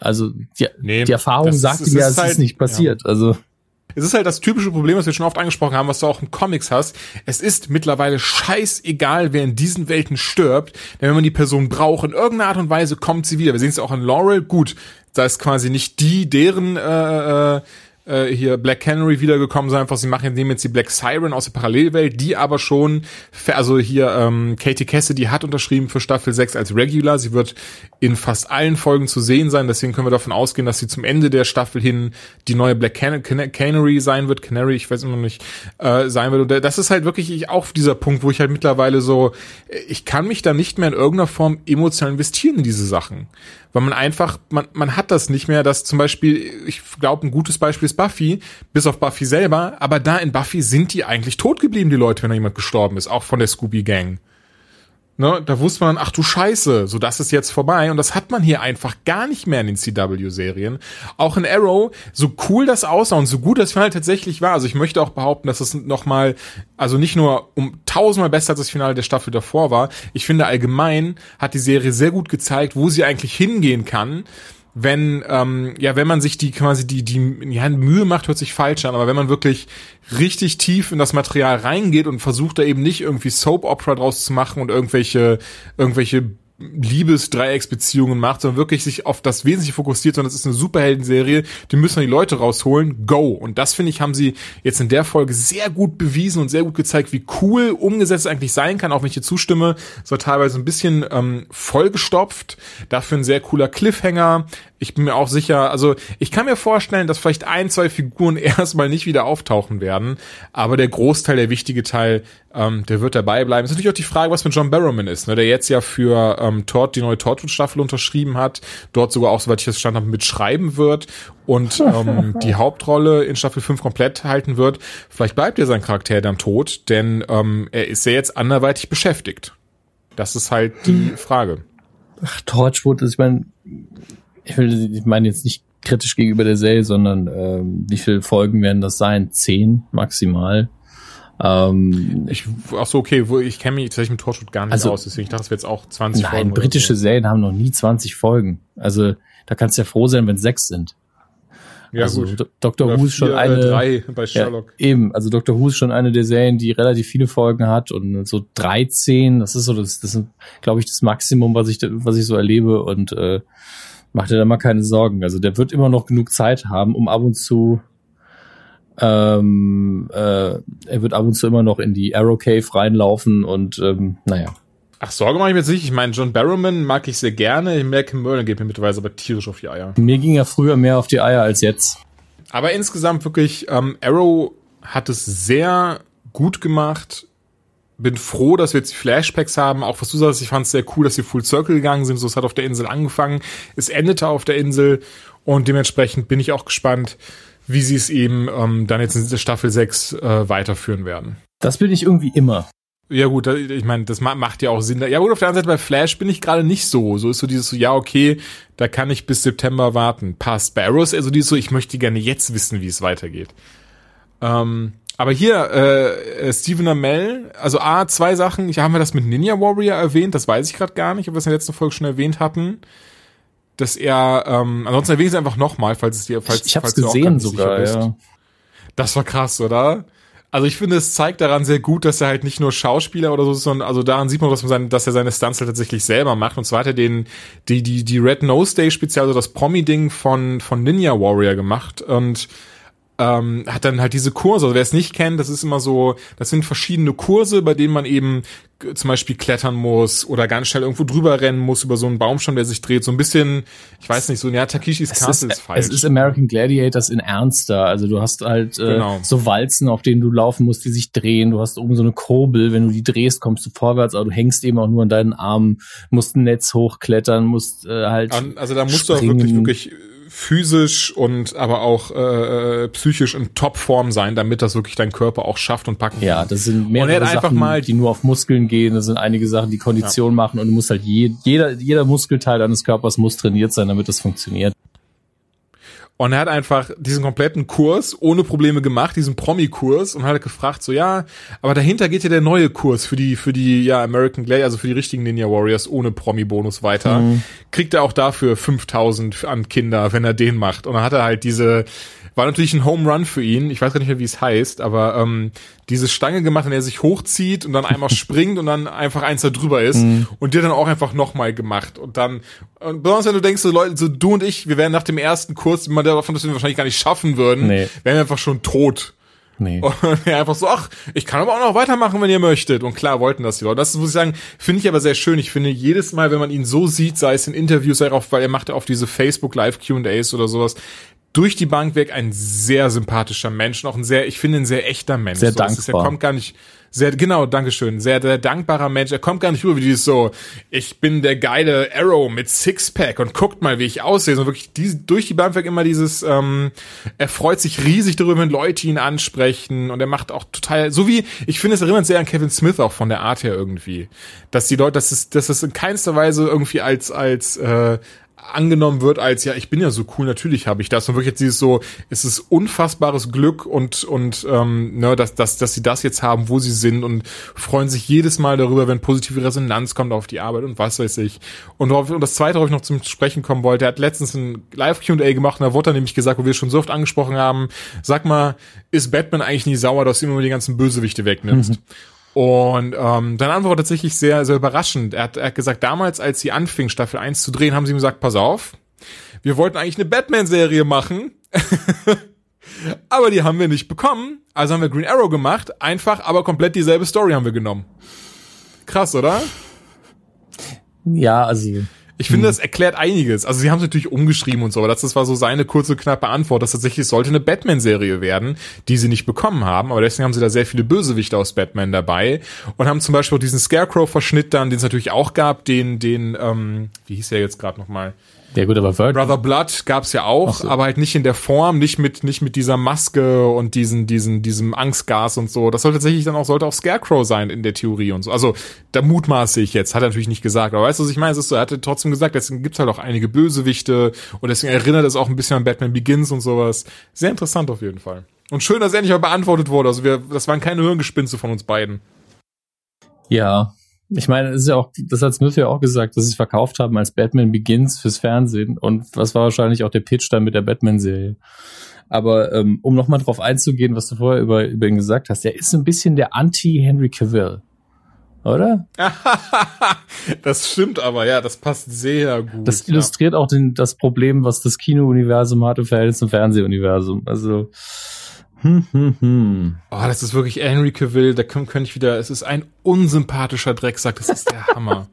S2: Also die, nee, die Erfahrung sagt ihm ja, es halt, ist nicht passiert. Ja. Also
S3: es ist halt das typische Problem, was wir schon oft angesprochen haben, was du auch in Comics hast. Es ist mittlerweile scheißegal, wer in diesen Welten stirbt, denn wenn man die Person braucht, in irgendeiner Art und Weise kommt sie wieder. Wir sehen es auch in Laurel. Gut, da ist quasi nicht die, deren äh, äh, äh, hier Black Canary wiedergekommen sein, einfach sie machen nehmen jetzt die Black Siren aus der Parallelwelt, die aber schon, also hier ähm, Katie Cassidy hat unterschrieben für Staffel 6 als Regular, sie wird in fast allen Folgen zu sehen sein, deswegen können wir davon ausgehen, dass sie zum Ende der Staffel hin die neue Black Can Can Canary sein wird, Canary, ich weiß immer noch nicht, äh, sein wird. Und das ist halt wirklich auch dieser Punkt, wo ich halt mittlerweile so, ich kann mich da nicht mehr in irgendeiner Form emotional investieren in diese Sachen, weil man einfach, man, man hat das nicht mehr, dass zum Beispiel, ich glaube, ein gutes Beispiel ist Buffy, bis auf Buffy selber, aber da in Buffy sind die eigentlich tot geblieben, die Leute, wenn da jemand gestorben ist, auch von der Scooby Gang. Ne, da wusste man, ach du Scheiße, so das ist jetzt vorbei. Und das hat man hier einfach gar nicht mehr in den CW-Serien. Auch in Arrow, so cool das aussah und so gut das Finale tatsächlich war. Also ich möchte auch behaupten, dass es nochmal, also nicht nur um tausendmal besser als das Finale der Staffel davor war. Ich finde allgemein hat die Serie sehr gut gezeigt, wo sie eigentlich hingehen kann wenn ähm, ja wenn man sich die quasi die die ja, Mühe macht hört sich falsch an aber wenn man wirklich richtig tief in das Material reingeht und versucht da eben nicht irgendwie Soap Opera draus zu machen und irgendwelche irgendwelche Liebesdreiecksbeziehungen macht, sondern wirklich sich auf das Wesentliche fokussiert, sondern es ist eine Superheldenserie, die müssen die Leute rausholen, go. Und das finde ich, haben sie jetzt in der Folge sehr gut bewiesen und sehr gut gezeigt, wie cool umgesetzt es eigentlich sein kann, auch wenn ich hier zustimme, so teilweise ein bisschen ähm, vollgestopft, dafür ein sehr cooler Cliffhanger, ich bin mir auch sicher, also ich kann mir vorstellen, dass vielleicht ein, zwei Figuren erstmal nicht wieder auftauchen werden, aber der Großteil, der wichtige Teil, ähm, der wird dabei bleiben. Ist natürlich auch die Frage, was mit John Barrowman ist, ne, der jetzt ja für ähm, Todd die neue Torchwood-Staffel unterschrieben hat, dort sogar auch, soweit ich das verstanden habe, mitschreiben wird und ähm, die Hauptrolle in Staffel 5 komplett halten wird. Vielleicht bleibt ja sein Charakter dann tot, denn ähm, er ist ja jetzt anderweitig beschäftigt. Das ist halt die hm. Frage.
S2: Ach, Torchwood, ich meine, ich will, ich meine jetzt nicht kritisch gegenüber der Serie, sondern ähm, wie viele Folgen werden das sein? Zehn maximal.
S3: Ähm, ich, ach so, okay, ich kenne mich tatsächlich mit Torchwood gar nicht also, aus, deswegen ich dachte, es wird jetzt auch 20
S2: nein, Folgen. Nein, britische so. Serien haben noch nie 20 Folgen. Also da kannst du ja froh sein, wenn es sechs sind. Ja, also gut. Dr. Who ist schon eine drei bei Sherlock. Ja, eben, also Dr. Who ist schon eine der Serien, die relativ viele Folgen hat und so 13, das ist so das das ist glaube ich das Maximum, was ich was ich so erlebe und äh, mach dir da mal keine Sorgen. Also der wird immer noch genug Zeit haben, um ab und zu ähm, äh, er wird ab und zu immer noch in die Arrow Cave reinlaufen und ähm, naja.
S3: Ach, Sorge mache ich mir jetzt nicht. Ich meine, John Barrowman mag ich sehr gerne. Malcolm Merlin geht mir mittlerweile aber tierisch auf die Eier.
S2: Mir ging er früher mehr auf die Eier als jetzt.
S3: Aber insgesamt wirklich, ähm, Arrow hat es sehr gut gemacht bin froh, dass wir jetzt Flashbacks haben. Auch was du sagst, ich fand es sehr cool, dass sie Full Circle gegangen sind. So, es hat auf der Insel angefangen. Es endete auf der Insel. Und dementsprechend bin ich auch gespannt, wie sie es eben ähm, dann jetzt in Staffel 6 äh, weiterführen werden.
S2: Das bin ich irgendwie immer.
S3: Ja gut, ich meine, das macht ja auch Sinn. Ja gut, auf der anderen Seite bei Flash bin ich gerade nicht so. So ist so dieses so, ja okay, da kann ich bis September warten. Passt. Bei Arrows also dieses so, ich möchte gerne jetzt wissen, wie es weitergeht. Ähm, aber hier, äh, Stephen Amell, also A, zwei Sachen. Ich habe wir das mit Ninja Warrior erwähnt, das weiß ich gerade gar nicht, ob wir es in der letzten Folge schon erwähnt hatten. Dass er, ähm, ansonsten erwähne ich es einfach nochmal, falls es dir, falls,
S2: ich, ich hab's
S3: falls
S2: gesehen sogar, ja.
S3: Das war krass, oder? Also ich finde, es zeigt daran sehr gut, dass er halt nicht nur Schauspieler oder so ist, sondern also daran sieht man, dass, man sein, dass er seine Stunts halt tatsächlich selber macht. Und zwar hat er den, die, die, die Red Nose Day Spezial, also das Promi-Ding von, von Ninja Warrior gemacht. Und ähm, hat dann halt diese Kurse. Also wer es nicht kennt, das ist immer so, das sind verschiedene Kurse, bei denen man eben zum Beispiel klettern muss oder ganz schnell irgendwo drüber rennen muss über so einen Baumstamm, der sich dreht. So ein bisschen, ich weiß nicht, so, ja, Takishis Castle ist, ist falsch.
S2: Es ist American Gladiators in ernster. Also du hast halt äh, genau. so Walzen, auf denen du laufen musst, die sich drehen. Du hast oben so eine Kurbel. Wenn du die drehst, kommst du vorwärts, aber du hängst eben auch nur an deinen Armen, musst ein Netz hochklettern, musst äh, halt.
S3: Also da musst springen. du auch wirklich, wirklich physisch und aber auch äh, äh, psychisch in Topform sein, damit das wirklich dein Körper auch schafft und packen
S2: kann. Ja, das sind mehrere Sachen, mal die nur auf Muskeln gehen. Das sind einige Sachen, die Kondition ja. machen und du musst halt je, jeder jeder Muskelteil deines Körpers muss trainiert sein, damit das funktioniert.
S3: Und er hat einfach diesen kompletten Kurs ohne Probleme gemacht, diesen Promi-Kurs und hat gefragt, so ja, aber dahinter geht ja der neue Kurs für die, für die, ja, American Gladiator, also für die richtigen Ninja Warriors ohne Promi-Bonus weiter. Mhm. Kriegt er auch dafür 5000 an Kinder, wenn er den macht. Und dann hat er halt diese, war natürlich ein Home Run für ihn. Ich weiß gar nicht mehr, wie es heißt, aber ähm, diese Stange gemacht, in der er sich hochzieht und dann einmal springt und dann einfach eins da drüber ist. Mhm. Und dir dann auch einfach nochmal gemacht. Und dann, und besonders wenn du denkst, so Leute, so du und ich, wir wären nach dem ersten Kurs, immer davon, dass wir wahrscheinlich gar nicht schaffen würden, nee. wären wir einfach schon tot. Nee. Und einfach so, ach, ich kann aber auch noch weitermachen, wenn ihr möchtet. Und klar wollten das die Leute. Das muss ich sagen, finde ich aber sehr schön. Ich finde jedes Mal, wenn man ihn so sieht, sei es in Interviews, sei auch, weil er macht ja oft diese Facebook Live Q&As oder sowas, durch die Bank weg ein sehr sympathischer Mensch, auch ein sehr, ich finde ein sehr echter Mensch.
S2: Sehr so, dankbar.
S3: Ist, er kommt gar nicht, sehr, genau, Dankeschön, sehr, sehr dankbarer Mensch. Er kommt gar nicht rüber wie dieses so, ich bin der geile Arrow mit Sixpack und guckt mal, wie ich aussehe. So wirklich diese, durch die Bank weg immer dieses, ähm, er freut sich riesig darüber, wenn Leute ihn ansprechen und er macht auch total, so wie, ich finde, es erinnert sehr an Kevin Smith auch von der Art her irgendwie. Dass die Leute, dass es, dass es in keinster Weise irgendwie als, als, äh, angenommen wird als, ja, ich bin ja so cool, natürlich habe ich das. Und wirklich jetzt dieses so, es ist unfassbares Glück und, und ähm, ne, dass, dass, dass sie das jetzt haben, wo sie sind und freuen sich jedes Mal darüber, wenn positive Resonanz kommt auf die Arbeit und was weiß ich. Und, und das zweite, worauf ich noch zum Sprechen kommen wollte, er hat letztens ein Live-QA gemacht und da wurde dann nämlich gesagt, wo wir schon so oft angesprochen haben, sag mal, ist Batman eigentlich nie sauer, dass du immer die ganzen Bösewichte wegnimmst? Mhm. Und ähm, deine Antwort war tatsächlich sehr, sehr überraschend. Er hat, er hat gesagt, damals, als sie anfing, Staffel 1 zu drehen, haben sie ihm gesagt, pass auf, wir wollten eigentlich eine Batman-Serie machen. aber die haben wir nicht bekommen. Also haben wir Green Arrow gemacht. Einfach, aber komplett dieselbe Story haben wir genommen. Krass, oder?
S2: Ja, also
S3: ich finde, hm. das erklärt einiges. Also sie haben es natürlich umgeschrieben und so, aber das, das war so seine kurze, knappe Antwort, dass tatsächlich sollte eine Batman-Serie werden, die sie nicht bekommen haben, aber deswegen haben sie da sehr viele Bösewichte aus Batman dabei und haben zum Beispiel auch diesen Scarecrow-Verschnitt dann, den es natürlich auch gab, den, den, ähm, wie hieß der jetzt gerade nochmal?
S2: Ja gut, aber
S3: Word Brother Blood gab's ja auch, so. aber halt nicht in der Form, nicht mit nicht mit dieser Maske und diesen diesen diesem Angstgas und so. Das soll tatsächlich dann auch sollte auch Scarecrow sein in der Theorie und so. Also da mutmaße ich jetzt, hat er natürlich nicht gesagt, aber weißt du, was ich meine? Es ist so, er hatte trotzdem gesagt, deswegen gibt's halt auch einige Bösewichte und deswegen erinnert es auch ein bisschen an Batman Begins und sowas. Sehr interessant auf jeden Fall. Und schön, dass er endlich mal beantwortet wurde. Also wir, das waren keine Hirngespinste von uns beiden.
S2: Ja, ich meine, es ist ja auch, das hat Smith ja auch gesagt, dass sie es verkauft haben als Batman Begins fürs Fernsehen. Und was war wahrscheinlich auch der Pitch dann mit der Batman-Serie. Aber ähm, um nochmal drauf einzugehen, was du vorher über, über ihn gesagt hast, er ist ein bisschen der Anti-Henry Cavill. Oder?
S3: das stimmt aber, ja, das passt sehr gut.
S2: Das illustriert ja. auch den, das Problem, was das Kino-Universum hat im Verhältnis zum Fernsehuniversum. Also,
S3: hm, hm, hm. Oh, das ist wirklich Henry Cavill, da könnte ich wieder, es ist ein unsympathischer Drecksack, das ist der Hammer.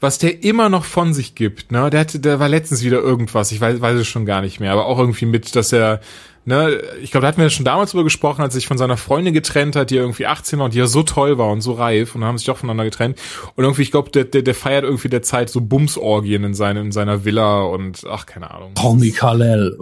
S3: Was der immer noch von sich gibt, ne, der hatte, der war letztens wieder irgendwas, ich weiß, weiß es schon gar nicht mehr, aber auch irgendwie mit, dass er, ne, ich glaube, da hatten wir schon damals drüber gesprochen, als er sich von seiner Freundin getrennt hat, die irgendwie 18 war und die ja so toll war und so reif und haben sich doch voneinander getrennt. Und irgendwie, ich glaube, der, der, der feiert irgendwie der Zeit so Bumsorgien in, seine, in seiner Villa und ach, keine Ahnung.
S2: Tommy Kal-El.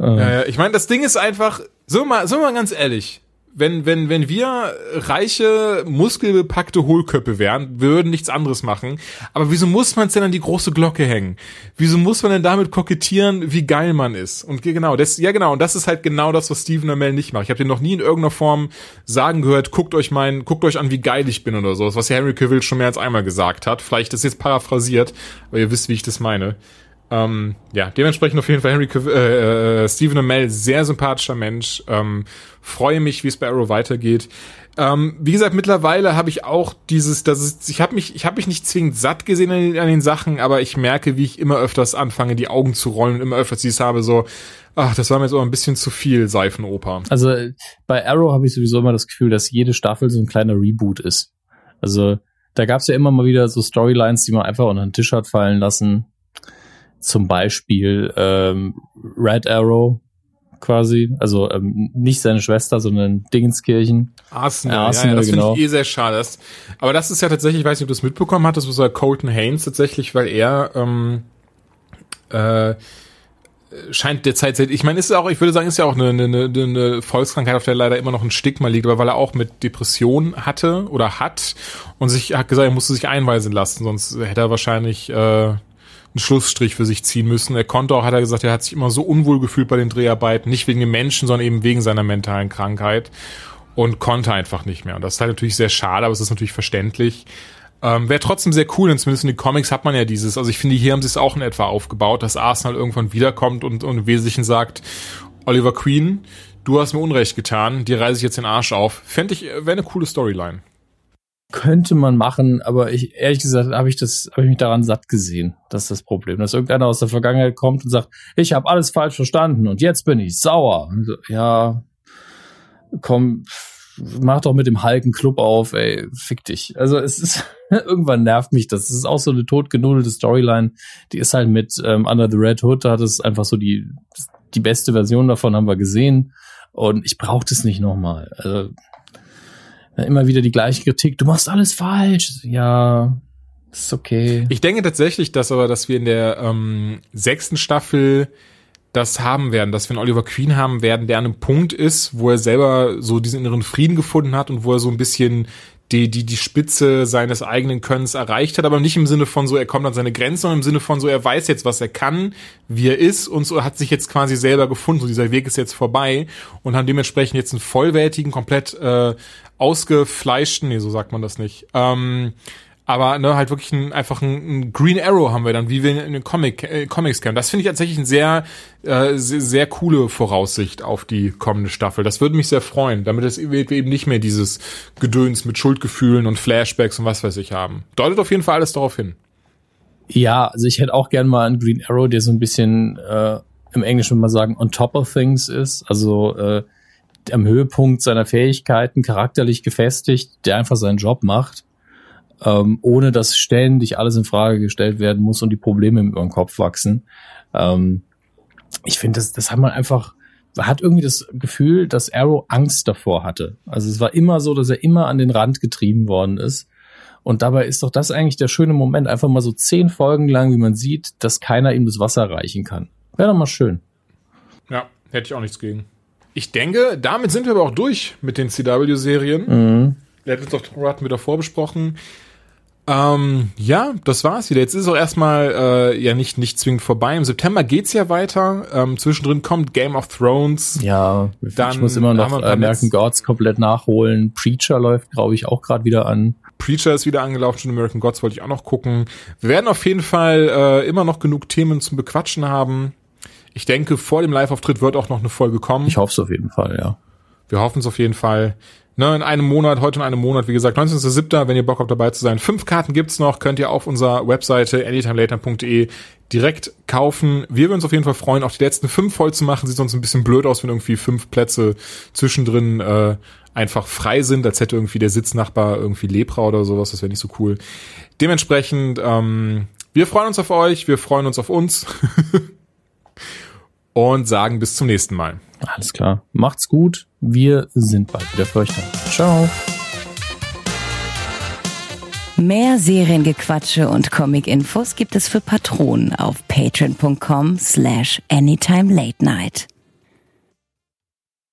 S3: Ja, ja, ich meine, das Ding ist einfach, so mal, so mal ganz ehrlich, wenn, wenn, wenn wir reiche, muskelbepackte Hohlköpfe wären, würden nichts anderes machen. Aber wieso muss man es denn an die große Glocke hängen? Wieso muss man denn damit kokettieren, wie geil man ist? Und genau, das, ja genau, und das ist halt genau das, was Steven Amell nicht macht. Ich habe den noch nie in irgendeiner Form sagen gehört, guckt euch mein, guckt euch an, wie geil ich bin oder so. Was Henry Cavill schon mehr als einmal gesagt hat. Vielleicht ist jetzt paraphrasiert, aber ihr wisst, wie ich das meine. Ähm, ja, dementsprechend auf jeden Fall Henry äh, äh, Stephen Amell, sehr sympathischer Mensch. Ähm, freue mich, wie es bei Arrow weitergeht. Ähm, wie gesagt, mittlerweile habe ich auch dieses, das ist, ich habe mich, ich habe mich nicht zwingend satt gesehen an, an, den Sachen, aber ich merke, wie ich immer öfters anfange, die Augen zu rollen und immer öfters dieses habe, so, ach, das war mir jetzt auch ein bisschen zu viel Seifenoper.
S2: Also bei Arrow habe ich sowieso immer das Gefühl, dass jede Staffel so ein kleiner Reboot ist. Also da gab es ja immer mal wieder so Storylines, die man einfach unter den Tisch hat fallen lassen zum Beispiel ähm, Red Arrow quasi, also ähm, nicht seine Schwester, sondern Dingenskirchen.
S3: Arsenal, ja, Arsenal ja, das genau. finde ich eh sehr schade. Das, aber das ist ja tatsächlich, ich weiß nicht, ob du es mitbekommen hattest, das war Colton Haynes tatsächlich, weil er ähm, äh, scheint derzeit, ich meine, ist ja auch, ich würde sagen, ist ja auch eine, eine, eine Volkskrankheit, auf der leider immer noch ein Stigma liegt, aber weil er auch mit Depressionen hatte oder hat und sich hat gesagt, er musste sich einweisen lassen, sonst hätte er wahrscheinlich äh, einen Schlussstrich für sich ziehen müssen. Er konnte auch, hat er gesagt, er hat sich immer so unwohl gefühlt bei den Dreharbeiten, nicht wegen den Menschen, sondern eben wegen seiner mentalen Krankheit und konnte einfach nicht mehr. Und das ist halt natürlich sehr schade, aber es ist natürlich verständlich. Ähm, Wäre trotzdem sehr cool, denn zumindest in den Comics hat man ja dieses, also ich finde, hier haben sie es auch in etwa aufgebaut, dass Arsenal irgendwann wiederkommt und, und im Wesentlichen sagt, Oliver Queen, du hast mir Unrecht getan, dir reiße ich jetzt den Arsch auf. Fände ich, wäre eine coole Storyline
S2: könnte man machen, aber ich ehrlich gesagt habe ich das habe ich mich daran satt gesehen. Das ist das Problem, dass irgendeiner aus der Vergangenheit kommt und sagt, ich habe alles falsch verstanden und jetzt bin ich sauer. So, ja, komm, mach doch mit dem Hulken Club auf, ey, fick dich. Also es ist irgendwann nervt mich das. Es ist auch so eine totgenudelte Storyline. Die ist halt mit ähm, Under the Red Hood, da hat es einfach so die die beste Version davon haben wir gesehen und ich brauche das nicht nochmal. Also immer wieder die gleiche Kritik. Du machst alles falsch. Ja, ist okay.
S3: Ich denke tatsächlich, dass aber, dass wir in der ähm, sechsten Staffel das haben werden, dass wir einen Oliver Queen haben werden, der an einem Punkt ist, wo er selber so diesen inneren Frieden gefunden hat und wo er so ein bisschen die, die, die Spitze seines eigenen Könnens erreicht hat, aber nicht im Sinne von so, er kommt an seine Grenzen, sondern im Sinne von so, er weiß jetzt, was er kann, wie er ist und so hat sich jetzt quasi selber gefunden. So dieser Weg ist jetzt vorbei und haben dementsprechend jetzt einen vollwertigen, komplett äh, ausgefleischten, nee, so sagt man das nicht, ähm, aber ne, halt wirklich ein, einfach ein, ein Green Arrow haben wir dann, wie wir in den Comic, äh, Comics kennen. Das finde ich tatsächlich eine sehr, äh, sehr, sehr coole Voraussicht auf die kommende Staffel. Das würde mich sehr freuen, damit es eben nicht mehr dieses Gedöns mit Schuldgefühlen und Flashbacks und was weiß ich haben. Deutet auf jeden Fall alles darauf hin.
S2: Ja, also ich hätte auch gern mal einen Green Arrow, der so ein bisschen äh, im Englischen mal sagen on top of things ist. Also äh, am Höhepunkt seiner Fähigkeiten, charakterlich gefestigt, der einfach seinen Job macht, ähm, ohne dass ständig alles in Frage gestellt werden muss und die Probleme über den Kopf wachsen. Ähm, ich finde, das, das hat man einfach, hat irgendwie das Gefühl, dass Arrow Angst davor hatte. Also es war immer so, dass er immer an den Rand getrieben worden ist. Und dabei ist doch das eigentlich der schöne Moment, einfach mal so zehn Folgen lang, wie man sieht, dass keiner ihm das Wasser reichen kann. Wäre doch mal schön.
S3: Ja, hätte ich auch nichts gegen. Ich denke, damit sind wir aber auch durch mit den CW-Serien. Mhm. Letztens doch hatten wir davor besprochen. Ähm, ja, das war's wieder. Jetzt ist es auch erstmal äh, ja nicht, nicht zwingend vorbei. Im September geht's ja weiter. Ähm, zwischendrin kommt Game of Thrones.
S2: Ja, dann ich muss immer noch American Gods komplett nachholen. Preacher läuft, glaube ich, auch gerade wieder an.
S3: Preacher ist wieder angelaufen, schon American Gods wollte ich auch noch gucken. Wir werden auf jeden Fall äh, immer noch genug Themen zum Bequatschen haben. Ich denke, vor dem Live-Auftritt wird auch noch eine Folge kommen.
S2: Ich hoffe es auf jeden Fall, ja.
S3: Wir hoffen es auf jeden Fall. Ne, in einem Monat, heute in einem Monat, wie gesagt, 19.07., wenn ihr Bock habt dabei zu sein. Fünf Karten gibt's noch, könnt ihr auf unserer Webseite anytimelater.de direkt kaufen. Wir würden uns auf jeden Fall freuen, auch die letzten fünf voll zu machen. Sieht sonst ein bisschen blöd aus, wenn irgendwie fünf Plätze zwischendrin äh, einfach frei sind, als hätte irgendwie der Sitznachbar irgendwie Lepra oder sowas. Das wäre nicht so cool. Dementsprechend, ähm, wir freuen uns auf euch, wir freuen uns auf uns. und sagen bis zum nächsten Mal.
S2: Alles klar. Macht's gut. Wir sind bald wieder für euch da. Ciao.
S4: Mehr Seriengequatsche und Comic-Infos gibt es für Patronen auf patreon.com slash anytime late night.